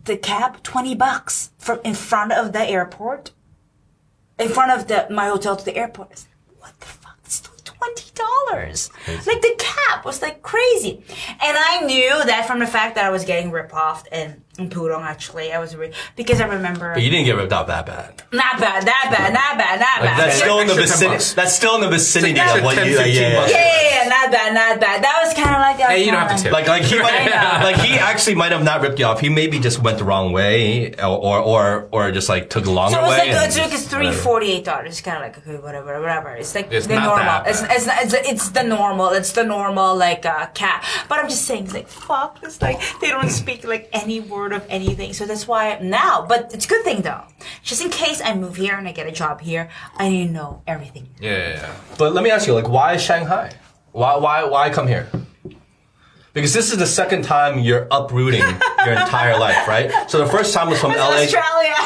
Speaker 3: The cab, 20 bucks from in front of the airport. In front of the my hotel to the airport. I said, what the fuck? It's 20 twenty dollars. Like the cab was like crazy, and I knew that from the fact that I was getting ripped off in, in Pudong. Actually, I was re- because I remember
Speaker 1: But you didn't get ripped off that bad.
Speaker 3: not bad, that bad, not bad, not bad.
Speaker 1: That's
Speaker 3: Yeah.
Speaker 1: still in the vicinity. That's still in the vicinity of what
Speaker 2: 10,
Speaker 1: you. Like, yeah, yeah.
Speaker 3: yeah, yeah, yeah, not bad, not bad. That was kind of like that.
Speaker 2: Hey, you don't have to
Speaker 3: kinda-
Speaker 2: tip.
Speaker 1: Like, like he might,
Speaker 3: know.
Speaker 1: like he actually might have not ripped you off. He maybe just went the wrong way, or or or, or just like took a longer
Speaker 3: So it was
Speaker 1: way.
Speaker 3: like
Speaker 1: and
Speaker 3: it's like it's
Speaker 1: just-
Speaker 3: three
Speaker 1: whatever.
Speaker 3: forty eight dollars. It's kind of like okay, whatever, whatever. It's like
Speaker 2: It's
Speaker 3: the
Speaker 2: not
Speaker 3: normal.
Speaker 2: that
Speaker 3: It's,
Speaker 2: bad.
Speaker 3: it's it's it's the normal. It's the normal like uh, cap. But I'm just saying, it's like fuck. It's like they don't speak like any word of anything. So that's why now. But it's a good thing though. Just in case I move here and I get a job here, I need to know everything.
Speaker 2: Yeah, yeah, yeah.
Speaker 1: But let me ask you, like, why Shanghai? Why why why come here? Because this is the second time you're uprooting your entire life, right? So the first time was from LA.
Speaker 3: Australia.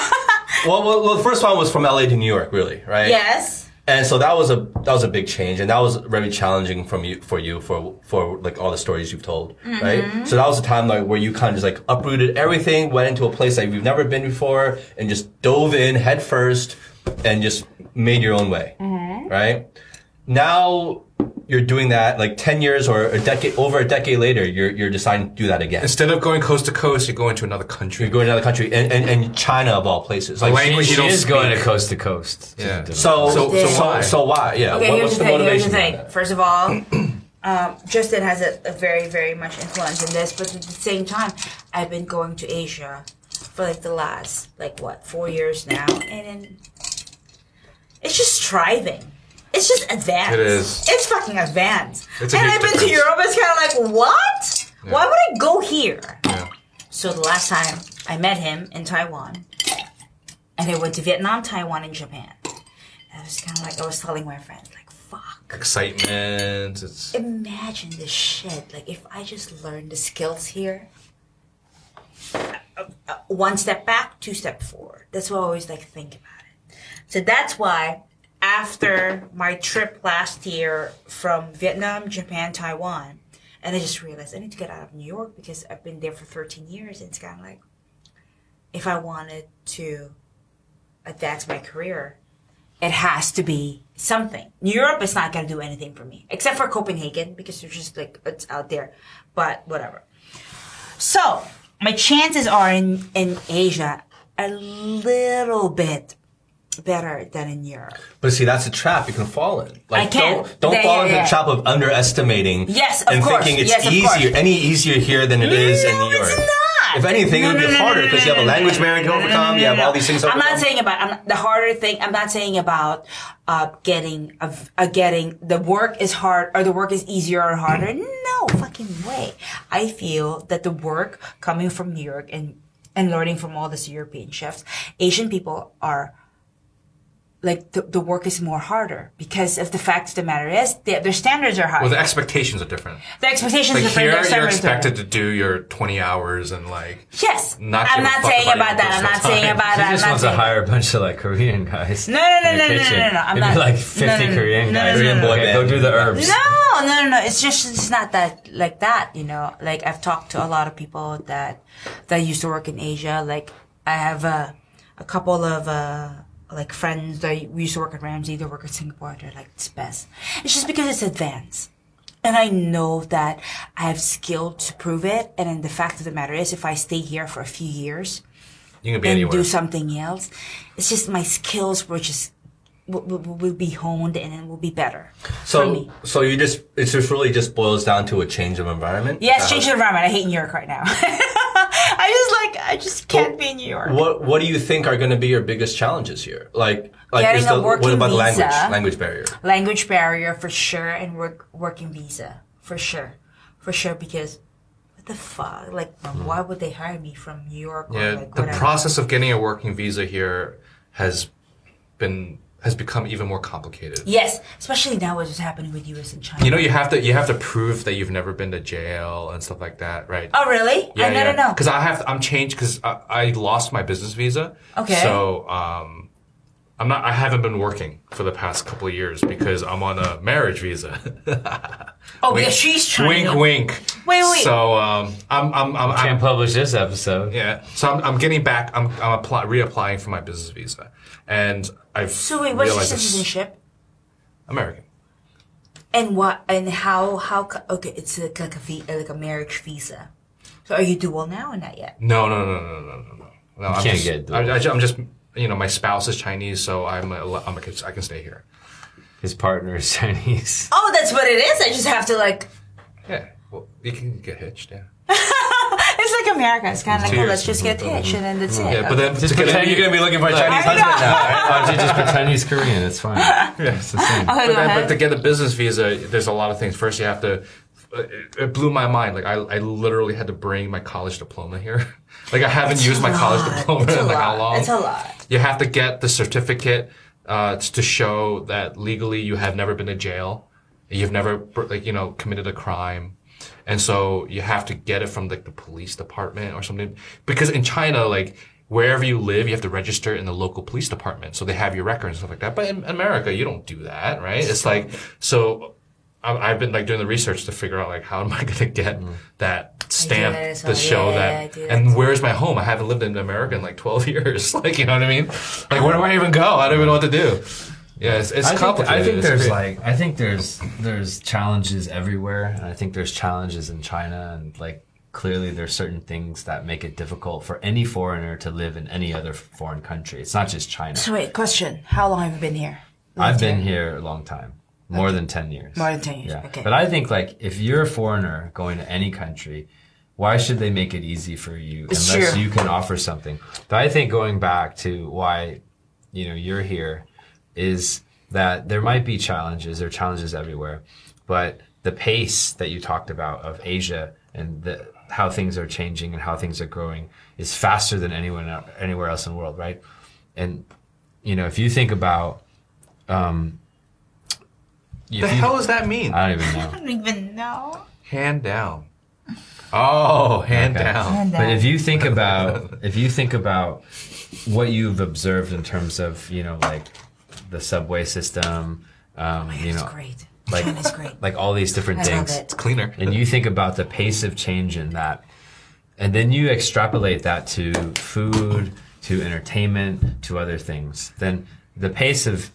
Speaker 1: Well, well, well, the first one was from LA to New York, really, right?
Speaker 3: yes.
Speaker 1: And so that was a that was a big change, and that was very challenging from you for you for for like all the stories you've told,
Speaker 3: Mm-hmm.
Speaker 1: right? So that was a time like where you kind of just like uprooted everything, went into a place that you've never been before, and just dove in head first, and just made your own way,
Speaker 3: Mm-hmm.
Speaker 1: right? Now you're doing that like ten years or a decade over a decade later, you're you're deciding to do that again.
Speaker 2: Instead of going coast to coast, you go into another country.
Speaker 1: You're going to another country, and, and, and China of all places. Like,
Speaker 2: language
Speaker 4: She
Speaker 2: you don't
Speaker 4: is going to coast to coast.
Speaker 2: Yeah.
Speaker 1: so, so,
Speaker 2: So-
Speaker 1: so,
Speaker 2: so
Speaker 1: why?
Speaker 2: why?
Speaker 1: So why? Yeah.
Speaker 3: Okay,
Speaker 1: What-
Speaker 3: here's
Speaker 1: what's
Speaker 3: the
Speaker 1: the
Speaker 3: thing. Here's the
Speaker 1: motivation?
Speaker 3: thing. First of all, um, Justin has a, a very, very much influence in this, but at the same time, I've been going to Asia for like the last like what four years now, and then it's just striving. It's just advanced.
Speaker 2: It is.
Speaker 3: It's fucking advanced.
Speaker 2: It's
Speaker 3: and I've been to. Europe. It's kind of like what? Why would I go here?
Speaker 2: Yeah.
Speaker 3: So the last time I met him in Taiwan, and I went to Vietnam, Taiwan, and Japan. And I was kind of like I was telling my friends like, "Fuck."
Speaker 2: Excitement. It's
Speaker 3: imagine this shit. Like, if I just learned the skills here, uh, uh, one step back, two step forward. That's what I always like think about it. So that's why after my trip last year from Vietnam, Japan, Taiwan, and I just realized I need to get out of New York because I've been there for 13 years. And it's kind of like, if I wanted to advance my career, it has to be something. Europe is not going to do anything for me, except for Copenhagen because they're just like it's out there. But whatever. So my chances are in in Asia a little bit better than in Europe.
Speaker 1: But see, that's a trap you can fall in. Like,
Speaker 3: I can.
Speaker 1: Don't, don't
Speaker 3: Yeah,
Speaker 1: fall
Speaker 3: yeah,
Speaker 1: into
Speaker 3: yeah.
Speaker 1: the trap of underestimating.
Speaker 3: Yes, of
Speaker 1: and
Speaker 3: course.
Speaker 1: thinking it's
Speaker 3: Yes,
Speaker 1: easier, any easier here than it is in New York.
Speaker 3: it's not.
Speaker 1: If anything,
Speaker 3: No,
Speaker 1: it would be
Speaker 3: no,
Speaker 1: harder because
Speaker 3: no,
Speaker 1: you have a language barrier to
Speaker 3: no, no,
Speaker 1: overcome.
Speaker 3: no,
Speaker 1: You have all these things.
Speaker 3: I'm not saying about I'm the harder thing. I'm not saying about uh, getting a, a getting the work is hard or the work is easier or harder. No fucking way. I feel that the work coming from New York and and learning from all these European chefs, Asian people are like the, the work is more harder because of the fact of the matter is their, their standards are higher.
Speaker 2: well, the expectations are different.
Speaker 3: the expectations
Speaker 2: Like
Speaker 3: are different.
Speaker 2: here, you're expected to do your 20 hours and like.
Speaker 3: Yes.
Speaker 2: Not
Speaker 3: I'm not saying
Speaker 2: about
Speaker 3: about that. I'm not
Speaker 2: personal
Speaker 3: saying
Speaker 2: time.
Speaker 3: about
Speaker 4: She
Speaker 3: that. I'm
Speaker 4: just wants to hire a bunch of like Korean guys.
Speaker 3: No, no, no,
Speaker 4: in
Speaker 3: no,
Speaker 4: the
Speaker 3: no, no,
Speaker 4: kitchen.
Speaker 3: no, no, I'm
Speaker 4: It'd be
Speaker 3: not-
Speaker 4: like
Speaker 3: no,
Speaker 4: 50
Speaker 3: no, no,
Speaker 4: Korean
Speaker 3: no, no,
Speaker 4: guys.
Speaker 3: no, no, no.
Speaker 4: Okay, go do the herbs.
Speaker 3: No, no, no, no. It's just it's not that like that. You know, like I've talked to a lot of people that that used to work in Asia. Like I have a a couple of uh like friends that we used to work at Ramsay. They work at Singapore. They're like it's best. It's just because it's advanced. And I know that I have skill to prove it. And then the fact of the matter is, if I stay here for a few years,
Speaker 2: You can be
Speaker 3: and
Speaker 2: anywhere.
Speaker 3: do something else. It's just my skills were just will, will, will be honed and it will be better
Speaker 1: So, so you just it just really just boils down to a change of environment.
Speaker 3: Yes,
Speaker 1: that
Speaker 3: change the environment. I hate New York right now. I just like I just can't be in New York.
Speaker 1: What What do you think are going to be your biggest challenges here? Like, like
Speaker 3: Getting
Speaker 1: is the, what about
Speaker 3: visa.
Speaker 1: language language barrier?
Speaker 3: Language barrier for sure, and work working visa for sure, for sure. Because what the fuck? Like, hmm. why would they hire me from New York? Or
Speaker 2: Yeah,
Speaker 3: like
Speaker 2: the process of getting a working visa here has been has become even more complicated.
Speaker 3: Yes, especially now what's happening with U.S. and China.
Speaker 2: You know, you have to you have to prove that you've never been to jail and stuff like that, right?
Speaker 3: oh really? I don't know.
Speaker 2: Because I have I'm changed because I, I lost my business visa.
Speaker 3: Okay.
Speaker 2: So um, I'm not I haven't been working for the past couple of years because I'm on a marriage visa.
Speaker 3: Oh, because she's trying.
Speaker 2: wink,
Speaker 3: to-
Speaker 2: wink.
Speaker 3: Wait, wait.
Speaker 2: So um, I'm I'm I'm, I'm
Speaker 4: Can't publish this episode.
Speaker 2: yeah. So I'm, I'm getting back. I'm I'm apply, reapplying for my business visa, and I've
Speaker 3: So wait, what's your citizenship?
Speaker 2: American.
Speaker 5: And what? And how? How? Okay, it's like, like a vi- like a marriage visa. So are you dual now or not yet?
Speaker 2: No, no, no, no, no, no, no. no I'm
Speaker 4: can't
Speaker 2: just,
Speaker 4: get dual.
Speaker 2: I, I, am just, you know, my spouse is Chinese, so I'm, a, I'm a, I can stay here.
Speaker 4: His partner is Chinese.
Speaker 5: Oh, that's what it is. I just have to like.
Speaker 2: Yeah, well, you can get hitched, yeah.
Speaker 5: It's like America. It's kind of like,
Speaker 2: Two
Speaker 5: oh, let's just get hitched and then that's it.
Speaker 2: Yeah, but then
Speaker 4: Just
Speaker 2: to
Speaker 4: pretend you're gonna
Speaker 1: be looking for a Chinese husband now.
Speaker 4: Why don't you just pretend he's Korean? It's fine. yeah, It's the same.
Speaker 5: Okay,
Speaker 2: but, then, but to get a business visa, there's a lot of things. First, you have to. It, it blew my mind. Like I, I literally had to bring my college diploma here. Like I haven't used my college diploma
Speaker 5: It's
Speaker 2: in like
Speaker 5: lot.
Speaker 2: how long?
Speaker 5: It's a lot.
Speaker 2: You have to get the certificate uh, to show that legally you have never been to jail, you've never like you know committed a crime, and so you have to get it from like the police department or something. Because in China, like wherever you live, you have to register in the local police department, so they have your records and stuff like that. But in America, you don't do that, right? It's like so. I've been like doing the research to figure out like how am I going to get that stamp
Speaker 5: that as
Speaker 2: to show
Speaker 5: Yeah,
Speaker 2: that,
Speaker 5: yeah, that
Speaker 2: and where's my home? I haven't lived in America in like 12 years. Like, you know what I mean? Like, where do I even go? I don't even know what to do. Yeah, it's, it's
Speaker 4: I think,
Speaker 2: complicated.
Speaker 4: I think
Speaker 2: It's
Speaker 4: there's
Speaker 2: great.
Speaker 4: like I think there's there's challenges everywhere, and I think there's challenges in China, and like clearly there's certain things that make it difficult for any foreigner to live in any other foreign country. It's not just China.
Speaker 5: So wait, question: How long have you been here?
Speaker 4: I've been here a long time, more than ten years.
Speaker 5: More than 10 years,
Speaker 4: Yeah,
Speaker 5: okay.
Speaker 4: but I think like if you're a foreigner going to any country, why should they make it easy for you
Speaker 5: It's
Speaker 4: unless
Speaker 5: true.
Speaker 4: you can offer something? But I think going back to why you know you're here is that there might be challenges. There are challenges everywhere, but the pace that you talked about of Asia and the, how things are changing and how things are growing is faster than anyone anywhere else in the world, right? And you know, if you think about, um, if
Speaker 2: the
Speaker 4: you-
Speaker 2: hell does that mean?
Speaker 4: I don't even know.
Speaker 5: I don't even know.
Speaker 2: hand down. Oh, hand
Speaker 4: Okay.
Speaker 2: down.
Speaker 4: But if you think about if you think about what you've observed in terms of you know like the subway system, um, you know,
Speaker 5: great.
Speaker 4: like
Speaker 5: China's great.
Speaker 4: like all these different
Speaker 5: I love
Speaker 4: things,
Speaker 5: it.
Speaker 2: Cleaner.
Speaker 4: and you think about the pace of change in that, and then you extrapolate that to food, to entertainment, to other things, then the pace of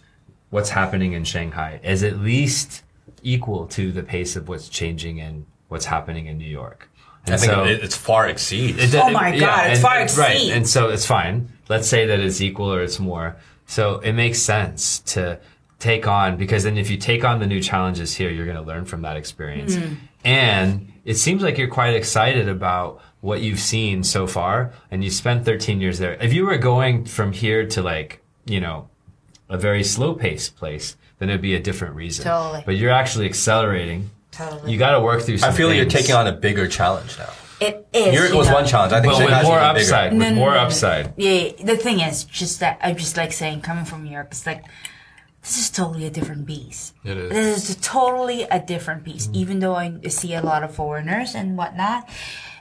Speaker 4: what's happening in Shanghai is at least equal to the pace of what's changing in what's happening in New York. And
Speaker 1: I think
Speaker 4: so-
Speaker 1: it, it's far exceeds.
Speaker 4: it-
Speaker 5: Oh my God, it's
Speaker 4: and-
Speaker 5: far
Speaker 4: and- Right, and so it's fine. Let's say that it's equal or it's more. So it makes sense to take on because then if you take on the new challenges here, you're going to learn from that experience.
Speaker 5: Hmm.
Speaker 4: And it seems like you're quite excited about what you've seen so far, and you spent 13 years there. If you were going from here to like, you know, a very slow paced place, then it'd be a different reason.
Speaker 5: Totally.
Speaker 4: But you're actually accelerating.
Speaker 5: Totally.
Speaker 4: You got to work through. Some
Speaker 1: I feel like you're taking on a bigger challenge now.
Speaker 5: It is.
Speaker 1: New
Speaker 5: you
Speaker 1: was
Speaker 5: know.
Speaker 1: one challenge. I think
Speaker 4: but with
Speaker 1: Shanghai's
Speaker 4: more
Speaker 1: even bigger.
Speaker 4: upside. With
Speaker 5: No, no,
Speaker 4: more
Speaker 5: no, no.
Speaker 4: upside.
Speaker 5: Yeah, the thing is just that I'm just like saying, coming from Europe, it's like this is totally a different beast.
Speaker 2: It is.
Speaker 5: This is totally a different beast. Even though I see a lot of foreigners and whatnot,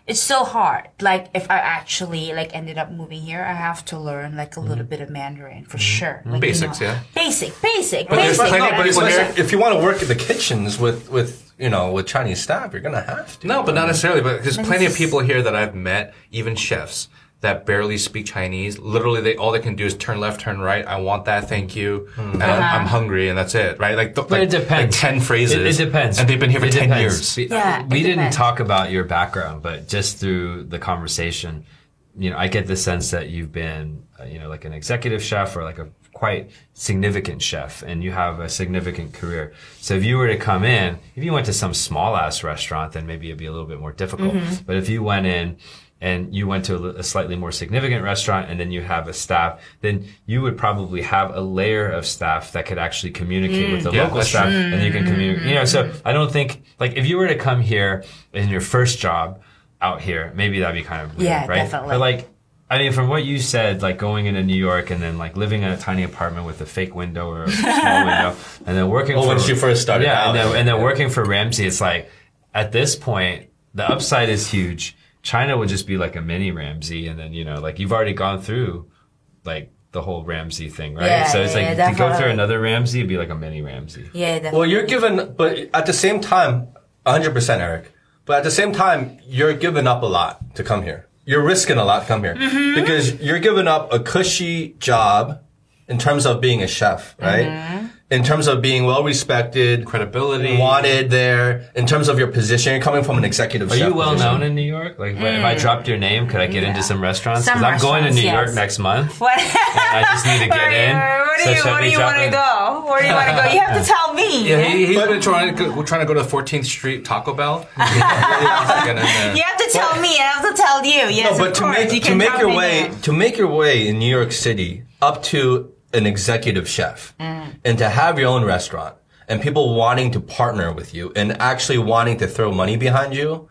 Speaker 5: it's so hard. Like if I actually like ended up moving here, I have to learn like a little mm-hmm. bit of Mandarin for mm-hmm. sure. Like, you
Speaker 2: Basics,
Speaker 5: know,
Speaker 2: yeah.
Speaker 5: Basic, basic,
Speaker 2: But there's
Speaker 5: basic.
Speaker 2: plenty of
Speaker 5: but-
Speaker 2: people here-
Speaker 1: If you want to work in the kitchens with, with you know with Chinese staff, you're gonna have to.
Speaker 2: No, but not necessarily. But there's plenty of people here that I've met, even chefs, that barely speak Chinese. Literally, they all they can do is turn left, turn right. I want that, thank you, and I'm, I'm hungry, and that's it, right? Like, th-.
Speaker 4: But
Speaker 2: like,
Speaker 4: it depends.
Speaker 2: Like ten phrases.
Speaker 4: It, it depends.
Speaker 2: and they've been here for
Speaker 4: It
Speaker 2: ten
Speaker 4: depends.
Speaker 2: years.
Speaker 4: We,
Speaker 5: Yeah,
Speaker 4: we
Speaker 5: it
Speaker 4: didn't
Speaker 5: depends.
Speaker 4: talk about your background, but just through the conversation, you know, I get the sense that you've been, uh, you know, like an executive chef or like a quite significant chef, and you have a significant career. So if you were to come in, if you went to some small ass restaurant, then maybe it'd be a little bit more difficult.
Speaker 5: Mm-hmm.
Speaker 4: But if you went in and you went to a slightly more significant restaurant and then you have a staff, then you would probably have a layer of staff that could actually communicate with the mm.
Speaker 2: Yeah,
Speaker 4: local staff and you can communicate. You know, so mm-hmm. I don't think like if you were to come here in your first job out here, maybe that'd be kind of weird,
Speaker 5: Yeah,
Speaker 4: right?
Speaker 5: definitely.
Speaker 4: But like, I mean, from what you said, like going into New York and then like living in a tiny apartment with a fake window or a small window, and then working.
Speaker 1: Oh, well,
Speaker 4: for,
Speaker 1: when you first started
Speaker 4: yeah,
Speaker 1: out,
Speaker 4: and then, and then working for Ramsay, it's like at this point the upside is huge. China would just be like a mini Ramsay, and then you know, like you've already gone through like the whole Ramsay thing, right?
Speaker 5: Yeah,
Speaker 4: so it's
Speaker 5: yeah,
Speaker 4: like
Speaker 5: yeah,
Speaker 4: to go through another Ramsay, it'd be like a mini Ramsay.
Speaker 5: yeah, definitely.
Speaker 1: Well, you're given, but at the same time, 100% Eric. But at the same time, you're giving up a lot to come here. You're risking a lot to come here
Speaker 5: Mm-hmm.
Speaker 1: because you're giving up a cushy job in terms of being a chef, right?
Speaker 5: Mm-hmm.
Speaker 1: In terms of being well respected,
Speaker 2: Credibility. Mm.
Speaker 1: wanted there, in terms of your position, you're coming from an executive
Speaker 4: Are
Speaker 1: chef
Speaker 4: you well
Speaker 1: position.
Speaker 4: known in New York? Like, if I mm. dropped your name, could I get mm. into some restaurants? Because I'm going to
Speaker 3: restaurants,
Speaker 4: New York next month.
Speaker 3: What?
Speaker 4: I just need to get
Speaker 3: where,
Speaker 4: in.
Speaker 3: Where do
Speaker 4: So
Speaker 3: you, where do you want to go? Where do you want to go? You have to tell me.
Speaker 2: Yeah, he, he's been trying to go, we're trying to go to 14th Street Taco Bell. Get in there.
Speaker 3: You have to tell me. I have to tell you. Yes,
Speaker 1: No, but
Speaker 3: of
Speaker 1: to
Speaker 3: course.
Speaker 1: make
Speaker 3: you
Speaker 1: to
Speaker 3: can
Speaker 1: make your way
Speaker 3: there.
Speaker 1: to make your way in New York City up to an executive chef
Speaker 3: Mm.
Speaker 1: and to have your own restaurant and people wanting to partner with you and actually wanting to throw money behind you.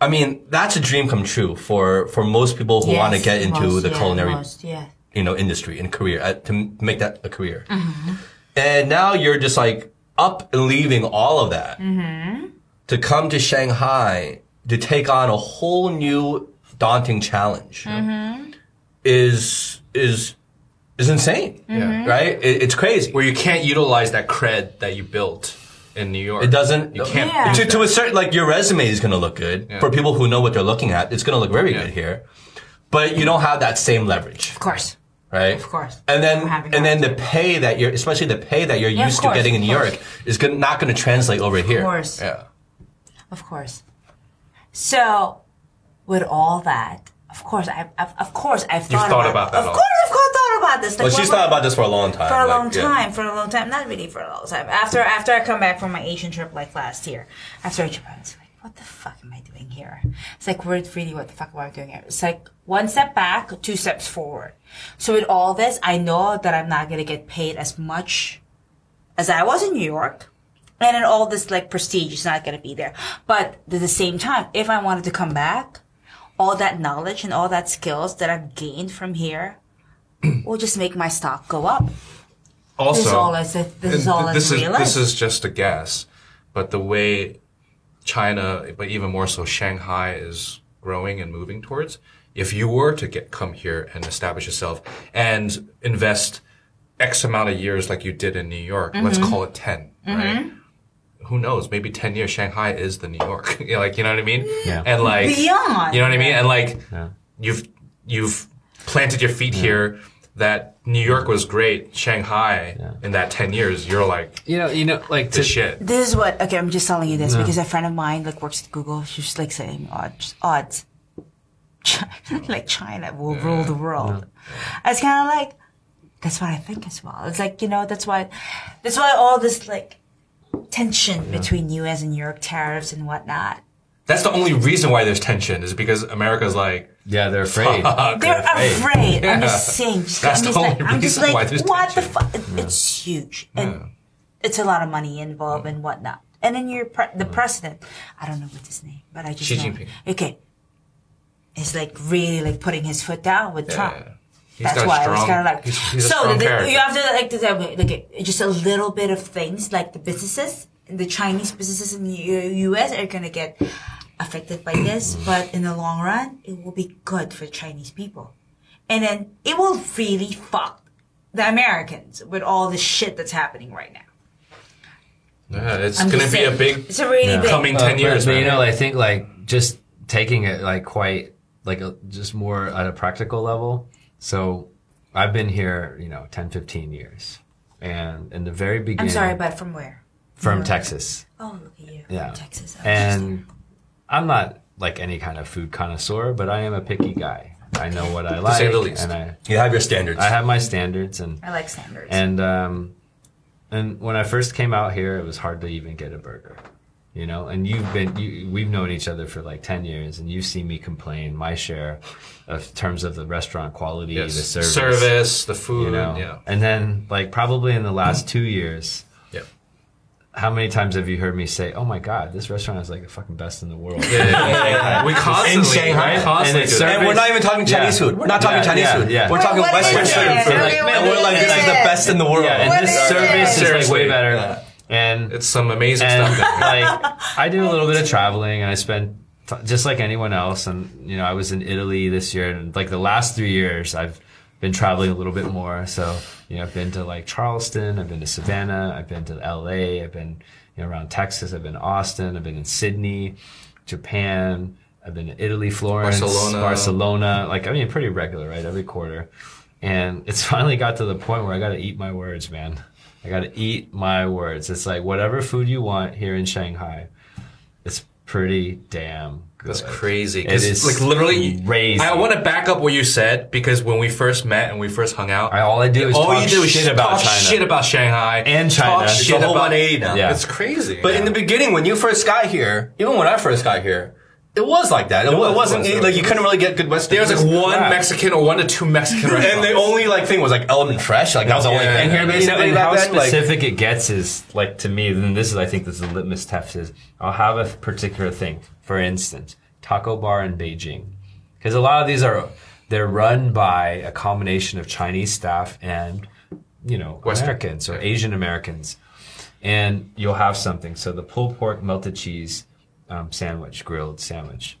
Speaker 1: I mean, that's a dream come true for for most people who want to get into
Speaker 3: most,
Speaker 1: the
Speaker 3: yeah,
Speaker 1: culinary
Speaker 3: most, yeah.
Speaker 1: you know industry and career uh, to make that a career.
Speaker 3: Mm-hmm.
Speaker 1: And now you're just like up and leaving all of that
Speaker 3: Mm-hmm.
Speaker 1: to come to Shanghai to take on a whole new daunting challenge
Speaker 3: Mm-hmm.
Speaker 1: is is is insane.
Speaker 2: Yeah. Mm-hmm.
Speaker 1: Right? It, it's crazy.
Speaker 2: Where you can't utilize that cred that you built in New York.
Speaker 1: It doesn't.
Speaker 2: You can't.
Speaker 3: Yeah.
Speaker 1: To, to a certain, like your resume is going to look good
Speaker 2: Yeah.
Speaker 1: for people who know what they're looking at. It's going to look very
Speaker 2: Yeah.
Speaker 1: good here, but you don't have that same leverage.
Speaker 3: Of course.
Speaker 1: right?
Speaker 3: Of course.
Speaker 1: And then
Speaker 3: We're
Speaker 1: and then the pay that you're, especially the pay that you're
Speaker 3: Yeah,
Speaker 1: used
Speaker 3: course,
Speaker 1: to getting in New. York, is gonna, not going to translate over here.
Speaker 3: Of course.
Speaker 2: Yeah.
Speaker 3: Of course. So, with all that, of course, I, I've, of course, I've thought,
Speaker 2: thought
Speaker 3: about,
Speaker 2: about that
Speaker 3: Of
Speaker 2: all.
Speaker 3: course, I've thought about this. Like,
Speaker 1: Well, she's thought about this for a long time.
Speaker 3: for a
Speaker 1: like,
Speaker 3: long
Speaker 1: yeah.
Speaker 3: time, for a long time. Not really for a long time. After after I come back from my Asian trip like last year, after Japan, it's like, what the fuck am I doing here? It's like, we're really, what the fuck am I doing here? It's like one step back, two steps forward. So with all this, I know that I'm not gonna get paid as much as I was in New York. And then all this like prestige is not gonna be there. But at the same time, if I wanted to come back, all that knowledge and all that skills that I've gained from here will just make my stock go up.
Speaker 2: Also,
Speaker 3: This is all I said. This is all I
Speaker 2: this is
Speaker 3: realized.
Speaker 2: this is just a guess, but the way China, but even more so Shanghai, is growing and moving towards. If you were to get come here and establish yourself and invest X amount of years like you did in New York, let's
Speaker 3: Mm-hmm.
Speaker 2: call it 10 right? Who knows? Maybe ten years, Shanghai is the New York. Like you know what I mean?
Speaker 4: Yeah.
Speaker 2: And like
Speaker 3: Beyond.
Speaker 2: you know what I mean? And like
Speaker 4: Yeah.
Speaker 2: you've you've planted your feet here. That New York was great. Shanghai in that ten years, you're like
Speaker 4: You know, you know, like this
Speaker 2: shit.
Speaker 3: This is what. Okay, I'm just telling you this because a friend of mine like works at Google. She's like saying oh, odds, oh, odds. like China will rule the world. It's kind of like that's what I think as well. It's like you know that's why that's why all this like tension between U.S. and New York tariffs and whatnot.
Speaker 2: That's the only reason why there's tension is because America's like,
Speaker 4: yeah, they're afraid.
Speaker 3: They're afraid. I'm just saying. Just,
Speaker 2: That's
Speaker 3: I'm
Speaker 2: the
Speaker 3: just like,
Speaker 2: only
Speaker 3: I'm just
Speaker 2: reason why
Speaker 3: like,
Speaker 2: there's
Speaker 3: what the
Speaker 2: tension.
Speaker 3: fuck? It's huge, and it's a lot of money involved and whatnot. And then you're pre- the mm. president. I don't know what his name, but I just
Speaker 2: Xi
Speaker 3: know.
Speaker 2: Jinping.
Speaker 3: Okay, is like really like putting his foot down with Trump.
Speaker 2: yeah. He's
Speaker 3: That's
Speaker 2: got a
Speaker 3: why I was kind of like,
Speaker 2: he's- he's
Speaker 3: so
Speaker 2: strong
Speaker 3: the, you have to like, to, okay, like just a little bit of things like the businesses, the Chinese businesses in the U.S. are gonna get affected by this, but in the long run, it will be good for Chinese people, and then it will really fuck the Americans with all the shit that's happening right now.
Speaker 2: yeah, it's gonna be a
Speaker 3: saying,
Speaker 2: big
Speaker 3: It's a really big.
Speaker 2: coming
Speaker 4: Uh,
Speaker 2: ten
Speaker 4: but-
Speaker 2: years.
Speaker 4: But, you know, I think like just taking it like quite like a, just more at a practical level. So I've been here, you know, 10, 15 years. And in the very beginning,
Speaker 3: I'm sorry, but from where?
Speaker 4: from Texas.
Speaker 3: Oh, look at you.
Speaker 4: Yeah.
Speaker 3: Texas. Oh,
Speaker 4: And I'm not like any kind of food connoisseur, but I am a picky guy. I know what I like.
Speaker 2: say the least.
Speaker 4: And I,
Speaker 1: You have your standards.
Speaker 4: I have my standards and
Speaker 3: I like standards.
Speaker 4: and um, and when I first came out here, it was hard to even get a burger, you know. And you've been, you, we've known each other for like ten years, and you've seen me complain my share of terms of the restaurant quality,
Speaker 2: Yes.
Speaker 4: the service,
Speaker 2: service, the food.
Speaker 4: you know.
Speaker 2: Yeah.
Speaker 4: And then like probably in the last two years,
Speaker 2: Yeah.
Speaker 4: How many times have you heard me say, "Oh my God, this restaurant is like the fucking best in the world"?
Speaker 2: Yeah, yeah, yeah. we constantly,
Speaker 1: Shanghai?
Speaker 2: we constantly
Speaker 4: And it's
Speaker 2: do that.
Speaker 1: and we're not even talking Chinese
Speaker 4: Yeah.
Speaker 1: food. We're not talking
Speaker 4: Yeah,
Speaker 1: Chinese
Speaker 4: yeah,
Speaker 1: food.
Speaker 4: yeah.
Speaker 1: We're talking
Speaker 3: What
Speaker 1: Western
Speaker 3: is
Speaker 1: food.
Speaker 3: it?
Speaker 1: And
Speaker 3: Okay, what
Speaker 1: we're like, this is the best in the world.
Speaker 4: Yeah, and
Speaker 3: What
Speaker 4: this
Speaker 3: is
Speaker 4: service
Speaker 3: it?
Speaker 4: is like way better.
Speaker 1: Yeah.
Speaker 4: And
Speaker 2: It's some amazing
Speaker 4: and
Speaker 2: stuff.
Speaker 4: Like I do a little bit of traveling, and I spend t- just like anyone else. And you know, I was in Italy this year, and like the last three years, I've been traveling a little bit more. So you know, I've been to like Charleston, I've been to Savannah, I've been to L.A., I've been you know around Texas, I've been to Austin, I've been in Sydney, Japan. I've been to Italy, Florence,
Speaker 2: Barcelona.
Speaker 4: Barcelona. Like I mean, pretty regular, right? Every quarter. And it's finally got to the point where I got to eat my words, man. I gotta eat my words. It's like whatever food you want here in Shanghai, it's pretty damn.
Speaker 2: That's crazy.
Speaker 4: It is
Speaker 2: like literally.
Speaker 4: crazy.
Speaker 2: I want to back up what you said because when we first met and we first hung out,
Speaker 4: I- all I do is
Speaker 2: all
Speaker 4: talk
Speaker 2: you do is
Speaker 4: shit about
Speaker 2: talk
Speaker 4: China.
Speaker 2: shit about Shanghai
Speaker 4: And China.
Speaker 2: Talk shit about
Speaker 1: 180 now.
Speaker 4: Yeah.
Speaker 2: It's crazy.
Speaker 1: But in the beginning, when you first got here, even when I first got here, it was like that. It,
Speaker 4: was,
Speaker 1: it wasn't
Speaker 4: it was,
Speaker 1: like you couldn't really get good Western.
Speaker 2: there was like one
Speaker 4: crap.
Speaker 2: Mexican or one to two Mexican restaurants.
Speaker 1: and the only like thing was like Element Fresh. Like that was the only
Speaker 2: Yeah.
Speaker 1: thing here basically.
Speaker 4: You know, and how
Speaker 1: then. Like,
Speaker 4: specific it gets is like to me. Then this is, I think, this is the litmus test. Is I'll have a particular thing. For instance, taco bar in Beijing, because a lot of these are they're run by a combination of Chinese staff and you know
Speaker 2: Western.
Speaker 4: Americans or Asian Americans, and you'll have something. So the pulled pork melted cheese um, sandwich, grilled sandwich.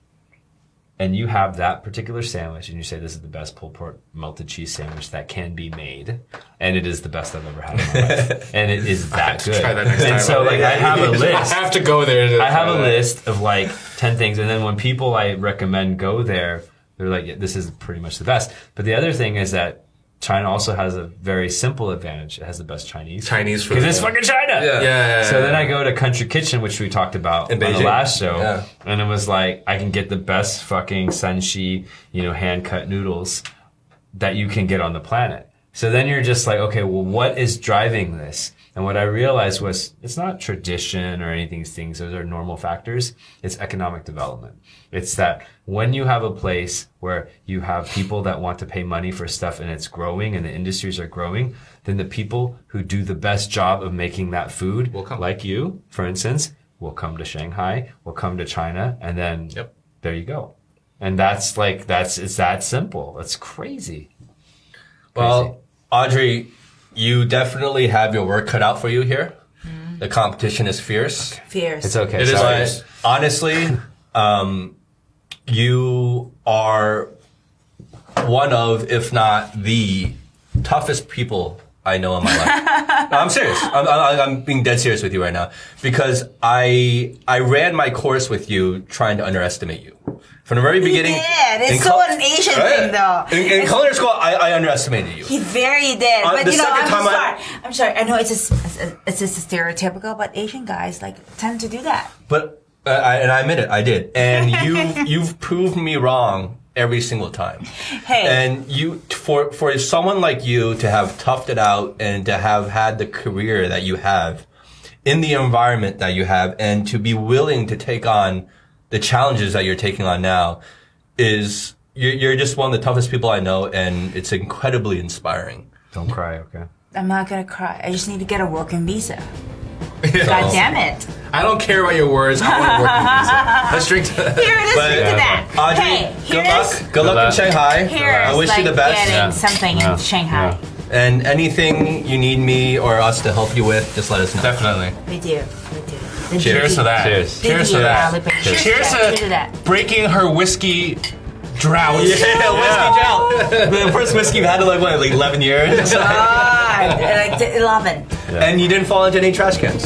Speaker 4: And you have that particular sandwich, and you say this is the best pulled pork melted cheese sandwich that can be made, and it is the best I've ever had in my life, and it is that good.
Speaker 2: try that next
Speaker 4: and
Speaker 2: time.
Speaker 4: so, like, I have a list.
Speaker 2: I have to go there. To
Speaker 4: I have a
Speaker 2: that.
Speaker 4: list of like 10 things. And then when people I recommend go there, they're like, yeah, this is pretty much the best. But the other thing is that China also has a very simple advantage. It has the best Chinese.
Speaker 2: Chinese food.
Speaker 4: Because it's fucking China.
Speaker 1: Yeah.
Speaker 2: Yeah.
Speaker 4: So then I go to Country Kitchen, which we talked about
Speaker 1: In
Speaker 4: on the last show.
Speaker 1: Yeah.
Speaker 4: And it was like, I can get the best fucking Shanxi, you know, hand cut noodles that you can get on the planet. So then you're just like, okay, well, what is driving this? And what I realized was it's not tradition or anything, these things. Those are normal factors. It's economic development. It's that when you have a place where you have people that want to pay money for stuff and it's growing and the industries are growing, then the people who do the best job of making that food,
Speaker 2: Will come.
Speaker 4: like you, for instance, will come to Shanghai, will come to China, and then
Speaker 2: Yep.
Speaker 4: there you go. And that's like, that's, it's that simple. It's crazy.
Speaker 1: well, Audrey, you definitely have your work cut out for you here. The competition is fierce.
Speaker 5: Fierce.
Speaker 4: It's okay.
Speaker 2: It is
Speaker 4: sorry.
Speaker 2: fierce.
Speaker 1: But honestly, um, you are one of, if not the toughest people I know in my life. no, I'm serious. I'm, I'm, I'm being dead serious with you right now because I I ran my course with you trying to underestimate you from the very beginning.
Speaker 5: did. It's so an Asian
Speaker 1: Right?
Speaker 5: thing, though.
Speaker 1: In, in culinary school, I, I underestimated you.
Speaker 5: He very did,
Speaker 1: Uh,
Speaker 5: but
Speaker 1: the
Speaker 5: you know, I'm
Speaker 1: time I-
Speaker 5: sorry. I'm sorry. I know it's just it's just stereotypical, but Asian guys like tend to do that.
Speaker 1: But uh, I, and I admit it, I did. And you you've proved me wrong every single time.
Speaker 5: Hey.
Speaker 1: And you for for someone like you to have toughed it out and to have had the career that you have in the environment that you have and to be willing to take on the challenges that you're taking on now is you're, you're just one of the toughest people I know and it's incredibly inspiring.
Speaker 4: Don't cry, okay?
Speaker 5: I'm not gonna cry. I just need to get a working visa. God damn it!
Speaker 2: I don't care about your words. I want to work with visa. Let's drink to that.
Speaker 5: Here it is.
Speaker 1: But-
Speaker 5: drink to that.
Speaker 1: Audrey,
Speaker 5: hey,
Speaker 1: good
Speaker 5: here's
Speaker 1: luck. Good luck in
Speaker 4: luck.
Speaker 1: Shanghai.
Speaker 5: here's uh,
Speaker 1: I wish
Speaker 5: like
Speaker 1: you the best.
Speaker 5: getting
Speaker 4: Yeah.
Speaker 5: something
Speaker 4: Yeah.
Speaker 5: in Shanghai.
Speaker 1: And anything you need me or us to help you with, just let us know.
Speaker 2: Definitely.
Speaker 5: We do. We do. We.
Speaker 2: Cheers to that.
Speaker 4: Cheers.
Speaker 5: Thank
Speaker 2: Cheers to that.
Speaker 5: Cheers,
Speaker 2: Cheers
Speaker 5: to that. Cheers
Speaker 2: to
Speaker 5: to that.
Speaker 2: breaking her whiskey drought.
Speaker 1: Yeah, whiskey drought. the first whiskey you've had in like what, like eleven years,
Speaker 5: God, like t- eleven.
Speaker 1: and you didn't fall into any trash cans.